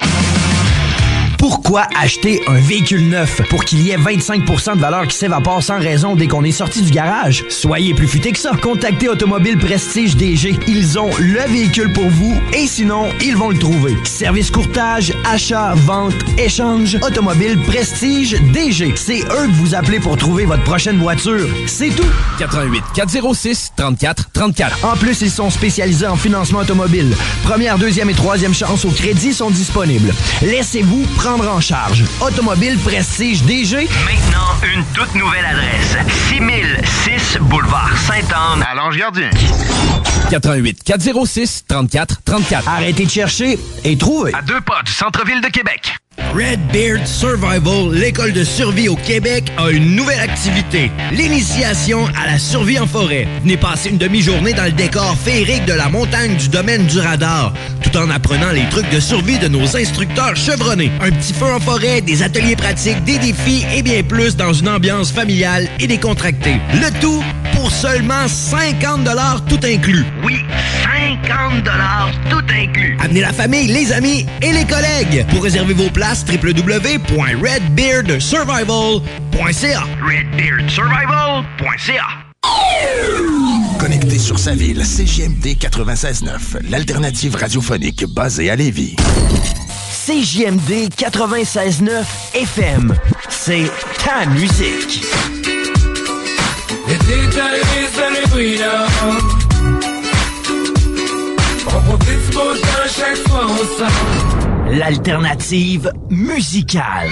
Thank you. Pourquoi acheter un véhicule neuf? Pour qu'il y ait 25% de valeur qui s'évapore sans raison dès qu'on est sorti du garage? Soyez plus futé que ça. Contactez Automobile Prestige DG. Ils ont le véhicule pour vous et sinon, ils vont le trouver. Service courtage, achat, vente, échange. Automobile Prestige DG. C'est eux que vous appelez pour trouver votre prochaine voiture. C'est tout. 88 406 34 34. En plus, ils sont spécialisés en financement automobile. Première, deuxième et troisième chance au crédit sont disponibles. Laissez-vous prendre en charge. Automobile Prestige DG. Maintenant, une toute nouvelle adresse. 6006 Boulevard Sainte-Anne à Lange-Gardien. 88 406 34 34. Arrêtez de chercher et trouvez. À deux pas du centre-ville de Québec. Redbeard Survival, l'école de survie au Québec, a une nouvelle activité. L'initiation à la survie en forêt. Venez passer une demi-journée dans le décor féerique de la montagne du domaine du radar, tout en apprenant les trucs de survie de nos instructeurs chevronnés. Un petit feu en forêt, des ateliers pratiques, des défis et bien plus dans une ambiance familiale et décontractée. Le tout pour seulement 50 tout inclus. Oui, 50 tout inclus. Amenez la famille, les amis et les collègues. Pour réserver vos places, www.redbeardsurvival.ca. Redbeardsurvival.ca. Connecté sur sa ville, CJMD 96.9, l'alternative radiophonique basée à Lévis. CJMD 96.9 FM. C'est ta musique. L'alternative musicale.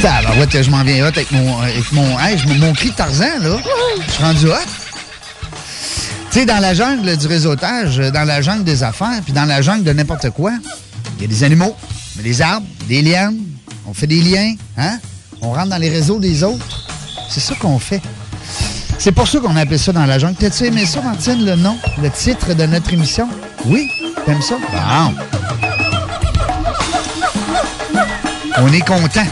Ça, ben ouais, je m'en viens hot avec mon, avec mon, hey, mon cri de Tarzan, là. Je suis rendu hot. Tu sais, dans la jungle du réseautage, euh, dans la jungle des affaires, puis dans la jungle de n'importe quoi, il y a des animaux, des arbres, des lianes, on fait des liens, hein? On rentre dans les réseaux des autres. C'est ça qu'on fait. C'est pour ça qu'on appelle ça dans la jungle. T'as-tu aimé ça, Martine, le nom, le titre de notre émission? Oui? T'aimes ça? Bon. On est content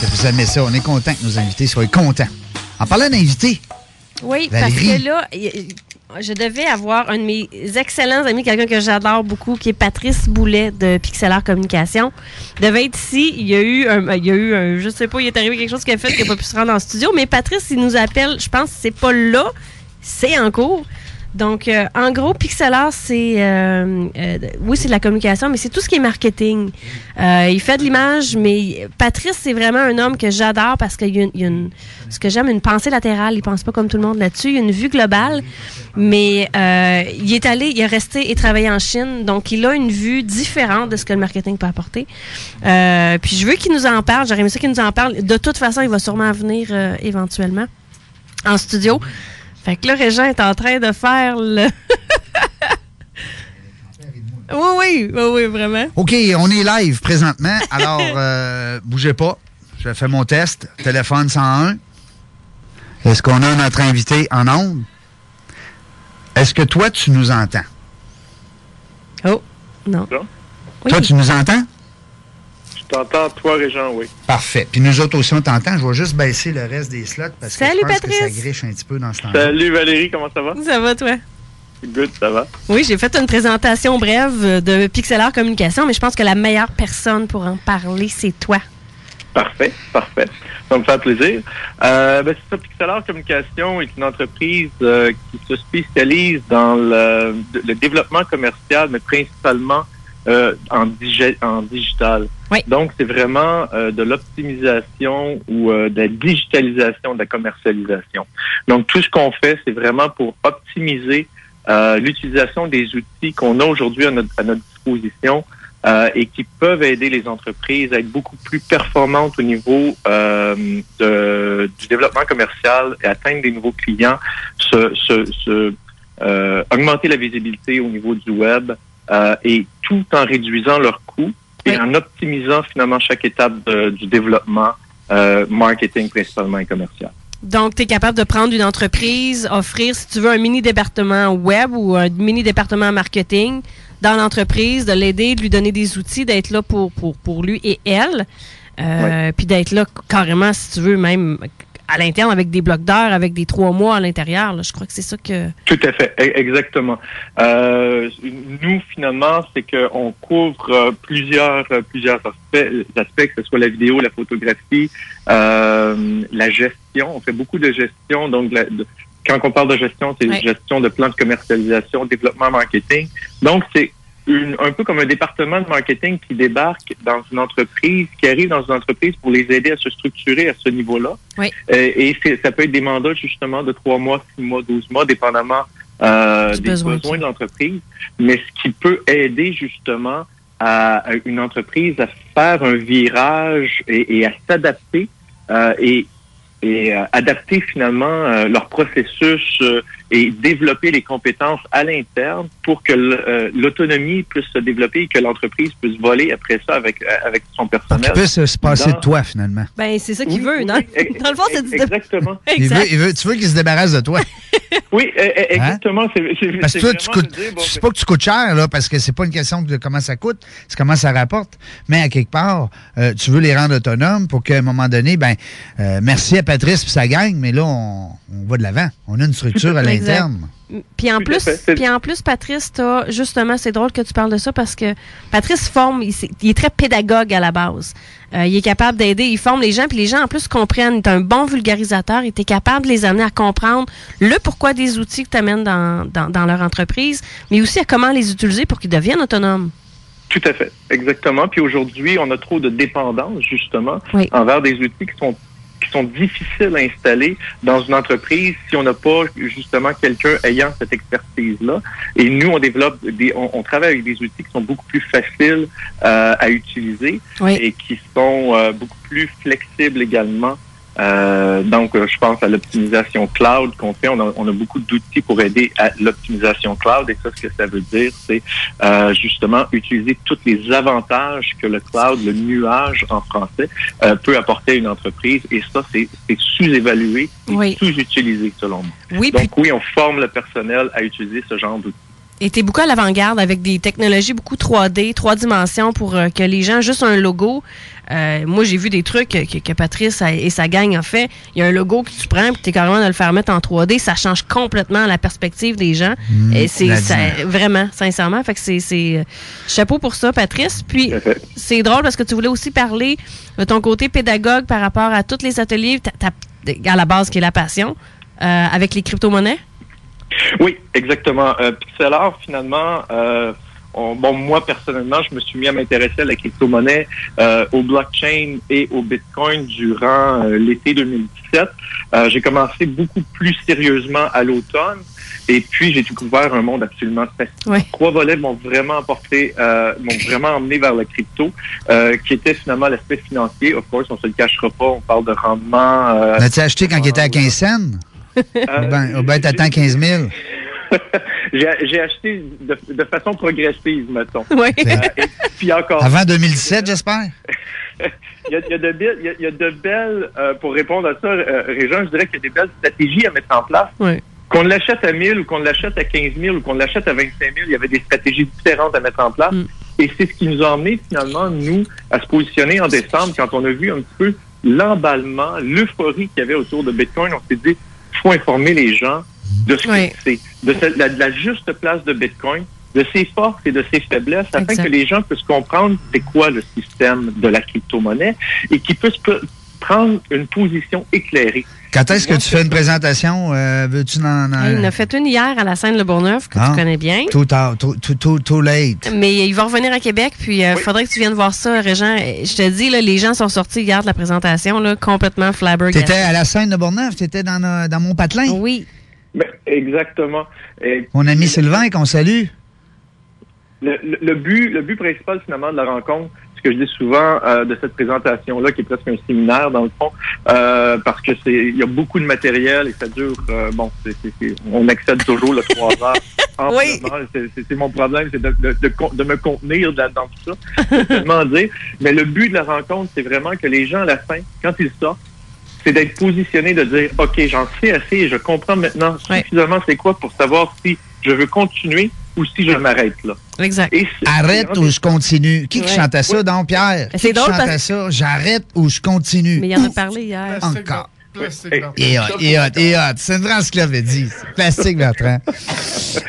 que vous aimez ça. On est content que nos invités soient contents. En parlant d'invités, Oui, Valérie. parce que là, je devais avoir un de mes excellents amis, quelqu'un que j'adore beaucoup, qui est Patrice Boulet de Pixelaire Communication. Il devait être ici. Il y a eu un, il y a eu un, je sais pas, il est arrivé quelque chose qui a fait qu'il n'a pas pu se rendre en studio. Mais Patrice, il nous appelle. Je pense que c'est pas là, c'est en cours. Donc, euh, en gros, Pixelaire, c'est. euh, euh, oui, c'est de la communication, mais c'est tout ce qui est marketing. Il fait de l'image, mais Patrice, c'est vraiment un homme que j'adore parce qu'il y a, une, ce que j'aime, une pensée latérale. Il pense pas comme tout le monde là-dessus. Il a une vue globale, mais il est allé, il est resté et travaillé en Chine, donc il a une vue différente de ce que le marketing peut apporter. Puis je veux qu'il nous en parle. J'aurais aimé ça qu'il nous en parle. De toute façon, il va sûrement venir éventuellement en studio. Fait que là, Régent est en train de faire le. oui, oui, oui, oui, vraiment. OK, on est live présentement. Alors, euh, bougez pas. Je fais mon test. Téléphone 101. Est-ce qu'on a notre invité en onde? Est-ce que toi, tu nous entends? Oh, non. Toi, tu nous entends? T'entends, toi, Régent, oui. Parfait. Puis nous autres aussi, on t'entend. Je vais juste baisser le reste des slots parce que je pense que ça griche un petit peu dans ce temps-là. Salut Valérie, comment ça va? Ça va, toi? Good, ça va. Oui, j'ai fait une présentation brève de Pixelaire Communication, mais je pense que la meilleure personne pour en parler, c'est toi. Parfait, parfait. Ça me fait plaisir. Euh, ben, c'est ça, Pixelaire Communication est une entreprise euh, qui se spécialise dans le, le développement commercial, mais principalement euh, en, digi- en digital. Donc, c'est vraiment euh, de l'optimisation ou euh, de la digitalisation de la commercialisation. Donc, tout ce qu'on fait, c'est vraiment pour optimiser euh, l'utilisation des outils qu'on a aujourd'hui à notre, à notre disposition euh, et qui peuvent aider les entreprises à être beaucoup plus performantes au niveau euh, de- du développement commercial et atteindre des nouveaux clients, se, se, se, euh, augmenter la visibilité au niveau du web euh, et tout en réduisant leurs coûts et en optimisant finalement chaque étape de- du développement euh, marketing principalement et commercial. Donc, tu es capable de prendre une entreprise, offrir, si tu veux, un mini département web ou un mini département marketing dans l'entreprise, de l'aider, de lui donner des outils, d'être là pour, pour, pour lui et elle. Euh, Puis d'être là carrément, si tu veux, même à l'interne avec des blocs d'heures, avec des trois mois à l'intérieur. là. Je crois que c'est ça que. Tout à fait, e- exactement. Euh, nous, finalement, c'est qu'on couvre euh, plusieurs euh, plusieurs aspects, aspects, que ce soit la vidéo, la photographie, euh, la gestion. On fait beaucoup de gestion. Donc, la- de- quand on parle de gestion, c'est gestion de plans de commercialisation, développement marketing. Donc, c'est une- un peu comme un département de marketing qui débarque dans une entreprise, qui arrive dans une entreprise pour les aider à se structurer à ce niveau-là. Oui. Euh, et ça peut être des mandats justement de trois mois, six mois, 12 mois, dépendamment euh, des besoin. besoins, de l'entreprise. Mais ce qui peut aider justement à, à une entreprise à faire un virage et, et à s'adapter euh, et, et euh, adapter finalement euh, leur processus et développer les compétences à l'interne pour que euh, l'autonomie puisse se développer et que l'entreprise puisse voler après ça avec, euh, avec son personnel. Qui peut se, se passer Dans- de toi, finalement. Ben, c'est ça qu'il veut. Dans, dans le fond, c'est. Exactement. Il veut, il veut- tu veux qu'il se débarrasse de toi. Oui, exactement. C'est c'est- Hein? Parce que tu coûtes. dire, bon, c'est pas que tu coûtes cher, là, parce que c'est pas une question de comment ça coûte, c'est comment ça rapporte. Mais à quelque part, euh, tu veux les rendre autonomes pour qu'à un moment donné, ben, euh, merci à Patrice et sa gang, mais là, on, on va de l'avant. On a une structure à Exact. l'interne. Puis en plus, puis en plus, Patrice, t'as justement, c'est drôle que tu parles de ça parce que Patrice forme, il, est très pédagogue à la base. Euh, il est capable d'aider, il forme les gens, puis les gens en plus comprennent. Il est un bon vulgarisateur, il est capable de les amener à comprendre le pourquoi des outils que tu amènes dans, dans, dans leur entreprise, mais aussi à comment les utiliser pour qu'ils deviennent autonomes. Tout à fait, exactement. Puis aujourd'hui, on a trop de dépendance, justement, Oui. envers des outils qui sont sont difficiles à installer dans une entreprise si on n'a pas justement quelqu'un ayant cette expertise-là. Et nous, on développe des, on, on travaille avec des outils qui sont beaucoup plus faciles euh, à utiliser et qui sont euh, beaucoup plus flexibles également. Euh, donc, euh, je pense à l'optimisation cloud qu'on fait. On a, on a beaucoup d'outils pour aider à l'optimisation cloud. Et ça, ce que ça veut dire, c'est euh, justement utiliser tous les avantages que le cloud, le nuage en français, euh, peut apporter à une entreprise. Et ça, c'est c'est sous-évalué et Oui. sous-utilisé, selon moi. Oui, Donc, oui, on forme le personnel à utiliser ce genre d'outils. Et t'es beaucoup à l'avant-garde avec des technologies beaucoup 3D, trois dimensions pour euh, que les gens, juste un logo. euh, moi, j'ai vu des trucs que, que Patrice a- et sa gang ont fait. Il y a un logo que tu prends, puis t'es carrément de le faire mettre en 3D. Ça change complètement la perspective des gens. Mmh, et c'est vraiment, sincèrement. Fait que c'est, c'est euh, chapeau pour ça, Patrice. Puis c'est drôle parce que tu voulais aussi parler de ton côté pédagogue par rapport à tous les ateliers, à la base qui est la passion, euh, avec les crypto-monnaies. Oui, exactement. Euh, Pixelart, finalement, euh, on- bon, moi personnellement, je me suis mis à m'intéresser à la crypto-monnaie, euh, au blockchain et au Bitcoin durant euh, l'été 2017. Euh, j'ai commencé beaucoup plus sérieusement à l'automne. Et puis, j'ai découvert un monde absolument fascinant. Trois volets m'ont vraiment apporté, euh, m'ont vraiment emmené vers la crypto, euh, qui était finalement l'aspect financier. Of course, on se le cachera pas, on parle de rendement. euh, L'as-tu acheté quand il était à 15 cents? Ou ben, ou ben t'attends 15 000? J'ai acheté de, de façon progressive, mettons. Oui. Euh, et puis encore. Avant 2017, j'espère? Il y a, il y a de belles, il y a- il y a de belles euh, pour répondre à ça, euh, Régent, je dirais qu'il y a des belles stratégies à mettre en place. Qu'on l'achète à 1000 ou qu'on l'achète à 15 000 ou qu'on l'achète à 25 000, il y avait des stratégies différentes à mettre en place. Et c'est ce qui nous a emmené finalement, nous, à se positionner en décembre quand on a vu un petit peu l'emballement, l'euphorie qu'il y avait autour de Bitcoin. On s'est dit, faut informer les gens de ce que c'est, de, la, de la juste place de Bitcoin, de ses forces et de ses faiblesses, afin Exact. que les gens puissent comprendre c'est quoi le système de la crypto-monnaie et qu'ils puissent prendre une position éclairée. Quand est-ce que tu fais une présentation? Euh, Veux-tu en... il en a fait une hier à la scène Le Bourgneuf, que Ah. tu connais bien. Too, tard, too, too, too, late. Mais il va revenir à Québec, puis il faudrait que tu viennes voir ça, Régent. Euh, Je te dis, là, les gens sont sortis hier de la présentation, là, complètement flabbergastés. T'étais à la scène de Bourneuf? T'étais dans, nos- dans mon patelin? Oui. Ben, exactement. Et Mon ami Sylvain, qu'on salue. le, le- le but, le but principal finalement de la rencontre, que je dis souvent euh, de cette présentation-là, qui est presque un séminaire dans le fond, euh, parce que c'est, il y a beaucoup de matériel et ça dure, euh, bon, on accède toujours le trois heures. amplement. C'est, mon problème, c'est de, de, de, con- de me contenir dans tout ça. Tellement dire. Mais le but de la rencontre, c'est vraiment que les gens à la fin, quand ils sortent, c'est d'être positionnés, de dire, OK, j'en sais assez je comprends maintenant suffisamment c'est quoi pour savoir si je veux continuer ou si je m'arrête là. Exact. Arrête ou je continue? Qui, qui chantait ça, donc, Pierre? C'est Qui drôle chantait parce- ça? J'arrête ou je continue? Mais il en a parlé hier. Encore. Et hot, et hot, et hot. C'est une encyclopédie. C'est Plastique Bertrand.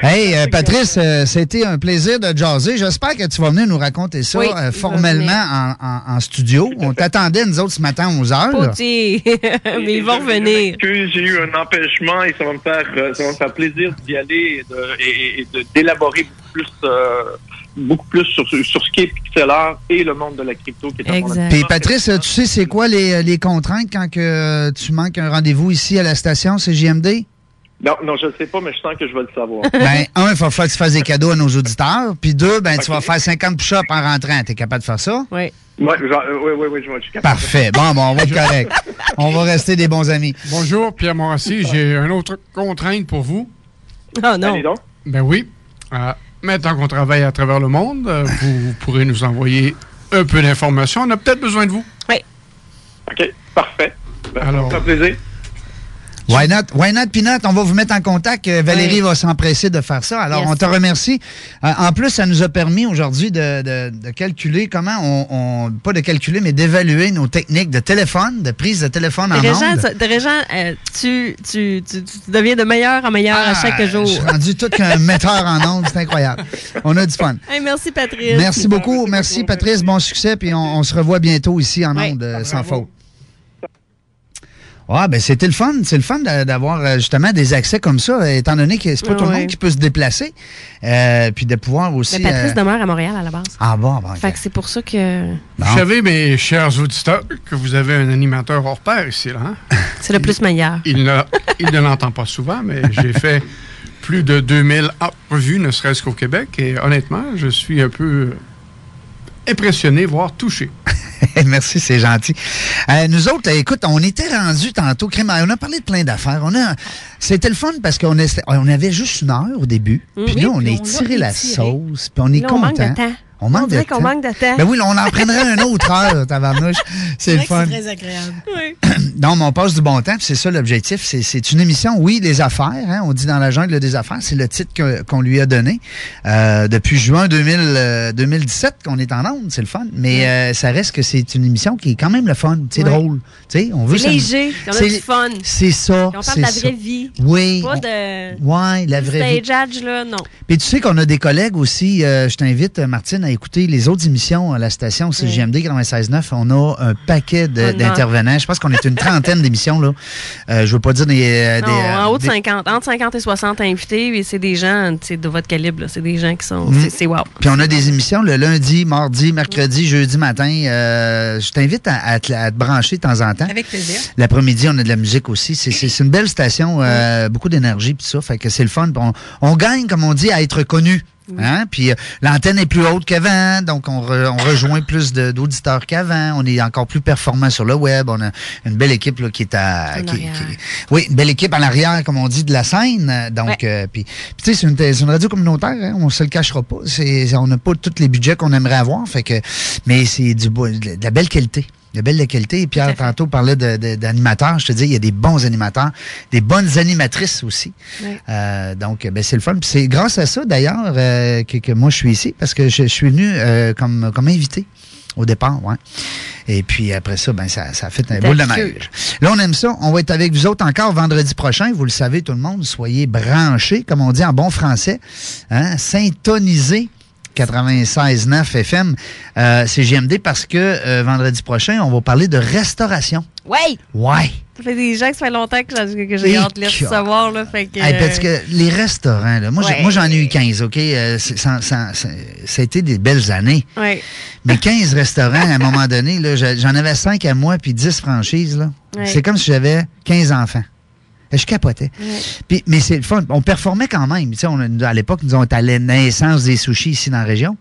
Hey, euh, Patrice, euh, c'était un plaisir de jaser. J'espère que tu vas venir nous raconter ça Oui, euh, formellement en, en- en studio. On t'attendait, nous autres, ce matin à 11 heures. Mais ils vont revenir. J'ai eu un empêchement et ça va me faire, ça va me faire plaisir d'y aller et d'élaborer beaucoup plus, euh, beaucoup plus sur, sur ce qui est pixelaire et le monde de la crypto qui est en train de- Puis Patrice, tu sais c'est quoi les, les contraintes quand que euh, tu manques un rendez-vous ici à la station CJMD? Non, non, je ne sais pas, mais je sens que je vais le savoir. Ben, un, il va falloir que tu fasses des cadeaux à nos auditeurs. Puis deux, ben, tu vas faire 50 push-ups en rentrant. T'es capable de faire ça? Oui. Ouais, genre, euh, ouais, ouais, ouais, je, je suis capable. Parfait. Bon, bon, on va être correct. On va rester des bons amis. Bonjour, Pierre Morassi. J'ai une autre contrainte pour vous. Oh non. Ben oui. Euh, maintenant qu'on travaille à travers le monde, euh, vous, vous pourrez nous envoyer un peu d'informations. On a peut-être besoin de vous. Oui. OK, parfait. Ben, Alors- ça me fait plaisir. Why not? Why not, Peanut? On va vous mettre en contact. Euh, Valérie Oui. va s'empresser de faire ça. Alors, Yes. on te remercie. Euh, en plus, ça nous a permis aujourd'hui de, de- de calculer comment on, on- Pas de calculer, mais d'évaluer nos techniques de téléphone, de prise de téléphone en Régent, Régent, euh, tu, tu, tu, tu deviens de meilleur en meilleur à chaque jour. Ah, Je suis rendu tout qu'un metteur en ondes. C'est incroyable. On a du fun. Hey, merci, Patrice. Merci beaucoup. Merci, Patrice. Bon succès. Puis on, on se revoit bientôt ici en ondes, euh, sans faute. Ah, ben c'était le fun. C'est le fun d'a- d'avoir euh, justement des accès comme ça, étant donné que c'est pas tout le monde qui peut se déplacer. Euh, puis de pouvoir aussi. Mais Patrice euh, demeure à Montréal à la base. Ah bon, bon. Fait que c'est pour ça que Vous savez, mes chers auditeurs, que vous avez un animateur hors pair ici, là. hein? c'est le plus meilleur. Il ne, il ne l'entend pas souvent, mais j'ai fait plus de 2000 revues, ne serait-ce qu'au Québec. Et honnêtement, je suis un peu impressionné, voire touché. Merci, c'est gentil. Euh, nous autres, euh, écoute, on était rendus tantôt, on a parlé de plein d'affaires. On a, c'était le fun parce qu'on est- on avait juste une heure au début. Puis Oui, là, on puis est on tiré la sauce. Puis on est Là, on content. manque de temps. On manque On de qu'on manque de temps. Ben oui, on en prendrait une autre heure, tabarnouche. C'est le fun. très agréable. Non, mais on passe du bon temps, puis c'est ça l'objectif. C'est, c'est une émission, oui, des affaires. hein, on dit dans la jungle des affaires, c'est le titre que- qu'on lui a donné. Euh, depuis juin 2000, euh, 2017 qu'on est en onde, c'est le fun. Mais euh, ça reste que c'est une émission qui est quand même le fun. C'est Ouais. drôle. Tu sais, on veut C'est léger, on a c'est- du fun. C'est ça. On parle c'est de la ça. vraie vie. Oui. Pas on- de. Ouais, la vraie vie. Stage là, non. Puis tu sais qu'on a des collègues aussi. euh, je t'invite, Martine, à écouter les autres émissions à la station CGMD 96.9. On a un paquet d'intervenants. Je pense qu'on est une trentaine d'émissions. là. Euh, je veux pas dire des... euh, Non, en haut de des- 50, entre 50 et 60 invités, et c'est des gens de votre calibre. là. C'est des gens qui sont. Mhm. c'est- wow. Puis on a des émissions le lundi, mardi, mercredi, jeudi matin. Euh, je t'invite à, à te, à te brancher de temps en temps. Avec plaisir. L'après-midi, on a de la musique aussi. C'est- une belle station, euh, beaucoup d'énergie puis ça. Fait que c'est le fun. On, on gagne, comme on dit, à être connu. Hein? Puis euh, l'antenne est plus haute qu'avant, donc on, re- on rejoint plus de- d'auditeurs qu'avant. On est encore plus performant sur le web. On a une belle équipe là, qui est à... qui- qui- oui, une belle équipe à l'arrière, comme on dit, de la scène. Donc, euh, puis, tu sais, c'est une, une radio communautaire, hein, on se le cachera pas. On n'a pas tous les budgets qu'on aimerait avoir, fait que, mais c'est du beau- de la belle qualité. De belle qualité. Et Pierre, tantôt, parlait d'animateurs. Je te dis, il y a des bons animateurs, des bonnes animatrices aussi. Euh, donc, ben, c'est le fun. C'est grâce à ça, d'ailleurs, euh, que, que moi, je suis ici, parce que je, je suis venu euh, comme, comme invité au départ, ouais. Et puis après ça, ben ça, ça a fait un boule de neige. Là, on aime ça. On va être avec vous autres encore vendredi prochain. Vous le savez, tout le monde. Soyez branchés, comme on dit en bon français. Hein? Syntonisés. 96.9 FM, euh, c'est JMD parce que euh, vendredi prochain, on va parler de restauration. Ouais! Ouais. Ça fait des gens que ça fait longtemps que j'ai, hâte de les recevoir. Là, fait que, Hey, parce que les restaurants, là, moi, j'ai- Ouais. moi, j'en ai eu 15, OK? Euh, c'est- ça, ça- ça- ça a été des belles années. Ouais. Mais 15 restaurants, à un moment donné, j'en avais 5 à moi, puis 10 franchises. là. Ouais. C'est comme si j'avais 15 enfants. Je capotais. Puis, mais c'est le fun. On performait quand même. Tu sais, on a- à l'époque, nous, on était à la naissance des sushis ici dans la région,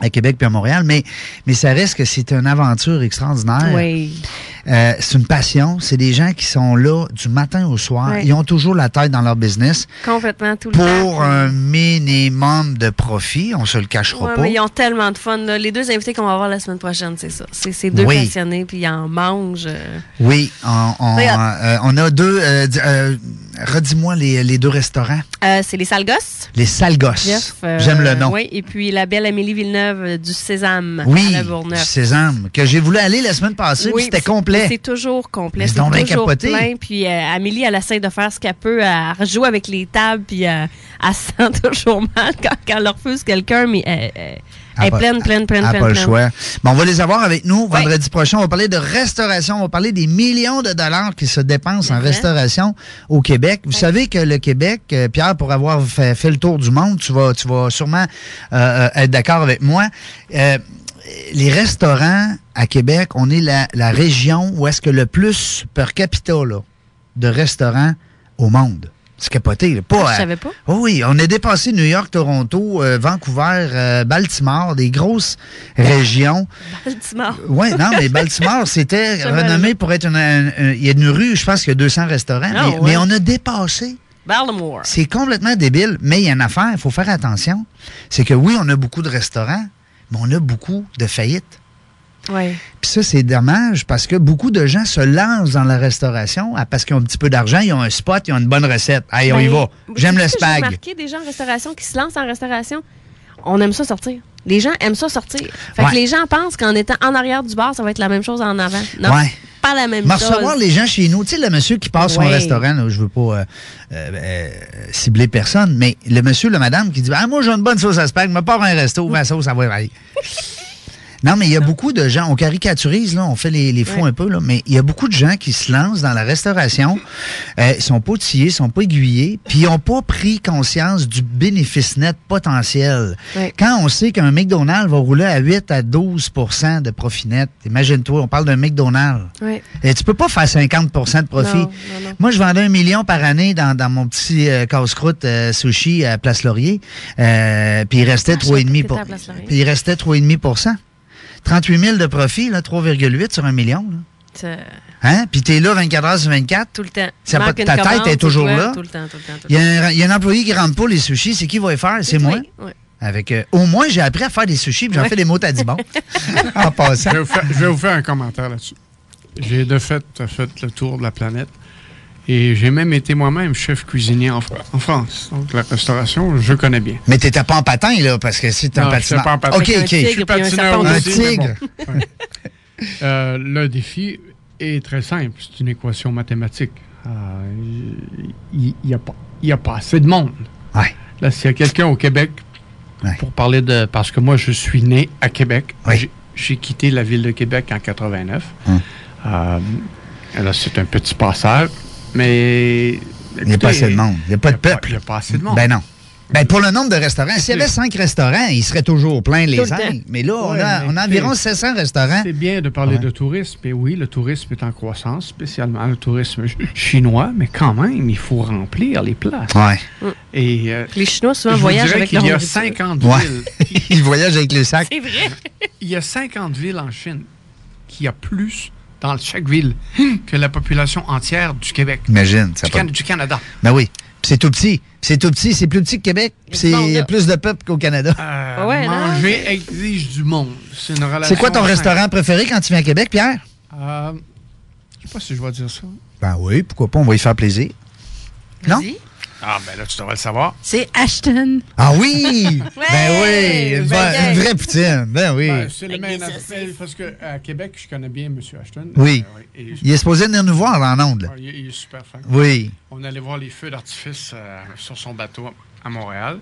à Québec puis à Montréal. Mais, mais ça reste que c'est une aventure extraordinaire. Oui. Euh, c'est une passion. C'est des gens qui sont là du matin au soir. Ouais. Ils ont toujours la tête dans leur business Complètement tout le temps. pour un minimum de profit. On se le cachera Ouais, pas. mais ils ont tellement de fun. là. Les deux invités qu'on va avoir la semaine prochaine, c'est ça. C'est ces deux Oui. passionnés, puis ils en mangent. euh. Oui, on, on, Regarde. euh, on a deux. euh, di- Redis-moi les, les deux restaurants. Euh, c'est les sales gosses. Les sales gosses. Jeff, euh, J'aime le nom. Oui, et puis la belle Amélie Villeneuve du Sésame Oui, à la du sésame, que j'ai voulu aller la semaine passée, puis c'était c'est- complet. C'est toujours complet. C'est toujours capoté. plein. Puis euh, Amélie, elle essaie de faire ce qu'elle peut. Elle rejoue avec les tables, puis euh, elle se sent toujours mal quand, quand elle refuse quelqu'un, mais euh, elle est pleine, pleine, pleine, pleine. pas le choix. Bon, on va les avoir avec nous vendredi prochain. On va parler de restauration. On va parler des millions de dollars qui se dépensent en restauration au Québec. Vous savez que le Québec, euh, Pierre, pour avoir fait, fait le tour du monde, tu vas, tu vas sûrement euh, être d'accord avec moi. Euh, les restaurants à Québec, on est la, la région où est-ce que le plus per capita là, de restaurants au monde. C'est capoté. là. Pas, Ah, je savais pas? Oh oui, on a dépassé New York, Toronto, euh, Vancouver, euh, Baltimore, des grosses régions. Baltimore. Oui, non, mais Baltimore, c'était renommé pour être une, Il y a une rue, je pense qu'il y a 200 restaurants, Ah, mais, ouais. mais on a dépassé. Baltimore. C'est complètement débile, mais il y a une affaire, il faut faire attention. C'est que oui, on a beaucoup de restaurants, mais on a beaucoup de faillites. Ouais. Puis ça, c'est dommage parce que beaucoup de gens se lancent dans la restauration parce qu'ils ont un petit peu d'argent, ils ont un spot, ils ont une bonne recette. Allez, on y Ben, va. J'aime le que J'ai spag. remarqué des gens en restauration qui se lancent en restauration. On aime ça sortir. Les gens aiment ça sortir. Fait Ouais. que les gens pensent qu'en étant en arrière du bar, ça va être la même chose en avant. Non, Ouais. pas la même Mais chose. recevoir les gens chez nous, tu sais, le monsieur qui passe son Ouais. restaurant, là, je veux pas euh, euh, euh, cibler personne, mais le monsieur, le madame qui dit Ah, Moi, j'ai une bonne sauce à spag, me part un resto, ma sauce, ça va aller. Non, mais il y a beaucoup de gens, on caricaturise, là, on fait les, les fous un peu, là, mais il y a beaucoup de gens qui se lancent dans la restauration, euh, ils sont pas outillés, ils sont pas aiguillés, puis ils ont pas pris conscience du bénéfice net potentiel. Quand on sait qu'un McDonald's va rouler à 8 à 12% de profit net, imagine-toi, on parle d'un McDonald's. Et tu peux pas faire 50% de profit. Non, non, non. Moi, je vendais un million par année dans, dans mon petit euh, casse-croûte euh, sushi à Place Laurier. Euh, puis il restait Ah, je 3,5 savais pour... que t'étais à Place Laurier. Puis il restait 3,5 38 000 de profit, là, 3,8 sur un million. là. Hein? Puis t'es là 24 heures sur 24. Tout le temps. Ça pas- ta tête commande, est toujours toi, là. Tout le temps, tout le temps. tout Il le y, temps. a un, il y a un employé qui rentre pas les sushis, c'est qui va les faire? C'est moi? Ouais. Avec, euh, au moins, j'ai appris à faire des sushis, puis j'en Ouais. fais des mots à bon. en passant. Je vais, vous faire, je vais vous faire un commentaire là-dessus. J'ai de fait fait le tour de la planète. Et j'ai même été moi-même chef cuisinier en, en France. Donc la restauration, je connais bien. Mais t'étais pas en patin, là, parce que c'est un Non, je patineur. sais pas en patin. OK, OK. tigre Je suis patineur serpent Un aussi, mais tigre. bon. Ouais. Euh, le défi est très simple. C'est une équation mathématique. Euh, Il n'y a, pas- il y a pas assez de monde. Là, s'il y a quelqu'un au Québec, pour parler de... Parce que moi, je suis né à Québec. J'ai- J'ai quitté la ville de Québec en 89. Hum. Euh, là, c'est un petit passage. Mais... Il n'y a pas assez de monde. Il n'y a pas de peuple. Il n'y a pas assez de monde. Ben non. Ben pour le nombre de restaurants, s'il y avait cinq restaurants, ils seraient toujours pleins les angles. Mais là, on Ouais, a, mais on a c'est- environ 700 restaurants. C'est bien de parler Ouais. de tourisme. Et oui, le tourisme est en croissance, spécialement le tourisme ch- chinois, mais quand même, il faut remplir les places. Ouais. Et, euh, Les Chinois souvent voyagent avec leur y a nourriture. 50 Ouais. villes. Ils voyagent avec les sacs. C'est vrai. Il y a 50 villes en Chine qui a plus dans chaque ville que la population entière du Québec. Imagine. Ça Du, Can- du Canada. Ben oui. Puis c'est tout petit. C'est tout petit. C'est plus petit que Québec. C'est plus de peuple qu'au Canada. Euh, Ouais, non, manger exige du monde. C'est une relation. C'est quoi ton simple. restaurant préféré quand tu viens à Québec, Pierre? Euh, je sais pas si je vais dire ça. Ben oui, pourquoi pas, on va y faire plaisir. Non? Ah, ben là, tu devrais le savoir. C'est Ashton. Ah oui! ben oui! Une, ben bonne- une vraie poutine. Ben oui. Ben, c'est le même aspect, parce qu'à Québec, je connais bien M. Ashton. oui. Euh, Il est supposé venir nous voir là, en onde. Ah, il, est- il est super fin. Oui. On allait voir les feux d'artifice euh, sur son bateau à Montréal.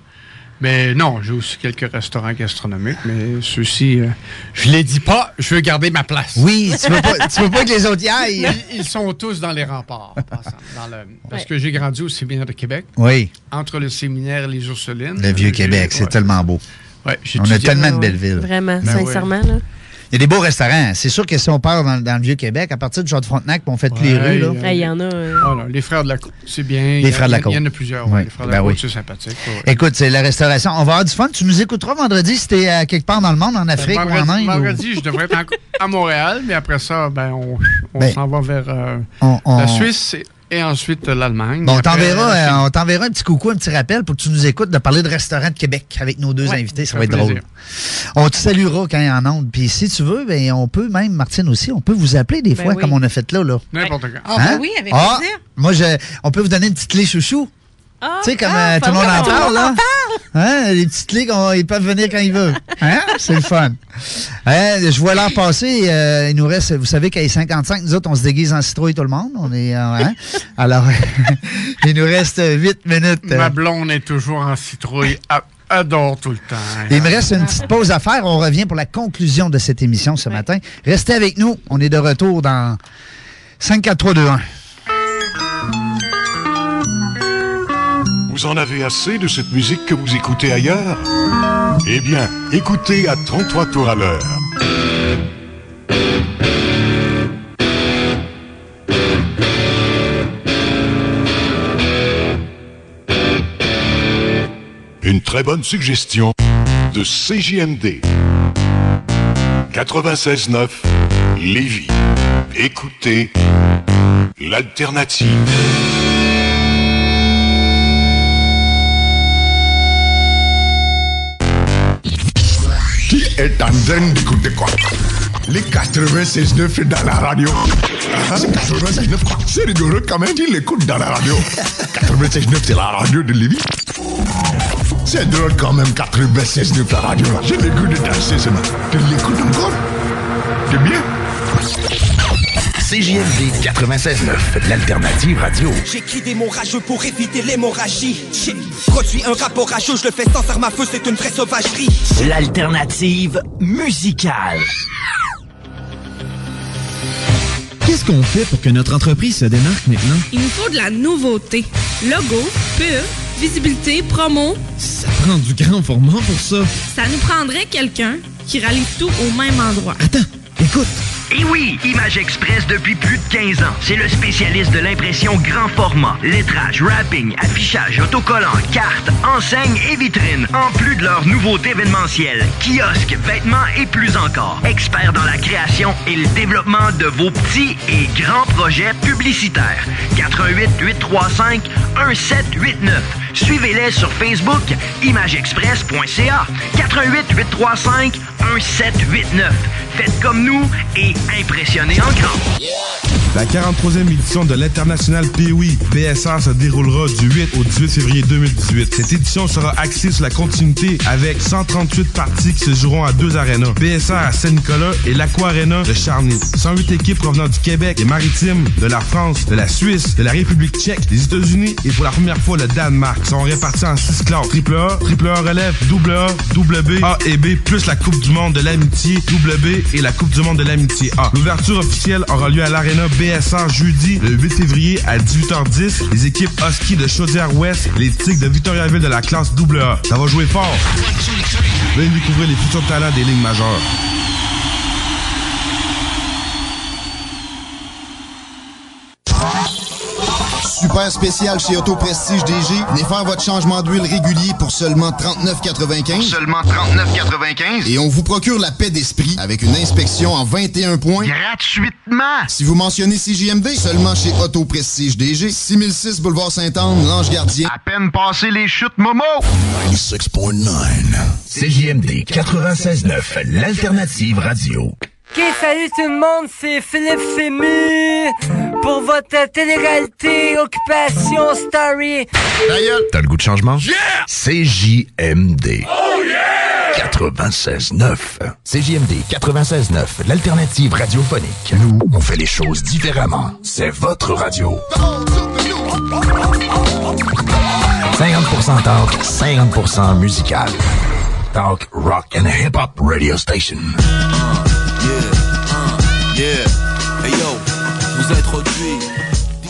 Mais non, j'ai aussi quelques restaurants gastronomiques, mais ceux-ci, euh, je les dis pas, je veux garder ma place. Oui, tu veux pas, tu veux pas que les autres y aillent. Ils, ils sont tous dans les remparts, en passant, dans le- parce que j'ai grandi au séminaire de Québec. Oui. Entre le séminaire et les Ursulines. Le vieux Québec, c'est ouais. tellement beau. Ouais, j'ai On a tellement de belles villes. Vraiment, Ben sincèrement. Là. Il y a des beaux restaurants. C'est sûr que si on part dans, dans le vieux Québec, à partir du Château de Frontenac, puis on fait toutes les rues, là. il y a- Ah, Il y en a. euh, Voilà, les frères de la côte, c'est bien. Les frères de la a- Il y en a côte. plusieurs, Ouais, ouais, les frères de la ben côte, oui. c'est sympathique. ouais. Écoute, c'est la restauration. On va avoir du fun. Tu nous écouteras vendredi si t'es quelque part dans le monde, en Afrique ou en vendredi, Inde. ou- vendredi, je devrais être en- à Montréal, mais après ça, ben, on, on Ben, s'en va vers euh, on- on- la Suisse et, et ensuite euh, l'Allemagne. Bon, on Après, t'enverra, la euh, Chine. on t'enverra un petit coucou, un petit rappel pour que tu nous écoutes de parler de restaurants de Québec avec nos deux Ouais, invités. Ça va être drôle. On te saluera quand il y en a onde. Puis si tu veux, ben, on peut même, Martine aussi, on peut vous appeler des Ben fois oui. comme on a fait là. là. N'importe quand. Ah, ben oui, avec Ah, plaisir. Moi, je, on peut vous donner une petite clé chouchou. Ah, tu sais, comme ah, euh, tout le monde en parle, tout le là. monde en Hein, les petites qu'on- ils peuvent venir quand ils veulent. Hein? C'est le fun. Hein, je vois l'heure passer. euh, il nous reste, vous savez qu'à les 55, nous autres, on se déguise en citrouille tout le monde. On est, euh, hein? Alors, il nous reste 8 minutes. Ma blonde est toujours en citrouille. Adore tout le temps. Il me reste une petite pause à faire. On revient pour la conclusion de cette émission ce matin. Restez avec nous. On est de retour dans 5, 4, 3, 2, 1. Vous en avez assez de cette musique que vous écoutez ailleurs? Eh bien, écoutez à 33 tours à l'heure. Une très bonne suggestion de CJMD. 96.9 Lévis. Écoutez l'alternative. Est en train d'écouter quoi? Les 96.9 dans la radio. Ah, 96.9, quoi? C'est rigolo quand même, il l'écoute dans la radio. 96.9, c'est la radio de Lévis. C'est drôle quand même, 96.9 la radio. là. J'ai le goût de danser ce matin. Tu l'écoutes encore? C'est bien? CJMD 96.9, l'alternative radio. J'ai quitté mon rageux pour éviter l'hémorragie. J'ai produit un rapport rageux, je le fais sans arme à feu, c'est une vraie sauvagerie. L'alternative musicale. Qu'est-ce qu'on fait pour que notre entreprise se démarque maintenant? Il nous faut de la nouveauté. Logo, pub, visibilité, promo. Ça prend du grand format pour ça. Ça nous prendrait quelqu'un qui rallie tout au même endroit. Attends, écoute. Et oui, Image Express depuis plus de 15 ans. C'est le spécialiste de l'impression grand format, lettrage, wrapping, affichage, autocollant, cartes, enseignes et vitrines. En plus de leurs nouveautés événementielles, kiosques, vêtements et plus encore. Experts dans la création et le développement de vos petits et grands projets publicitaires. 88 835 1789. Suivez-les sur Facebook, imageexpress.ca. 88 835 1789. Faites comme nous et impressionnez en grand. La 43e édition de l'International POI BSR se déroulera du 8 au 18 février 2018. Cette édition sera axée sur la continuité avec 138 parties qui se joueront à deux arénas. BSR à Saint-Nicolas et l'Aqua Arena de Charny. 108 équipes provenant du Québec, des Maritimes, de la France, de la Suisse, de la République tchèque, des États-Unis et pour la première fois le Danemark sont répartis en six classes. Triple A, Triple A relève, double A, double B, A et B, plus la Coupe du Monde de l'amitié, double Et la Coupe du Monde de l'amitié A. L'ouverture officielle aura lieu à l'Arena BSR jeudi le 8 février à 18h10. Les équipes Husky de Chaudière-Ouest, les Tigres de Victoriaville de la classe AA. Ça va jouer fort. Venez découvrir les futurs talents des lignes majeures. Super spécial chez Auto Prestige DG. Venez faire votre changement d'huile régulier pour seulement 39,95. Seulement 39,95. Et on vous procure la paix d'esprit avec une inspection en 21 points. Gratuitement. Si vous mentionnez CJMD, seulement chez Auto Prestige DG. 6006 Boulevard Sainte-Anne, Lange Gardien. À peine passé les chutes Momo. 96.9. CJMD 96.9, l'alternative radio. Ok, salut tout le monde, c'est Philippe Fému pour votre télé-réalité Occupation Story. T'as le goût de changement? Yeah! CJMD. Oh yeah! 96.9. CJMD 96.9, l'alternative radiophonique. Nous, on fait les choses différemment. C'est votre radio. 50% talk, 50% musical. Talk, rock and hip-hop radio station. Yeah,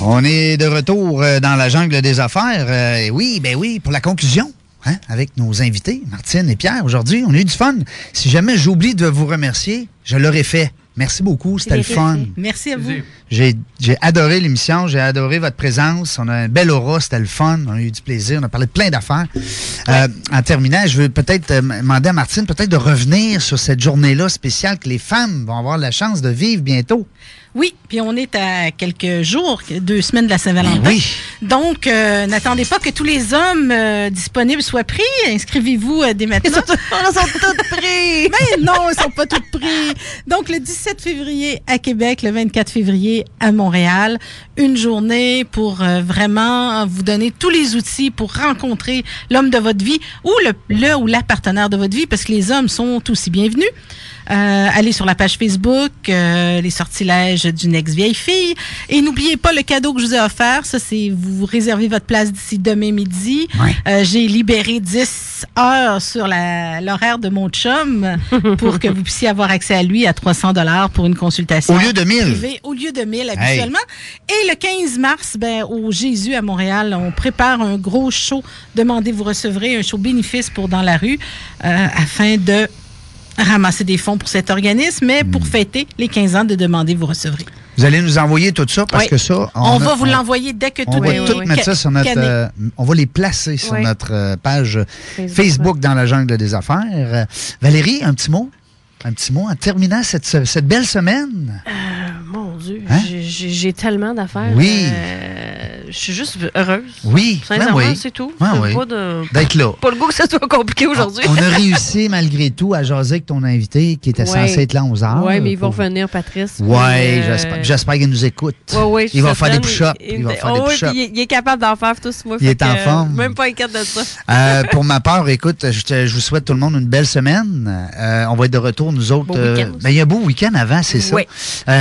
On est de retour euh, dans la jungle des affaires. Euh, oui, ben oui, pour la conclusion. hein, avec nos invités, Martine et Pierre, aujourd'hui, on a eu du fun. Si jamais j'oublie de vous remercier, je l'aurais fait. Merci beaucoup, c'était le fun. Merci à vous. J'ai adoré l'émission, j'ai adoré votre présence. On a un bel aura, c'était le fun. On a eu du plaisir, on a parlé de plein d'affaires. Euh, en terminant, je veux peut-être euh, demander à Martine peut-être de revenir sur cette journée-là spéciale que les femmes vont avoir la chance de vivre bientôt. Oui, puis on est à quelques jours, deux semaines de la Saint-Valentin. Ben Oui. Donc, euh, n'attendez pas que tous les hommes euh, disponibles soient pris. Inscrivez-vous euh, dès maintenant. Ils sont, tous pris. Mais non, ils sont pas tous pris. Donc, le 17 février à Québec, le 24 février à Montréal, une journée pour euh, vraiment vous donner tous les outils pour rencontrer l'homme de votre vie ou le, le ou la partenaire de votre vie, parce que les hommes sont aussi bienvenus. Euh, allez sur la page Facebook, euh, les sortilèges d'une ex-vieille fille. Et n'oubliez pas le cadeau que je vous ai offert. Ça, c'est vous réservez votre place d'ici demain midi. Euh, J'ai libéré 10 heures sur l'horaire de mon chum pour que vous puissiez avoir accès à lui à 300 dollars pour une consultation. Au lieu de 1000. privée, Au lieu de 1000 habituellement. Et le 15 mars, ben, au Jésus à Montréal, on prépare un gros show. Demandez, vous recevrez un show bénéfice pour Dans la rue euh, afin de ramasser des fonds pour cet organisme, mais Hmm. pour fêter les 15 ans de Demander, vous recevrez. Vous allez nous envoyer tout ça parce Oui. que ça. On, a- va vous l'envoyer dès que On tout va est tout mettre ça sur notre. euh, on va les placer sur Oui. notre euh, page Facebook, Facebook, dans la jungle des affaires. Euh, Valérie, un petit mot? Un petit mot en terminant cette, cette belle semaine? Mon Dieu, Hein? j'ai- tellement d'affaires. Oui. Euh, je suis juste heureuse. Oui, ben oui. c'est tout. Ben oui. Pas, de... D'être là. pas le goût que ça soit compliqué aujourd'hui. On a réussi malgré tout à jaser avec ton invité qui était Ouais. censé être là à 11 h Oui, mais ils vont revenir, Patrice. Oui, euh, j'espère, j'espère qu'il nous écoute. Ouais, ouais, je suis il va faire des certaine. push-ups. Il va faire Oh, des oui, push-ups. il, est- il est capable d'en faire tout ce mois. Il est en euh, forme. Même pas inquiète de ça. Euh, pour ma part, écoute, je, te- je vous souhaite tout le monde une belle semaine. Euh, on va être de retour, nous autres. Aussi. ben, il y a un beau week-end avant, c'est ça. Oui.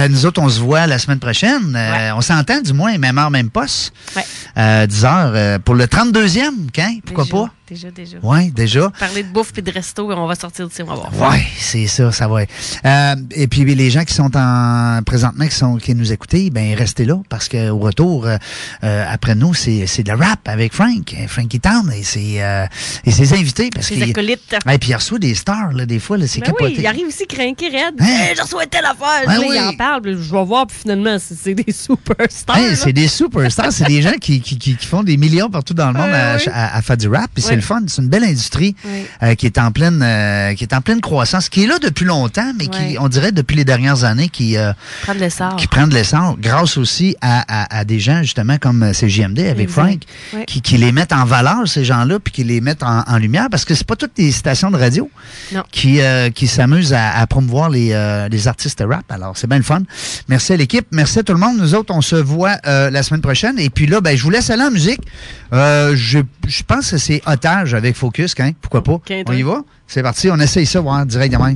Nous autres, on se voit la semaine prochaine. On s'entend, du moins, même heure, même poste. Ouais. Euh, 10 heures euh, pour le 32e, quand? Pourquoi Déjà, pas? Déjà, déjà. Oui, déjà. Parler de bouffe et de resto, on va sortir d'ici, on va voir. Oui, c'est ça, ça va. être. Euh, et puis les gens qui sont en présentement, qui sont qui nous écoutent, ben restez là parce qu'au retour euh, euh, après nous, c'est de la rap avec Frank, euh, Frankie Town et ses euh, et ses invités parce Ses acolytes. et puis il reçoit des stars là, des fois c'est Ben oui, capoté. il arrive ici craqué raide. Hein? Hey, je reçois telle affaire. Ben Là, oui. Il en parle. puis Je vais voir, puis finalement, c'est des superstars. Hey, c'est des superstars, c'est des gens qui, qui, qui, font des millions partout dans le monde à, faire du rap. Puis c'est. Le fun, c'est une belle industrie euh, qui est en pleine euh, qui est en pleine croissance, qui est là depuis longtemps, mais qui, on dirait depuis les dernières années, qui euh, l'essor. qui prennent de l'essence grâce aussi à, à, à des gens justement comme euh, CJMD avec Exact. Frank, qui, qui les mettent en valeur ces gens-là, puis qui les mettent en, en lumière, parce que c'est pas toutes les stations de radio Non. qui, qui s'amusent à, à promouvoir les, les artistes rap. Alors, c'est bien le fun. Merci à l'équipe. Merci à tout le monde. Nous autres, on se voit la semaine prochaine. Et puis là, ben, je vous laisse aller en musique. Je, je pense que c'est Avec Focus, hein? Pourquoi pas? on y va? C'est parti. On essaye ça, voir direct demain.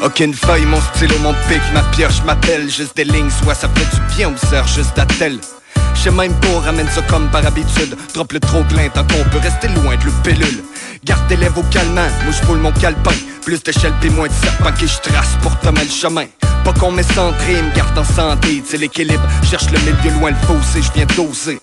Aucune feuille, mon stylo, mon pic, ma pioche m'appelle Juste des lignes, soit ça fait du bien ou sert juste à tel Je sais même pas, ramène ça comme par habitude. Drop le trop plein tant qu'on peut rester loin de le pilule. Garde lèvres au calmant, moi je le mon calepin. Plus d'échelle pis moins de serpent que je trace pour te le chemin. Pas qu'on m'est centré, me garde en santé C'est l'équilibre, cherche le milieu loin le fossé, je viens doser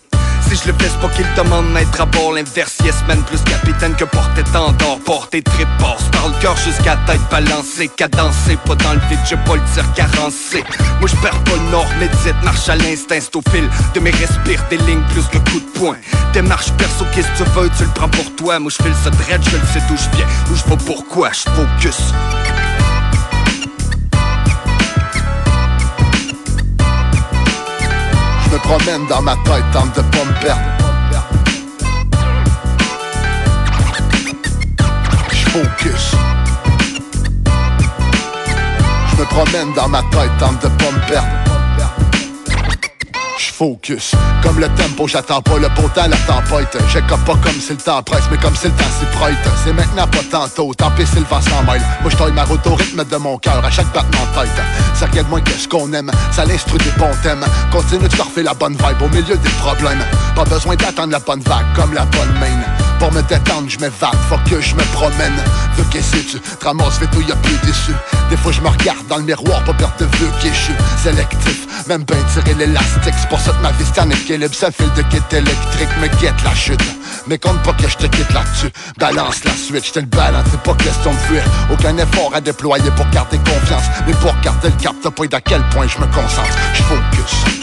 si je le fais, c'est pas qu'il demande d'être à bord L'inverse, yes man, plus capitaine que porter tendor Porter trip passe par le cœur jusqu'à tête balancée Cadencé, pas dans le vide, j'ai pas le tir carencé. Moi je perds pas le nord, médite, marche à l'instinct C'est au fil de mes respires, des lignes plus le coup de poing. Démarche perso, qu'est-ce que tu veux, tu le prends pour toi. Moi je file ce dread, je le sais d'où je viens. Où je vais pourquoi, je focus me promène dans ma tête, tente de pas me perdre. Je focus. Je me promène dans ma tête, tente de pas me perdre. Je focus. Comme le tempo, j'attends pas le beau temps, la tempête. J'écope pas comme si le temps presse, mais comme si le temps s'y prête. C'est maintenant, pas tantôt. Tant pis si le vent s'en mêle. Moi, je ma route au rythme de mon cœur à chaque battement de tête. Ça regarde moins que ce qu'on aime. Ça l'instru des bons thèmes. Continue de surfer la bonne vibe au milieu des problèmes. Pas besoin d'attendre la bonne vague comme la bonne main. Pour me détendre, je m'évade, faut que je me promène. Veux qu'est-ce que tu te ramasses vite y a plus déçu. Des fois, je me regarde dans le miroir, pas perdre de vue qui suis sélectif. Même ben tirer l'élastique, c'est pour ça que ma vie c'est en équilibre. Ça file de kit électrique, me guette la chute. Mais compte pas que je te quitte là-dessus. Balance la suite, je te le balance, c'est pas question de fuir. Aucun effort à déployer pour garder confiance. Mais pour garder le cap, t'as pas à quel point je me concentre. Je focus.